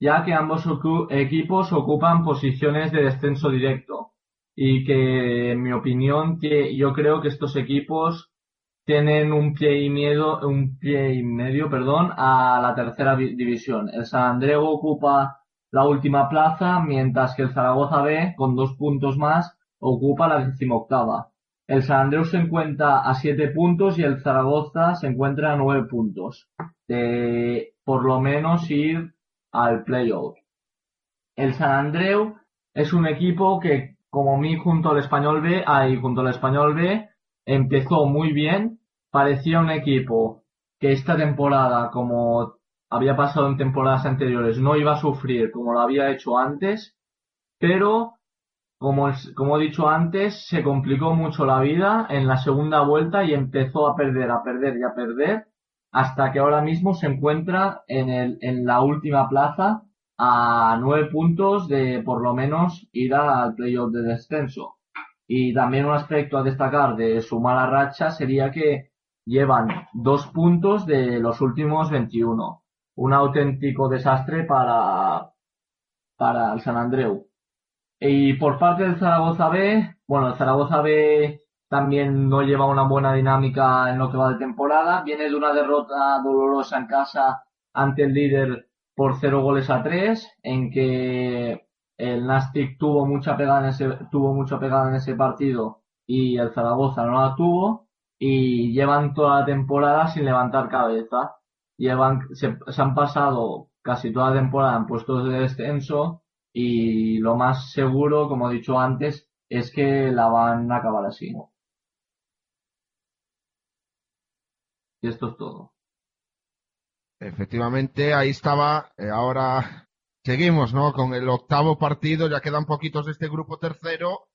ya que ambos equipos ocupan posiciones de descenso directo y que, en mi opinión, que yo creo que estos equipos tienen un pie y miedo, un pie y medio, perdón, a la tercera vi- división. El San Andreu ocupa la última plaza, mientras que el Zaragoza B, con dos puntos más, ocupa la decimoctava. El San Andreu se encuentra a siete puntos y el Zaragoza se encuentra a nueve puntos. De por lo menos ir al playoff. El San Andreu es un equipo que, como mí, junto al Español B, ahí junto al Español B, empezó muy bien. Parecía un equipo que esta temporada, como había pasado en temporadas anteriores, no iba a sufrir como lo había hecho antes, pero como, como he dicho antes, se complicó mucho la vida en la segunda vuelta y empezó a perder, a perder y a perder, hasta que ahora mismo se encuentra en, el, en la última plaza a nueve puntos de por lo menos ir al playoff de descenso. Y también un aspecto a destacar de su mala racha sería que llevan dos puntos de los últimos 21. Un auténtico desastre para, para el San Andreu. Y por parte del Zaragoza B, bueno, el Zaragoza B también no lleva una buena dinámica en lo que va de temporada. Viene de una derrota dolorosa en casa ante el líder por cero goles a tres, en que el Nastic tuvo mucha pegada en ese, tuvo mucha pegada en ese partido y el Zaragoza no la tuvo y llevan toda la temporada sin levantar cabeza. Llevan, se, se han pasado casi toda la temporada en puestos de descenso y lo más seguro, como he dicho antes, es que la van a acabar así. Y esto es todo. Efectivamente, ahí estaba. eh, ahora seguimos, ¿no? Con el octavo partido, ya quedan poquitos de este grupo tercero.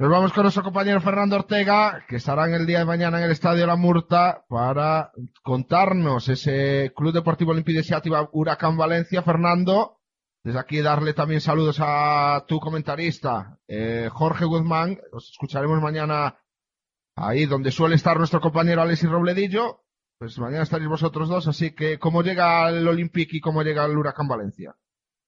Nos vamos con nuestro compañero Fernando Ortega, que estará en el día de mañana en el Estadio La Murta para contarnos ese Club Deportivo Olímpico de Seativa Huracán Valencia. Fernando, desde aquí darle también saludos a tu comentarista, eh, Jorge Guzmán. Os escucharemos mañana ahí donde suele estar nuestro compañero Alexis Robledillo. Pues mañana estaréis vosotros dos, así que ¿cómo llega el Olympique y cómo llega el Huracán Valencia?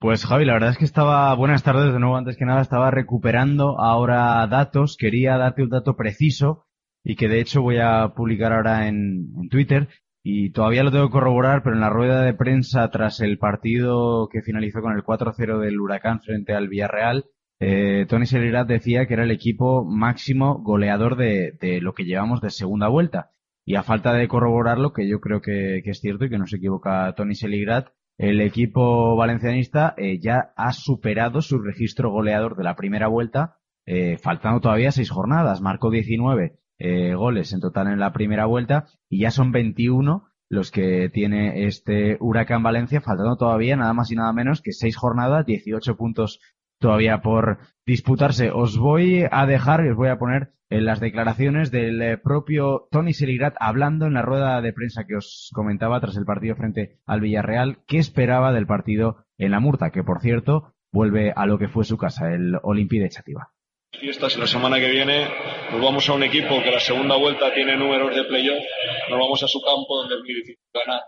Pues Javi, la verdad es que estaba, buenas tardes de nuevo, antes que nada estaba recuperando ahora datos, quería darte un dato preciso y que de hecho voy a publicar ahora en, Twitter. Y todavía lo tengo que corroborar, pero en la rueda de prensa tras el partido que finalizó con el 4-0 del Huracán frente al Villarreal, eh, Tony Selirat decía que era el equipo máximo goleador de, de lo que llevamos de segunda vuelta. Y a falta de corroborarlo, que yo creo que, que es cierto y que no se equivoca Tony Seligrat, el equipo valencianista eh, ya ha superado su registro goleador de la primera vuelta, eh, faltando todavía seis jornadas. Marcó 19 eh, goles en total en la primera vuelta y ya son 21 los que tiene este Huracán Valencia, faltando todavía nada más y nada menos que seis jornadas, 18 puntos todavía por disputarse. Os voy a dejar y os voy a poner en las declaraciones del eh, propio Tony Seligrat hablando en la rueda de prensa que os comentaba tras el partido frente al Villarreal, qué esperaba del partido en la Murta, que por cierto vuelve a lo que fue su casa, el Olympique de Chativa. fiestas y la semana que viene nos vamos a un equipo que la segunda vuelta tiene números de playoff, nos vamos a su campo donde es muy difícil ganar,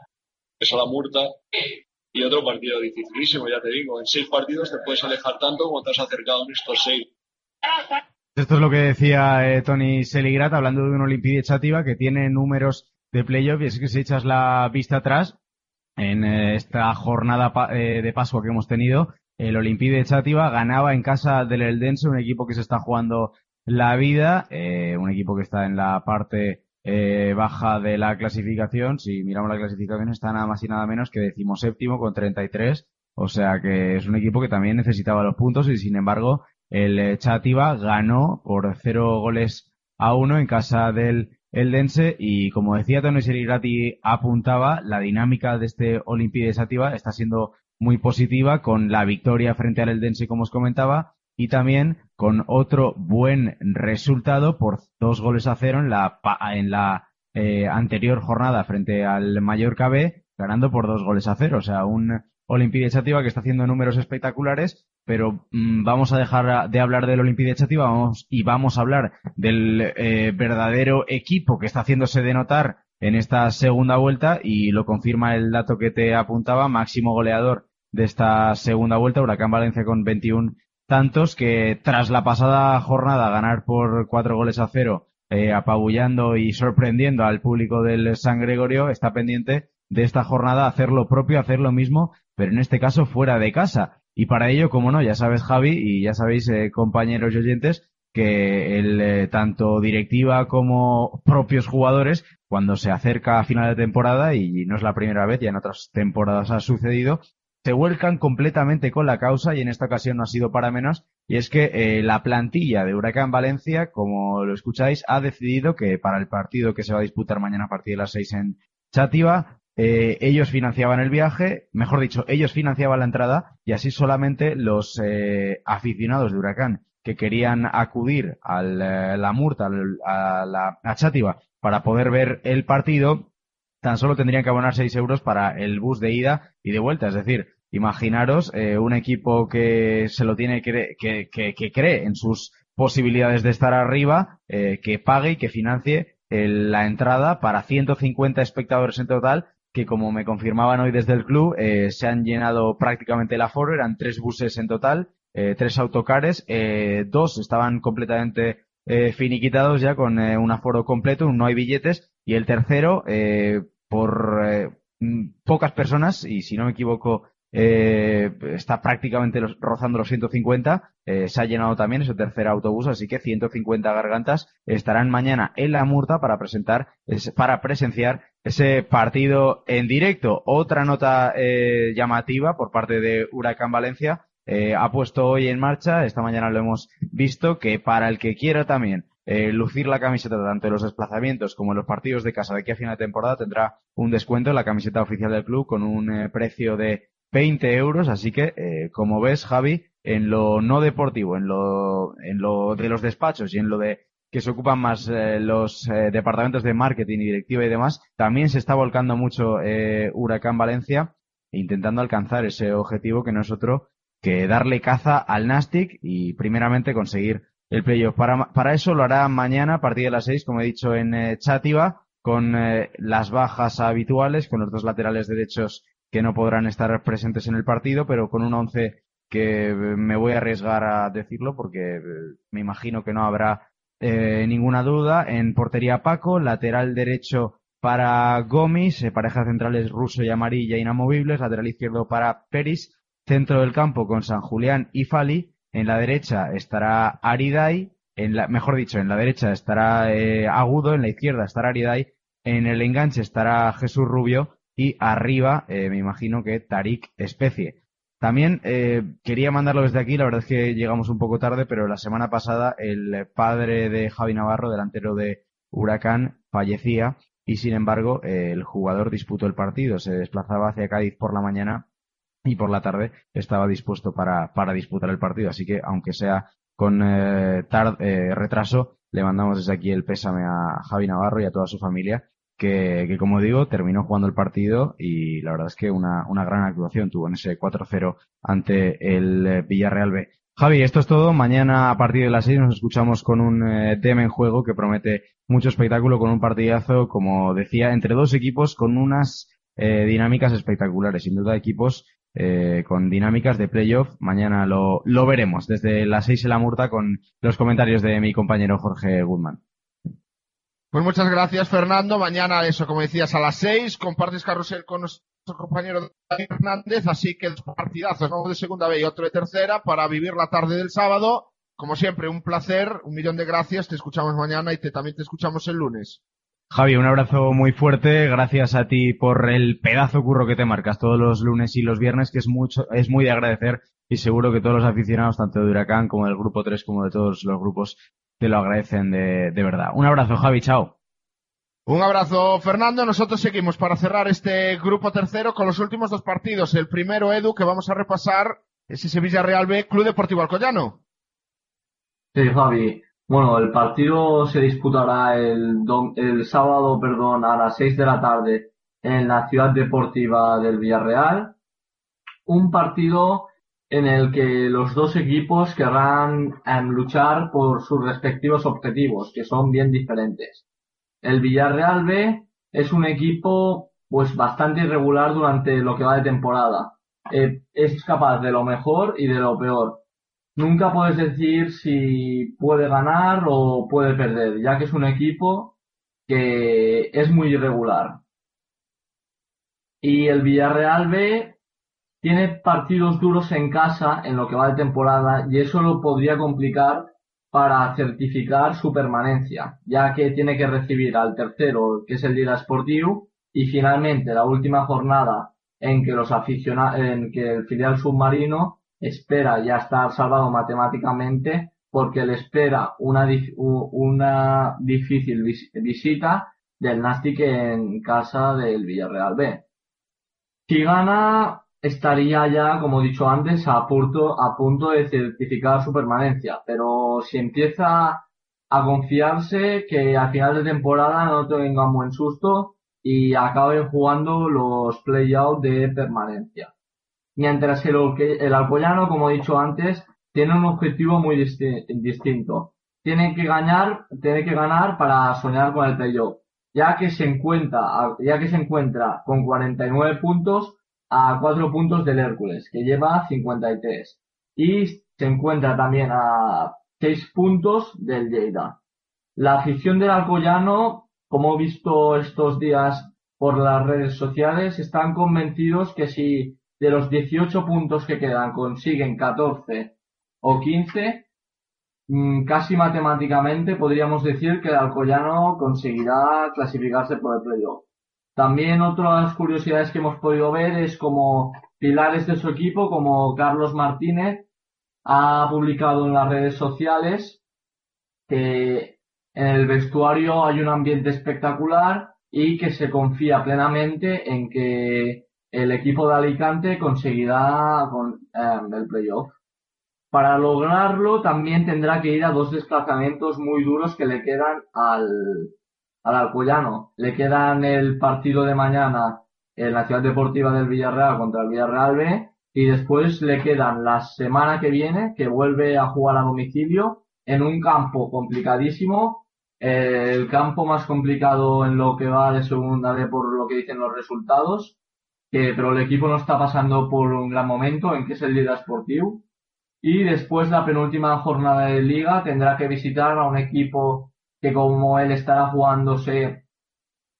es a la Murta, y otro partido dificilísimo, ya te digo, en seis partidos te puedes alejar tanto como te has acercado en estos seis. Esto es lo que decía eh, Tony Seligrat hablando de un Olympique Chativa que tiene números de playoff y es que si echas la vista atrás en eh, esta jornada pa- eh, de Pascua que hemos tenido, el Olympique de Chativa ganaba en casa del Eldense, un equipo que se está jugando la vida, eh, un equipo que está en la parte eh, baja de la clasificación. Si miramos la clasificación está nada más y nada menos que decimoséptimo con 33, o sea que es un equipo que también necesitaba los puntos y sin embargo el eh, Chativa ganó por cero goles a uno en casa del Eldense y como decía Tony Serigrati apuntaba, la dinámica de este Olympique de Chativa está siendo muy positiva con la victoria frente al Eldense como os comentaba y también con otro buen resultado por dos goles a cero en la, en la eh, anterior jornada frente al Mallorca B, ganando por dos goles a cero. O sea, un De Chativa que está haciendo números espectaculares, pero mm, vamos a dejar de hablar del de Chativa vamos, y vamos a hablar del eh, verdadero equipo que está haciéndose de notar en esta segunda vuelta y lo confirma el dato que te apuntaba, máximo goleador de esta segunda vuelta, Huracán Valencia con 21 tantos que tras la pasada jornada ganar por cuatro goles a cero, eh, apabullando y sorprendiendo al público del San Gregorio, está pendiente de esta jornada hacer lo propio, hacer lo mismo, pero en este caso fuera de casa. Y para ello, como no, ya sabes Javi y ya sabéis eh, compañeros y oyentes que el, eh, tanto directiva como propios jugadores, cuando se acerca a final de temporada, y no es la primera vez, ya en otras temporadas ha sucedido, se vuelcan completamente con la causa y en esta ocasión no ha sido para menos y es que eh, la plantilla de Huracán Valencia, como lo escucháis, ha decidido que para el partido que se va a disputar mañana a partir de las seis en Chátiva, eh, ellos financiaban el viaje, mejor dicho, ellos financiaban la entrada y así solamente los eh, aficionados de Huracán que querían acudir a la Murta, a la a Chátiva, para poder ver el partido, tan solo tendrían que abonar 6 euros para el bus de ida y de vuelta. Es decir, imaginaros eh, un equipo que se lo tiene que, que, que- cree en sus posibilidades de estar arriba, eh, que pague y que financie la entrada para 150 espectadores en total, que como me confirmaban hoy desde el club, eh, se han llenado prácticamente el aforo, eran tres buses en total, eh, tres autocares, eh, dos estaban completamente eh, finiquitados ya con eh, un aforo completo, no hay billetes, y el tercero, por mm, pocas personas, y si no me equivoco, está prácticamente rozando los 150, eh, se ha llenado también ese tercer autobús, así que 150 gargantas estarán mañana en la Murta para presentar, ese- para presenciar ese partido en directo. Otra nota eh, llamativa por parte de Huracán Valencia, eh, ha puesto hoy en marcha, esta mañana lo hemos visto, que para el que quiera también eh, lucir la camiseta tanto en los desplazamientos como en los partidos de casa de aquí a final de temporada tendrá un descuento en la camiseta oficial del club con un eh, precio de 20 euros, así que eh, como ves Javi, en lo no deportivo, en lo, en lo de los despachos y en lo de que se ocupan más eh, los eh, departamentos de marketing y directiva y demás, también se está volcando mucho eh, Huracán Valencia intentando alcanzar ese objetivo que no es otro que darle caza al Nastic y primeramente conseguir el playoff. Para, para eso lo hará mañana a partir de las 6, como he dicho, en eh, Chátiva, con las bajas habituales, con los dos laterales derechos que no podrán estar presentes en el partido, pero con un once que me voy a arriesgar a decirlo porque me imagino que no habrá eh, ninguna duda. En portería Paco, lateral derecho para Gomis, eh, pareja centrales ruso y amarilla inamovibles, lateral izquierdo para Peris, centro del campo con San Julián y Fali, en la derecha estará Aridai, en la, mejor dicho, en la derecha estará eh, Agudo, en la izquierda estará Aridai, en el enganche estará Jesús Rubio y arriba eh, me imagino que Tarik Especie. También eh, quería mandarlo desde aquí, la verdad es que llegamos un poco tarde, pero la semana pasada el padre de Javi Navarro, delantero de Huracán, fallecía y sin embargo el jugador disputó el partido, se desplazaba hacia Cádiz por la mañana y por la tarde estaba dispuesto para, para disputar el partido. Así que, aunque sea con eh, eh, retraso, le mandamos desde aquí el pésame a Javi Navarro y a toda su familia, que, que como digo, terminó jugando el partido y la verdad es que una, una gran actuación tuvo en ese 4-0 ante el eh, Villarreal B. Javi, esto es todo. Mañana a partir de las 6 nos escuchamos con un eh, tema en juego que promete mucho espectáculo, con un partidazo, como decía, entre dos equipos con unas eh, dinámicas espectaculares. Sin duda, equipos eh, con dinámicas de playoff. Mañana lo, lo veremos desde las 6 en la murta con los comentarios de mi compañero Jorge Goodman. Pues muchas gracias, Fernando. Mañana, eso, como decías, a las seis, compartes carrusel con nuestro compañero David Hernández, así que los partidazos, uno de segunda B y otro de tercera, para vivir la tarde del sábado. Como siempre, un placer, un millón de gracias. Te escuchamos mañana y también te escuchamos el lunes. Javi, un abrazo muy fuerte. Gracias a ti por el pedazo curro que te marcas todos los lunes y los viernes, que es mucho, es muy de agradecer y seguro que todos los aficionados, tanto de Huracán como del Grupo 3, como de todos los grupos, te lo agradecen de, de verdad. Un abrazo, Javi, chao. Un abrazo, Fernando. Nosotros seguimos para cerrar este grupo tercero con los últimos dos partidos. El primero, Edu, que vamos a repasar, es ese Villarreal B, Club Deportivo Alcoyano. Sí, Javi. Bueno, el partido se disputará el, dom- el sábado, perdón, a las 6 de la tarde en la ciudad deportiva del Villarreal. Un partido en el que los dos equipos querrán em, luchar por sus respectivos objetivos, que son bien diferentes. El Villarreal B es un equipo pues bastante irregular durante lo que va de temporada. Eh, es capaz de lo mejor y de lo peor. Nunca puedes decir si puede ganar o puede perder, ya que es un equipo que es muy irregular. Y el Villarreal B tiene partidos duros en casa en lo que va de temporada y eso lo podría complicar para certificar su permanencia, ya que tiene que recibir al tercero, que es el Liga Sportivo, y finalmente la última jornada en que los aficiona- en que el filial submarino espera ya estar salvado matemáticamente porque le espera una, una difícil vis- visita del Nastic en casa del Villarreal B. Si gana, estaría ya, como he dicho antes, a punto, a punto de certificar su permanencia. Pero si empieza a confiarse, que al final de temporada no tenga un buen susto y acaben jugando los play-out de permanencia. Mientras que el, el Alcoyano, como he dicho antes, tiene un objetivo muy disti- distinto. Tiene que ganar, tiene que ganar para soñar con el playoff, ya que se encuentra, ya que se encuentra con 49 puntos a 4 puntos del Hércules, que lleva 53. Y se encuentra también a 6 puntos del Lleida. La afición del Alcoyano, como he visto estos días por las redes sociales, están convencidos que si de los 18 puntos que quedan consiguen 14 o 15, mm, casi matemáticamente podríamos decir que el Alcoyano conseguirá clasificarse por el playoff. También otras curiosidades que hemos podido ver es como pilares de su equipo, como Carlos Martínez, ha publicado en las redes sociales que en el vestuario hay un ambiente espectacular y que se confía plenamente en que el equipo de Alicante conseguirá con, em, el playoff. Para lograrlo también tendrá que ir a dos desplazamientos muy duros que le quedan al, al Alcoyano. Le quedan el partido de mañana en la Ciudad Deportiva del Villarreal contra el Villarreal B y después le quedan la semana que viene que vuelve a jugar a domicilio en un campo complicadísimo, eh, el campo más complicado en lo que va de segunda B por lo que dicen los resultados, pero el equipo no está pasando por un gran momento en que es el Liga Sportivo. Y después la penúltima jornada de liga tendrá que visitar a un equipo que como él estará jugándose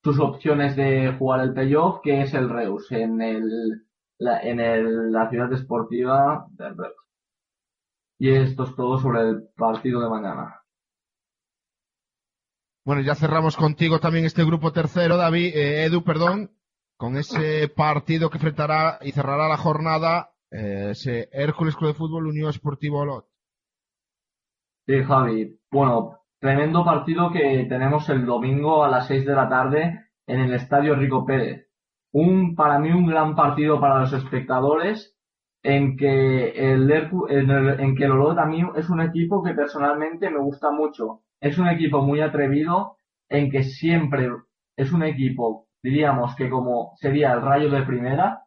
sus opciones de jugar el playoff, que es el Reus, en el, la, en el, la ciudad deportiva del Reus. Y esto es todo sobre el partido de mañana. Bueno, ya cerramos contigo también este grupo tercero, David, eh, Edu, perdón, con ese partido que enfrentará y cerrará la jornada eh, ese Hércules Club de Fútbol Unión Esportivo Olot. Sí, Javi. Bueno, tremendo partido que tenemos el domingo a las 6 de la tarde en el Estadio Rico Pérez. Un, para mí, un gran partido para los espectadores en que el, en, el- en que el Olot a es un equipo que personalmente me gusta mucho. Es un equipo muy atrevido en que siempre es un equipo, diríamos que como sería el Rayo de primera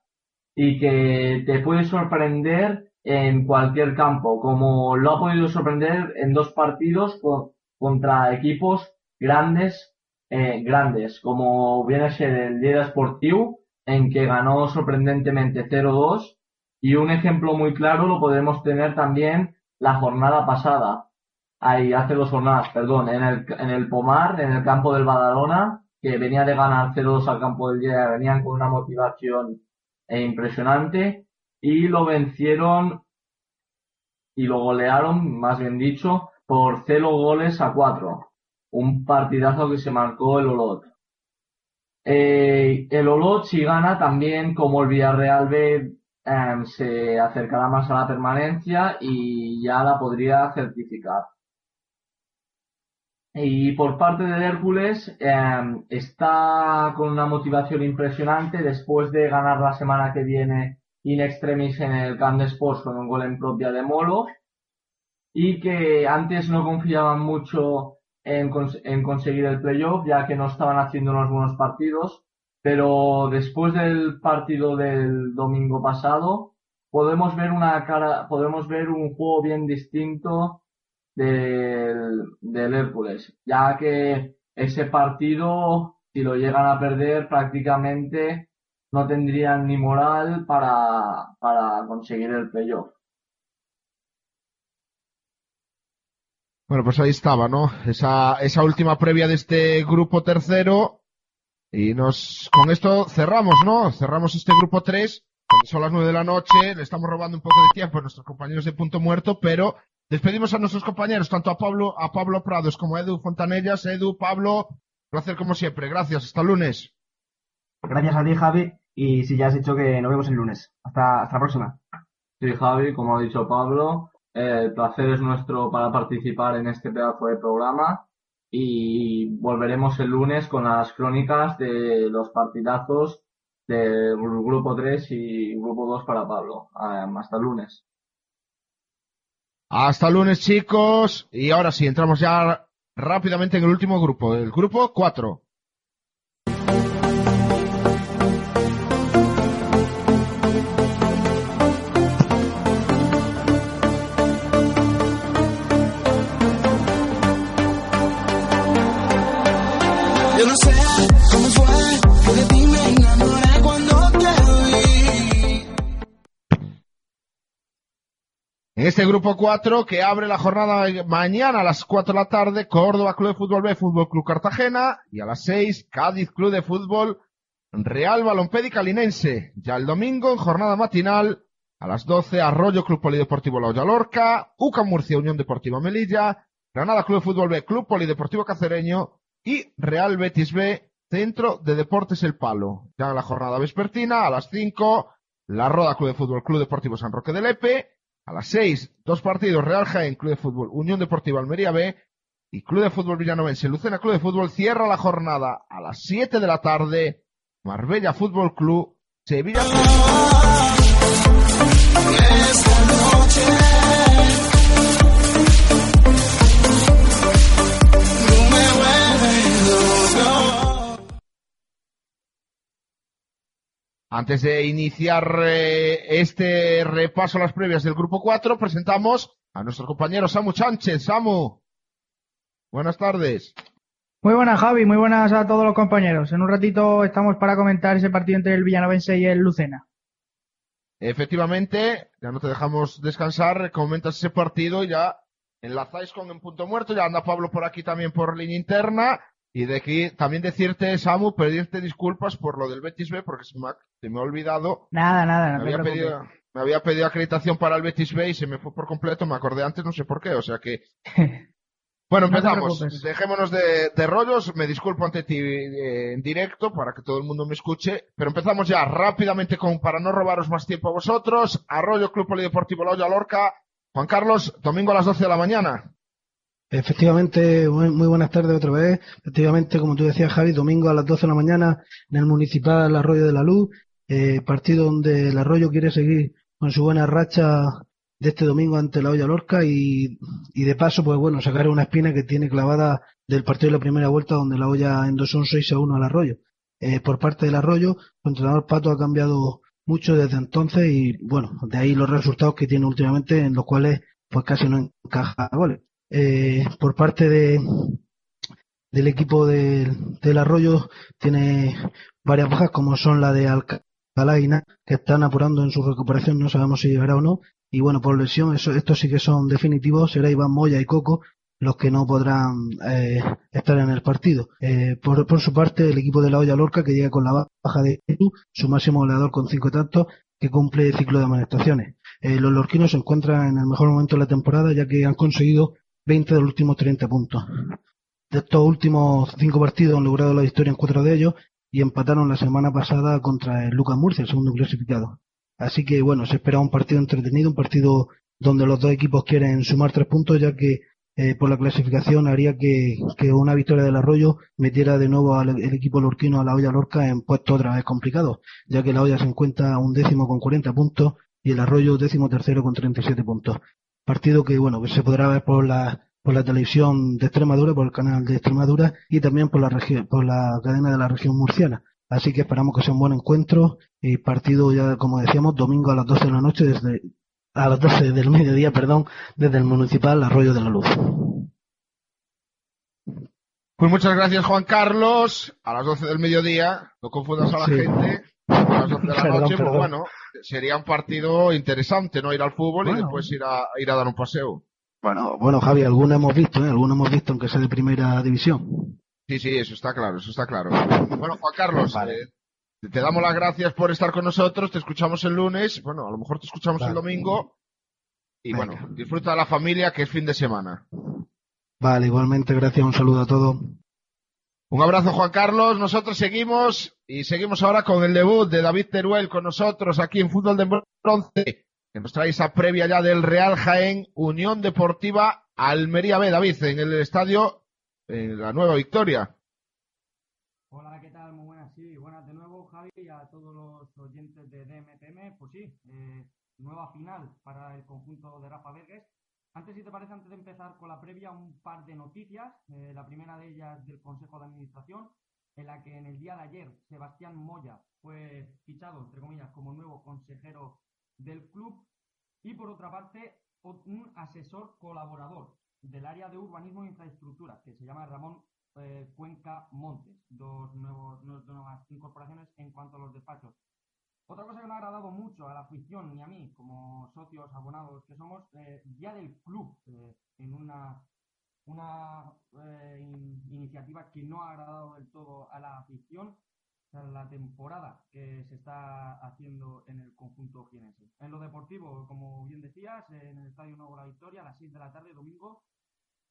y que te puede sorprender en cualquier campo, como lo ha podido sorprender en dos partidos co- contra equipos grandes, eh, grandes, como viene a ser el Lleida Sportiu, en que ganó sorprendentemente 0-2, y un ejemplo muy claro lo podemos tener también la jornada pasada, ahí hace dos jornadas, perdón, en el, en el Pomar, en el campo del Badalona, que venía de ganar 0-2 al campo del Lleida, venían con una motivación e impresionante y lo vencieron y lo golearon, más bien dicho, por 0 goles a 4. Un partidazo que se marcó el Olot. Eh, el Olot, si gana, también como el Villarreal B, em, se acercará más a la permanencia y ya la podría certificar. Y por parte del Hércules eh, está con una motivación impresionante después de ganar la semana que viene in extremis en el Camp de Sports con un gol en propia de Molo y que antes no confiaban mucho en, cons- en conseguir el playoff ya que no estaban haciendo unos buenos partidos pero después del partido del domingo pasado podemos ver una cara podemos ver un juego bien distinto del, del Hércules, ya que ese partido, si lo llegan a perder, prácticamente no tendrían ni moral para, para conseguir el playoff. Bueno, pues ahí estaba, ¿no? Esa, esa última previa de este grupo tercero. Y nos, con esto cerramos, ¿no? Cerramos este grupo 3. Cuando son las 9 de la noche, le estamos robando un poco de tiempo a nuestros compañeros de Punto Muerto, pero despedimos a nuestros compañeros, tanto a Pablo, a Pablo Prados como a Edu Fontanellas. Edu, Pablo, placer como siempre. Gracias. Hasta el lunes. Gracias a ti, Javi. Y si ya has dicho que nos vemos el lunes. Hasta, hasta la próxima. Sí, Javi, como ha dicho Pablo, el placer es nuestro para participar en este pedazo de programa y volveremos el lunes con las crónicas de los partidazos del grupo 3 y grupo 2 para Pablo. Hasta el lunes. Hasta lunes, chicos. Y ahora sí, entramos ya rápidamente en el último grupo, el grupo 4. Este grupo 4 que abre la jornada mañana a las 4 de la tarde, Córdoba Club de Fútbol B, Fútbol Club Cartagena, y a las 6, Cádiz Club de Fútbol, Real Balompédica Linense. Ya el domingo, en jornada matinal, a las 12, Arroyo Club Polideportivo La Olla Lorca, UCA Murcia Unión Deportiva Melilla, Granada Club de Fútbol B, Club Polideportivo Cacereño, y Real Betis B, Centro de Deportes El Palo. Ya en la jornada vespertina, a las 5, La Roda Club de Fútbol, Club Deportivo San Roque de Lepe. A las 6, dos partidos, Real Jaén, Club de Fútbol, Unión Deportiva Almería B. Y Club de Fútbol Villanovense, Lucena Club de Fútbol cierra la jornada a las 7 de la tarde. Marbella Fútbol Club, Sevilla Antes de iniciar eh, este repaso a las previas del grupo 4, presentamos a nuestro compañero Samu Sánchez. Samu, buenas tardes. Muy buenas, Javi. Muy buenas a todos los compañeros. En un ratito estamos para comentar ese partido entre el Villanovense y el Lucena. Efectivamente, ya no te dejamos descansar, comentas ese partido y ya enlazáis con En Punto Muerto, ya anda Pablo por aquí también por línea interna. Y de aquí también decirte, Samu, pedirte disculpas por lo del Betis B, porque se me ha, se me ha olvidado. Nada, nada, no me había, pedido, me había pedido acreditación para el Betis B y se me fue por completo, me acordé antes, no sé por qué, o sea que... Bueno, No empezamos. preocupes. Dejémonos de, de rollos. Me disculpo ante ti eh, en directo para que todo el mundo me escuche. Pero empezamos ya rápidamente con, para no robaros más tiempo a vosotros, Arroyo Club Polideportivo La Olla Lorca. Juan Carlos, domingo a las 12 de la mañana. Efectivamente, muy, buenas tardes otra vez. Efectivamente, como tú decías, Javi, domingo a las 12 de la mañana en el Municipal Arroyo de la Luz, eh, partido donde el Arroyo quiere seguir con su buena racha de este domingo ante la Olla Lorca y, de paso, pues bueno, sacar una espina que tiene clavada del partido de la primera vuelta donde la Olla endosó un 6 a 1 al Arroyo. Eh, por parte del Arroyo, su entrenador Pato ha cambiado mucho desde entonces y bueno, de ahí los resultados que tiene últimamente en los cuales pues casi no encaja goles. Eh, por parte de, del equipo del, del Arroyo tiene varias bajas como son la de Alcalá y Na, que están apurando en su recuperación, no sabemos si llegará o no. Y bueno, por lesión, eso, estos sí que son definitivos, será Iván Moya y Coco los que no podrán eh, estar en el partido. Eh, por, por su parte, el equipo de la Olla Lorca, que llega con la baja de su máximo goleador con cinco tantos, que cumple el ciclo de amonestaciones. Eh, los lorquinos se encuentran en el mejor momento de la temporada, ya que han conseguido 20 de los últimos 30 puntos. De estos últimos cinco partidos han logrado la victoria en cuatro de ellos y empataron la semana pasada contra el Lucas Murcia, el segundo clasificado. Así que bueno, se espera un partido entretenido, un partido donde los dos equipos quieren sumar tres puntos, ya que eh, por la clasificación haría que, que una victoria del Arroyo metiera de nuevo al el equipo lorquino a la olla Lorca en puesto otra vez complicado, ya que la olla se encuentra un décimo con 40 puntos y el Arroyo décimo tercero con 37 puntos. Partido que bueno, que se podrá ver por la por la televisión de Extremadura, por el canal de Extremadura y también por la región, por la cadena de la región murciana. Así que esperamos que sea un buen encuentro y partido ya, como decíamos, domingo a las 12 de la noche desde, a las 12 del mediodía, perdón, desde el municipal Arroyo de la Luz. Pues muchas gracias, Juan Carlos. A las 12 del mediodía, no confundas a la Sí. gente. A las 12 de la Perdón, noche, pues bueno, sería un partido interesante, ¿no? Ir al fútbol y después ir a, ir a dar un paseo. Bueno, bueno, Javi, algunos hemos visto, ¿eh? algunos hemos visto, aunque sea de primera división. Sí, sí, eso está claro, eso está claro. Bueno, Juan Carlos, eh, te damos las gracias por estar con nosotros, te escuchamos el lunes, bueno, a lo mejor te escuchamos el domingo. Y bueno, disfruta de la familia que es fin de semana. Vale, igualmente, gracias, un saludo a todos. Un abrazo, Juan Carlos. Nosotros seguimos y seguimos ahora con el debut de David Teruel con nosotros aquí en Fútbol de Bronce, que nos trae esa previa ya del Real Jaén, Unión Deportiva Almería B, David, en el estadio, en la nueva victoria. Hola, ¿qué tal? Muy buenas, sí, buenas de nuevo, Javi, y a todos los oyentes de DMTM. Pues sí, eh, nueva final para el conjunto de Rafa Verges. Antes, si te parece, antes de empezar con la previa, un par de noticias. Eh, la primera de ellas del Consejo de Administración, en la que en el día de ayer Sebastián Moya fue fichado, entre comillas, como nuevo consejero del club. Y por otra parte, un asesor colaborador del área de urbanismo e infraestructura, que se llama Ramón eh, Cuenca Montes. Dos, nuevos, dos nuevas incorporaciones en cuanto a los despachos. Otra cosa que no ha agradado mucho a la afición ni a mí, como socios abonados que somos, eh, ya del club, eh, en una, una eh, in- iniciativa que no ha agradado del todo a la afición, sea, la temporada que se está haciendo en el conjunto jienense. En lo deportivo, como bien decías, en el Estadio Nuevo La Victoria, a las 6 de la tarde, domingo,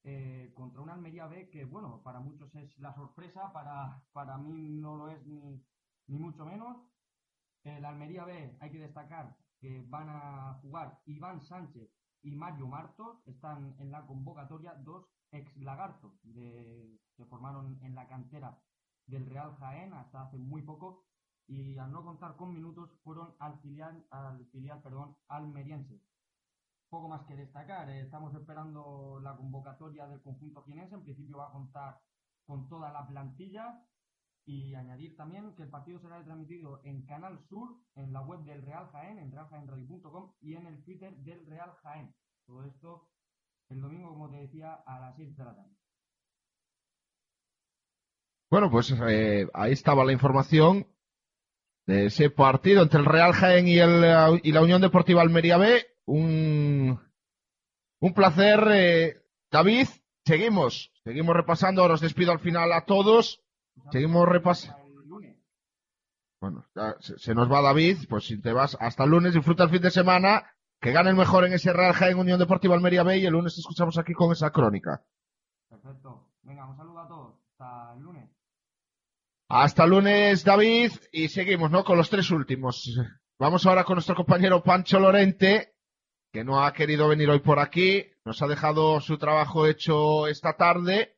eh, contra una Almería B que, bueno, para muchos es la sorpresa, para, para mí no lo es ni, ni mucho menos. El Almería B, hay que destacar que van a jugar Iván Sánchez y Mario Martos, están en la convocatoria dos ex lagartos de, que formaron en la cantera del Real Jaén hasta hace muy poco. Y al no contar con minutos fueron al filial, al filial perdón, almeriense. Poco más que destacar, eh, estamos esperando la convocatoria del conjunto jienense, en principio va a contar con toda la plantilla y añadir también que el partido será transmitido en Canal Sur, en la web del Real Jaén, en realjaenradio.com y en el Twitter del Real Jaén. Todo esto el domingo, como te decía, a las 6 de la tarde. Bueno, pues eh, ahí estaba la información de ese partido entre el Real Jaén y, el, y la Unión Deportiva Almería B. Un, un placer, eh, David. Seguimos, seguimos repasando. Ahora os despido al final a todos. Seguimos repasando. Bueno, ya se, se nos va David. Pues si te vas hasta el lunes, disfruta el fin de semana. Que gane el mejor en ese Real Jaén Unión Deportiva Almería B y el lunes te escuchamos aquí con esa crónica. Perfecto. Venga, un saludo a todos. Hasta el lunes. Hasta el lunes, David, y seguimos, ¿no? Con los tres últimos. Vamos ahora con nuestro compañero Pancho Lorente, que no ha querido venir hoy por aquí, nos ha dejado su trabajo hecho esta tarde,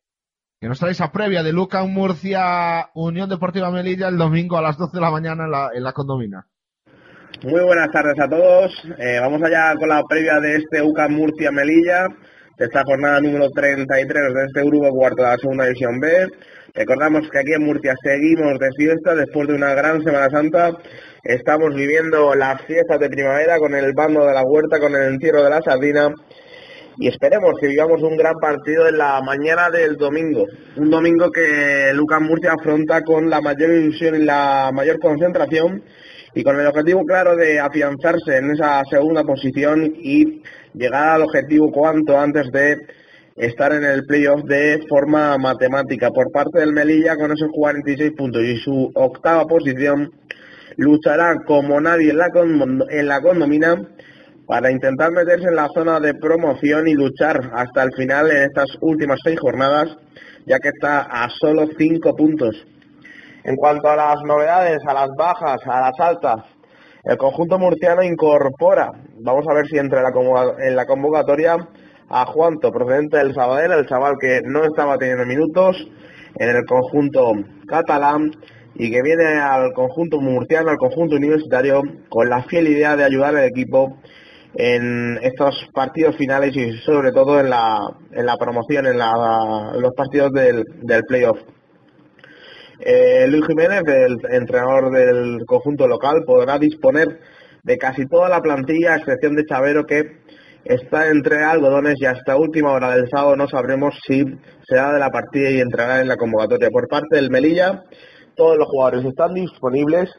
que nos trae esa previa de Luca Murcia, Unión Deportiva Melilla, el domingo a las 12 de la mañana en la, en la condomina. Muy buenas tardes a todos. Eh, vamos allá con la previa de este UCA Murcia Melilla, de esta jornada número 33 de este grupo cuarto de la segunda división B. Recordamos que aquí en Murcia seguimos de fiesta después de una gran Semana Santa. Estamos viviendo las fiestas de primavera con el bando de la huerta, con el entierro de la sardina. Y esperemos que vivamos un gran partido en la mañana del domingo. Un domingo que Lucas Murcia afronta con la mayor ilusión y la mayor concentración y con el objetivo claro de afianzarse en esa segunda posición y llegar al objetivo cuanto antes de estar en el playoff de forma matemática. Por parte del Melilla, con esos 46 puntos y su octava posición, luchará como nadie en la, en la condomina para intentar meterse en la zona de promoción y luchar hasta el final en estas últimas seis jornadas, ya que está a solo cinco puntos. En cuanto a las novedades, a las bajas, a las altas, el conjunto murciano incorpora, vamos a ver si entra en la, convocatoria, a Juanto, procedente del Sabadell, el chaval que no estaba teniendo minutos en el conjunto catalán y que viene al conjunto murciano, al conjunto universitario, con la fiel idea de ayudar al equipo en estos partidos finales y sobre todo en la, en la promoción, en, la- los partidos del, del playoff. Eh, Luis Jiménez, el entrenador del conjunto local, podrá disponer de casi toda la plantilla, a excepción de Chavero, que está entre algodones y hasta última hora del sábado no sabremos si será de la partida y entrará en la convocatoria. Por parte del Melilla, todos los jugadores están disponibles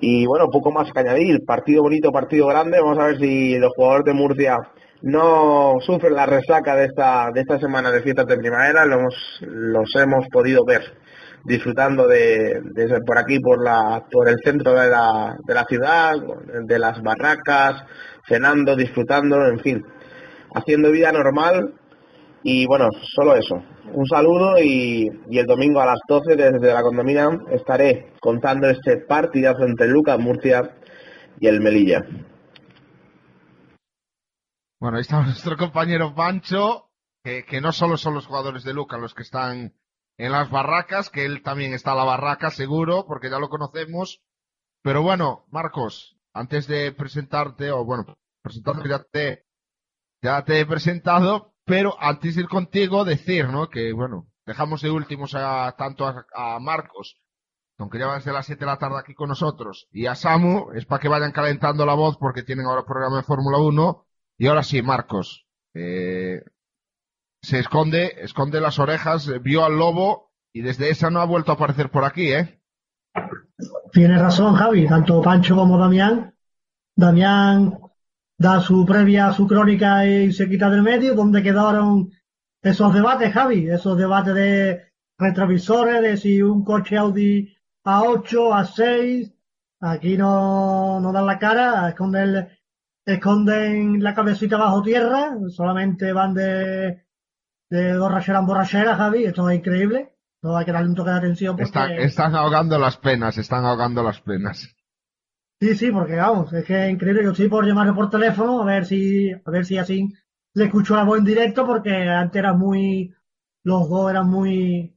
y bueno, poco más que añadir. Partido bonito, partido grande. Vamos a ver si los jugadores de Murcia no sufren la resaca de esta, de esta semana de fiestas de primavera, lo hemos, los hemos podido ver disfrutando de, de por aquí, por la, por el centro de la, de la ciudad, de las barracas, cenando, disfrutando, en fin, haciendo vida normal y bueno, solo eso. Un saludo y, y el domingo a las 12 desde la condomina estaré contando este partidazo entre Lucas Murcia y el Melilla. Bueno, ahí está nuestro compañero Pancho, que, no solo son los jugadores de Luca los que están en las barracas, que él también está en la barraca seguro, porque ya lo conocemos. Pero bueno, Marcos, antes de presentarte, o bueno, presentarte ya te, ya te he presentado, pero antes de ir contigo, decir, ¿no? Que bueno, dejamos de últimos a, tanto a, Marcos, aunque ya va desde las 7 de la tarde aquí con nosotros, y a Samu, es para que vayan calentando la voz porque tienen ahora programa de Fórmula 1. Y ahora sí, Marcos, eh, se esconde, esconde las orejas, vio al lobo y desde esa no ha vuelto a aparecer por aquí, ¿eh? Tienes razón, Javi, tanto Pancho como Damián. Damián da su previa, su crónica y se quita del medio, donde quedaron esos debates, Javi, esos debates de retrovisores, de si un coche Audi A8, A6, aquí no, no dan la cara, esconden, esconden la cabecita bajo tierra, solamente van de, de borrachera en borrachera, Javi, esto es increíble, no hay que darle un toque de atención porque... Están, están ahogando las penas, están ahogando las penas. Sí, sí, porque vamos, es que es increíble. Yo estoy por llamarle por teléfono a ver si, a ver si así le escucho la voz en directo, porque antes era muy, los dos eran muy,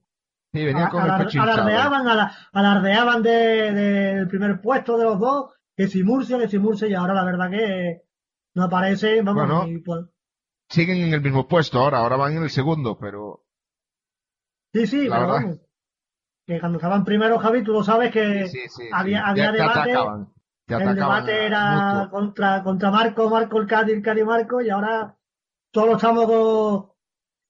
Sí, venía con el alar- alardeaban, ala- alardeaban de, de- del primer puesto de los dos, que si Murcia, que si Murcia, y ahora la verdad que no aparece, vamos, Bueno. y, pues, Siguen en el mismo puesto ahora, ahora van en el segundo, pero sí, sí, La pero verdad. vamos, que cuando estaban primero, Javi, tú lo sabes que sí, sí, había, sí, había te- te debate, atacaban, te el debate era contra, contra Marco, Marco el Cádiz, el Cádiz Marco, y ahora todos estamos con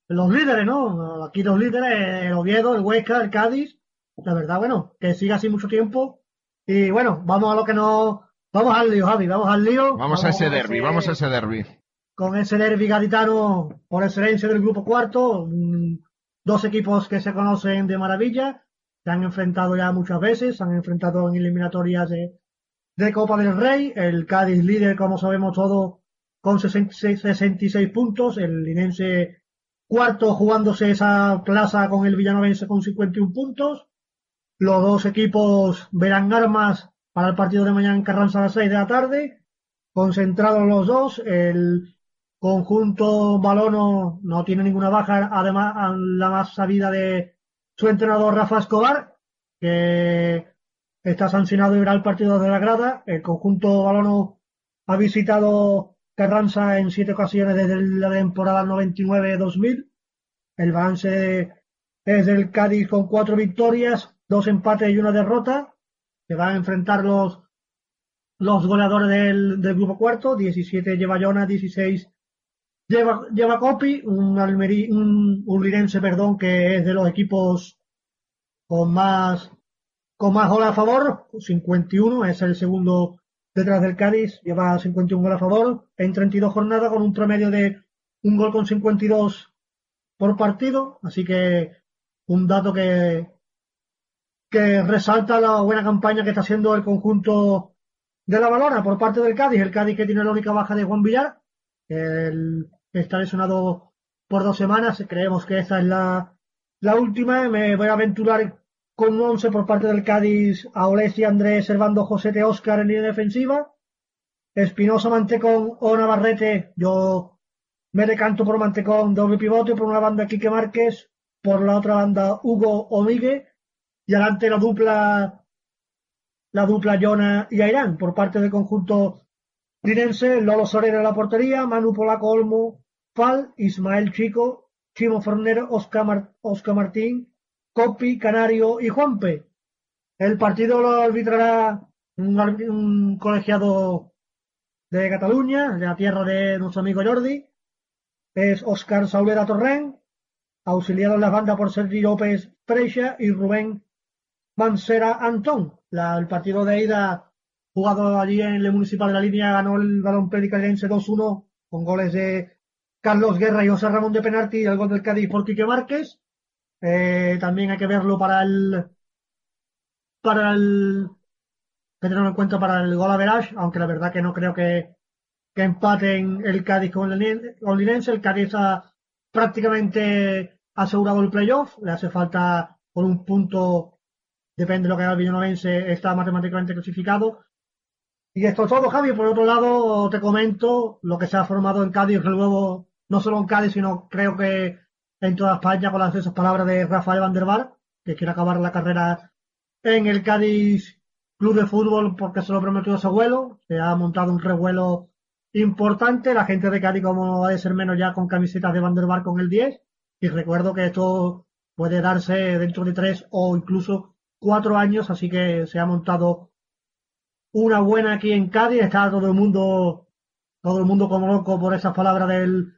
los líderes, ¿no? Aquí los líderes, el Oviedo, el Huesca, el Cádiz, la verdad, bueno, que siga así mucho tiempo, y bueno, vamos a lo que no, vamos al lío, Javi, vamos al lío. Vamos a ese derby, ese- vamos a ese derby. con ese derbi gaditano por excelencia del grupo cuarto, mm, dos equipos que se conocen de maravilla, se han enfrentado ya muchas veces, se han enfrentado en eliminatorias de, de Copa del Rey, el Cádiz líder, como sabemos todos, con 66, 66 puntos, el Linense cuarto jugándose esa plaza con el Villanovense con 51 puntos, los dos equipos verán armas para el partido de mañana en Carranza a las 6 de la tarde, concentrados los dos, el conjunto balono no tiene ninguna baja, además la más sabida de su entrenador Rafa Escobar, que está sancionado y verá el partido de la grada. El conjunto balono ha visitado Carranza en siete ocasiones desde la temporada 99-2000. El balance es del Cádiz con cuatro victorias, dos empates y una derrota. Se van a enfrentar los, los goleadores del, grupo cuarto, 17 lleva Jonas, 16 lleva, lleva Copi, un, Almeri, un, perdón, que es de los equipos con más, con más goles a favor, 51, es el segundo detrás del Cádiz, lleva 51 goles a favor en 32 jornadas con un promedio de un gol con 52 por partido, así que un dato que, que resalta la buena campaña que está haciendo el conjunto de la Balona por parte del Cádiz, el Cádiz que tiene la única baja de Juan Villar, el, está lesionado por dos semanas, creemos que esta es la, la última, me voy a aventurar con un 11 por parte del Cádiz a Olesi, Andrés, Servando, Josete, Oscar en línea defensiva, Espinosa, Mantecón o Navarrete, yo me decanto por Mantecón, doble pivote, por una banda Quique Márquez, por la otra banda Hugo Omigue, y adelante la dupla, la dupla Jona y Airán, por parte del conjunto linense, Lolo Soler en la portería, Manu Polaco Olmo, Fal, Ismael Chico, Chimo Fornero, Oscar, Oscar Martín, Copi, Canario y Juanpe. El partido lo arbitrará un, colegiado de Cataluña, de la tierra de nuestro amigo Jordi. Es Oscar Saulera Torrent, auxiliado en la banda por Sergi López Freixa y Rubén Mansera Antón. La- el partido de ida jugado allí en el Municipal de la Línea ganó el balón Prédica Lirense 2-1 con goles de Carlos Guerra y José Ramón de penalti y el gol del Cádiz por Quique Márquez. Eh, también hay que verlo para el para el que tenerlo en cuenta para el gol average, aunque la verdad que no creo que, que empaten el Cádiz con el Lin- con Linense. El Cádiz ha prácticamente asegurado el playoff, le hace falta por un punto, depende de lo que haga el Villanovense, está matemáticamente clasificado. Y esto es todo, Javi. Por otro lado, te comento lo que se ha formado en Cádiz, el nuevo, no solo en Cádiz, sino creo que en toda España, con las esas palabras de Rafael Van der Vaart, que quiere acabar la carrera en el Cádiz Club de Fútbol porque se lo prometió su abuelo. Se ha montado un revuelo importante. La gente de Cádiz, como ha de ser menos ya con camisetas de Van der Vaart con el 10. Y recuerdo que esto puede darse dentro de tres o incluso cuatro años, así que se ha montado una buena aquí en Cádiz. Está todo el mundo, todo el mundo como loco por esas palabras del,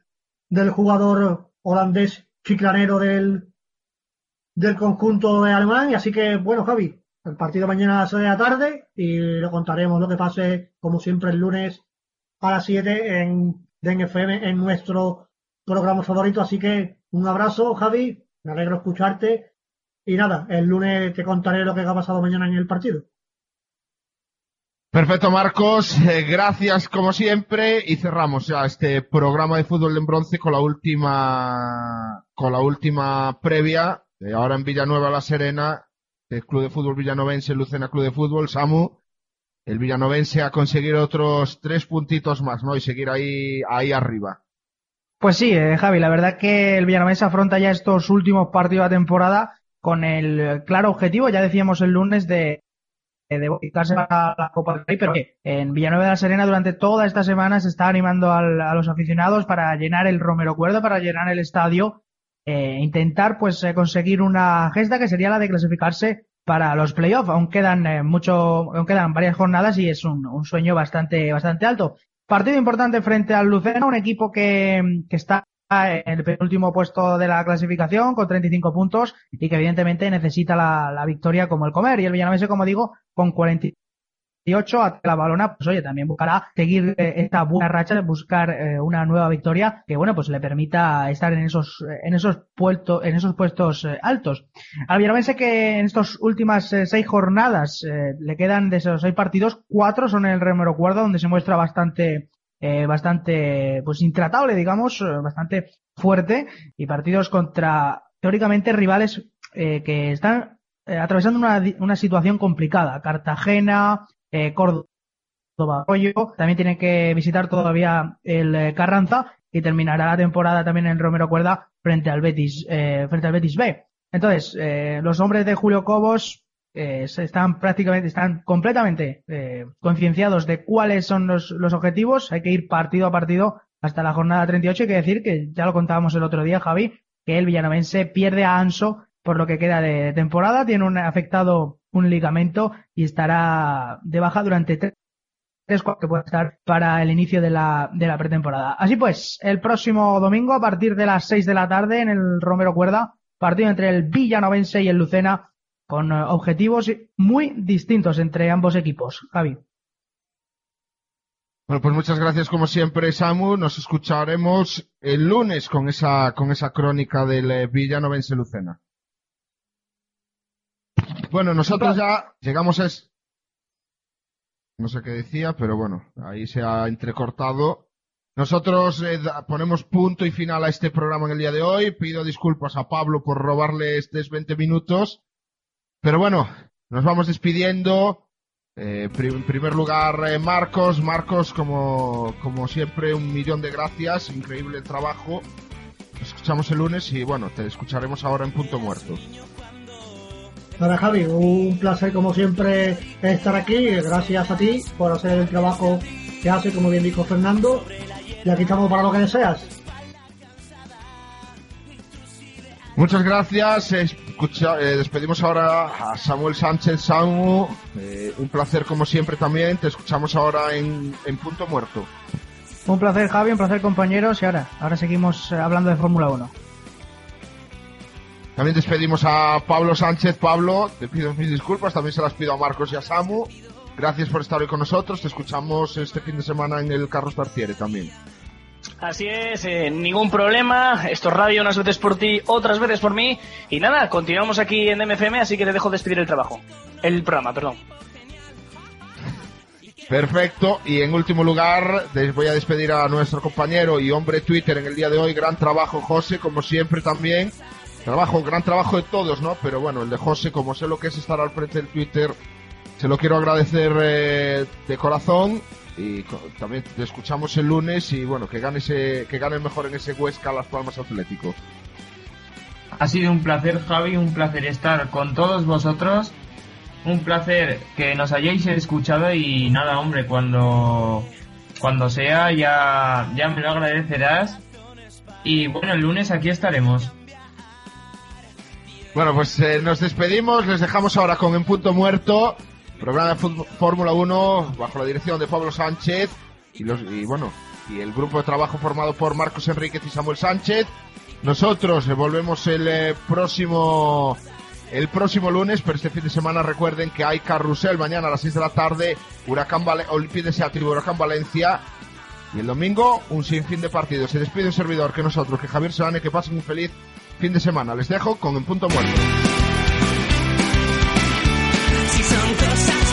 del jugador holandés chiclanero del, del conjunto de alemán. Y así que, bueno, Javi, el partido mañana a las 6 de la tarde y le contaremos lo que pase, como siempre, el lunes a las 7 en DEN FM, en nuestro programa favorito. Así que un abrazo, Javi. Me alegro escucharte. Y nada, el lunes te contaré lo que ha pasado mañana en el partido. Perfecto, Marcos. Eh, gracias como siempre y cerramos ya este programa de fútbol en bronce con la última con la última previa. Eh, ahora en Villanueva La Serena, el Club de Fútbol Villanovense, Lucena Club de Fútbol, Samu. El Villanovense a conseguir otros tres puntitos más, ¿no? Y seguir ahí ahí arriba. Pues sí, eh, Javi, la verdad que el Villanovense afronta ya estos últimos partidos de temporada con el claro objetivo, ya decíamos el lunes, de, de ubicarse para la Copa del Rey, pero que en Villanueva de la Serena durante toda esta semana se está animando a los aficionados para llenar el Romero Cuerdo, para llenar el estadio, e intentar pues eh, conseguir una gesta que sería la de clasificarse para los playoffs. Aún quedan eh, mucho, aún quedan varias jornadas y es un, un sueño bastante, bastante alto. Partido importante frente al Lucena, un equipo que, que está en el penúltimo puesto de la clasificación con 35 puntos y que evidentemente necesita la, la victoria como el comer. Y el Villanovense, como digo, con 48 a la balona, pues oye, también buscará seguir eh, esta buena racha de buscar eh, una nueva victoria que, bueno, pues le permita estar en esos, en esos puestos, en esos puestos eh, altos. Al Villanovense que en estas últimas eh, seis jornadas eh, le quedan de esos seis partidos, cuatro son en el Remero Cuerda, donde se muestra bastante, eh, bastante, pues intratable, digamos, eh, bastante fuerte, y partidos contra, teóricamente, rivales eh, que están eh, atravesando una, una situación complicada. Cartagena, Córdoba, también tiene que visitar todavía el Carranza y terminará la temporada también en Romero Cuerda frente al Betis, frente al Betis B. Entonces, los hombres de Julio Cobos eh, están prácticamente, están completamente eh, concienciados de cuáles son los, los objetivos. Hay que ir partido a partido hasta la jornada 38. Hay que decir que ya lo contábamos el otro día, Javi, que el villanovense pierde a Anso por lo que queda de temporada. Tiene un afectado un ligamento y estará de baja durante tres cuartos que puede estar para el inicio de la, de la pretemporada. Así pues, el próximo domingo a partir de las 6 de la tarde en el Romero Cuerda, partido entre el Villanovense y el Lucena con eh, objetivos muy distintos entre ambos equipos. Javi. Bueno, pues muchas gracias como siempre, Samu. Nos escucharemos el lunes con esa, con esa crónica del eh, Villanovense Lucena. Bueno, nosotros ya llegamos a... es- No sé qué decía, pero bueno, ahí se ha entrecortado. Nosotros eh, ponemos punto y final a este programa en el día de hoy. Pido disculpas a Pablo por robarle estos 20 minutos. Pero bueno, nos vamos despidiendo. Eh, en primer lugar, eh, Marcos. Marcos, como, como siempre, un millón de gracias. Increíble trabajo. Nos escuchamos el lunes y bueno, te escucharemos ahora en Punto Muerto. Ahora Javi, un placer como siempre estar aquí. Gracias a ti por hacer el trabajo que hace, como bien dijo Fernando. Y aquí estamos para lo que deseas. Muchas gracias. Escucha- eh, despedimos ahora a Samuel Sánchez Samu. Eh, un placer como siempre también. Te escuchamos ahora en, en Punto Muerto. Un placer, Javi, un placer, compañeros. Y ahora, ahora seguimos eh, hablando de Fórmula 1. También despedimos a Pablo Sánchez. Pablo, te pido mis disculpas. También se las pido a Marcos y a Samu. Gracias por estar hoy con nosotros. Te escuchamos este fin de semana en el Carlos Tartiere también. Así es, eh, ningún problema. Esto es radio, unas veces por ti, otras veces por mí. Y nada, continuamos aquí en DMFM, así que te dejo despedir el trabajo. El programa, perdón. Perfecto. Y en último lugar, les voy a despedir a nuestro compañero y hombre Twitter en el día de hoy. Gran trabajo, José, como siempre también. Trabajo, gran trabajo de todos, ¿no? Pero bueno, el de José, como sé lo que es estar al frente del Twitter, se lo quiero agradecer eh, de corazón. Y también te escuchamos el lunes y bueno, que gane, ese, que gane mejor en ese Huesca Las Palmas Atlético. Ha sido un placer, Javi, un placer estar con todos vosotros. Un placer que nos hayáis escuchado y nada, hombre, cuando, cuando sea ya, ya me lo agradecerás. Y bueno, el lunes aquí estaremos. Bueno, pues eh, nos despedimos, les dejamos ahora con En Punto Muerto, programa de Fórmula 1 bajo la dirección de Pablo Sánchez y, los, y bueno, y el grupo de trabajo formado por Marcos Enríquez y Samuel Sánchez. Nosotros eh, volvemos el eh, próximo el próximo lunes, pero este fin de semana recuerden que hay carrusel mañana a las 6 de la tarde, Huracán Olvídese a Tribu Huracán Valencia y el domingo un sinfín de partidos. Se despide un servidor que nosotros, que Javier Sebane, que pasen un feliz fin de semana. Les dejo con En Punto Muerto. Si son cosas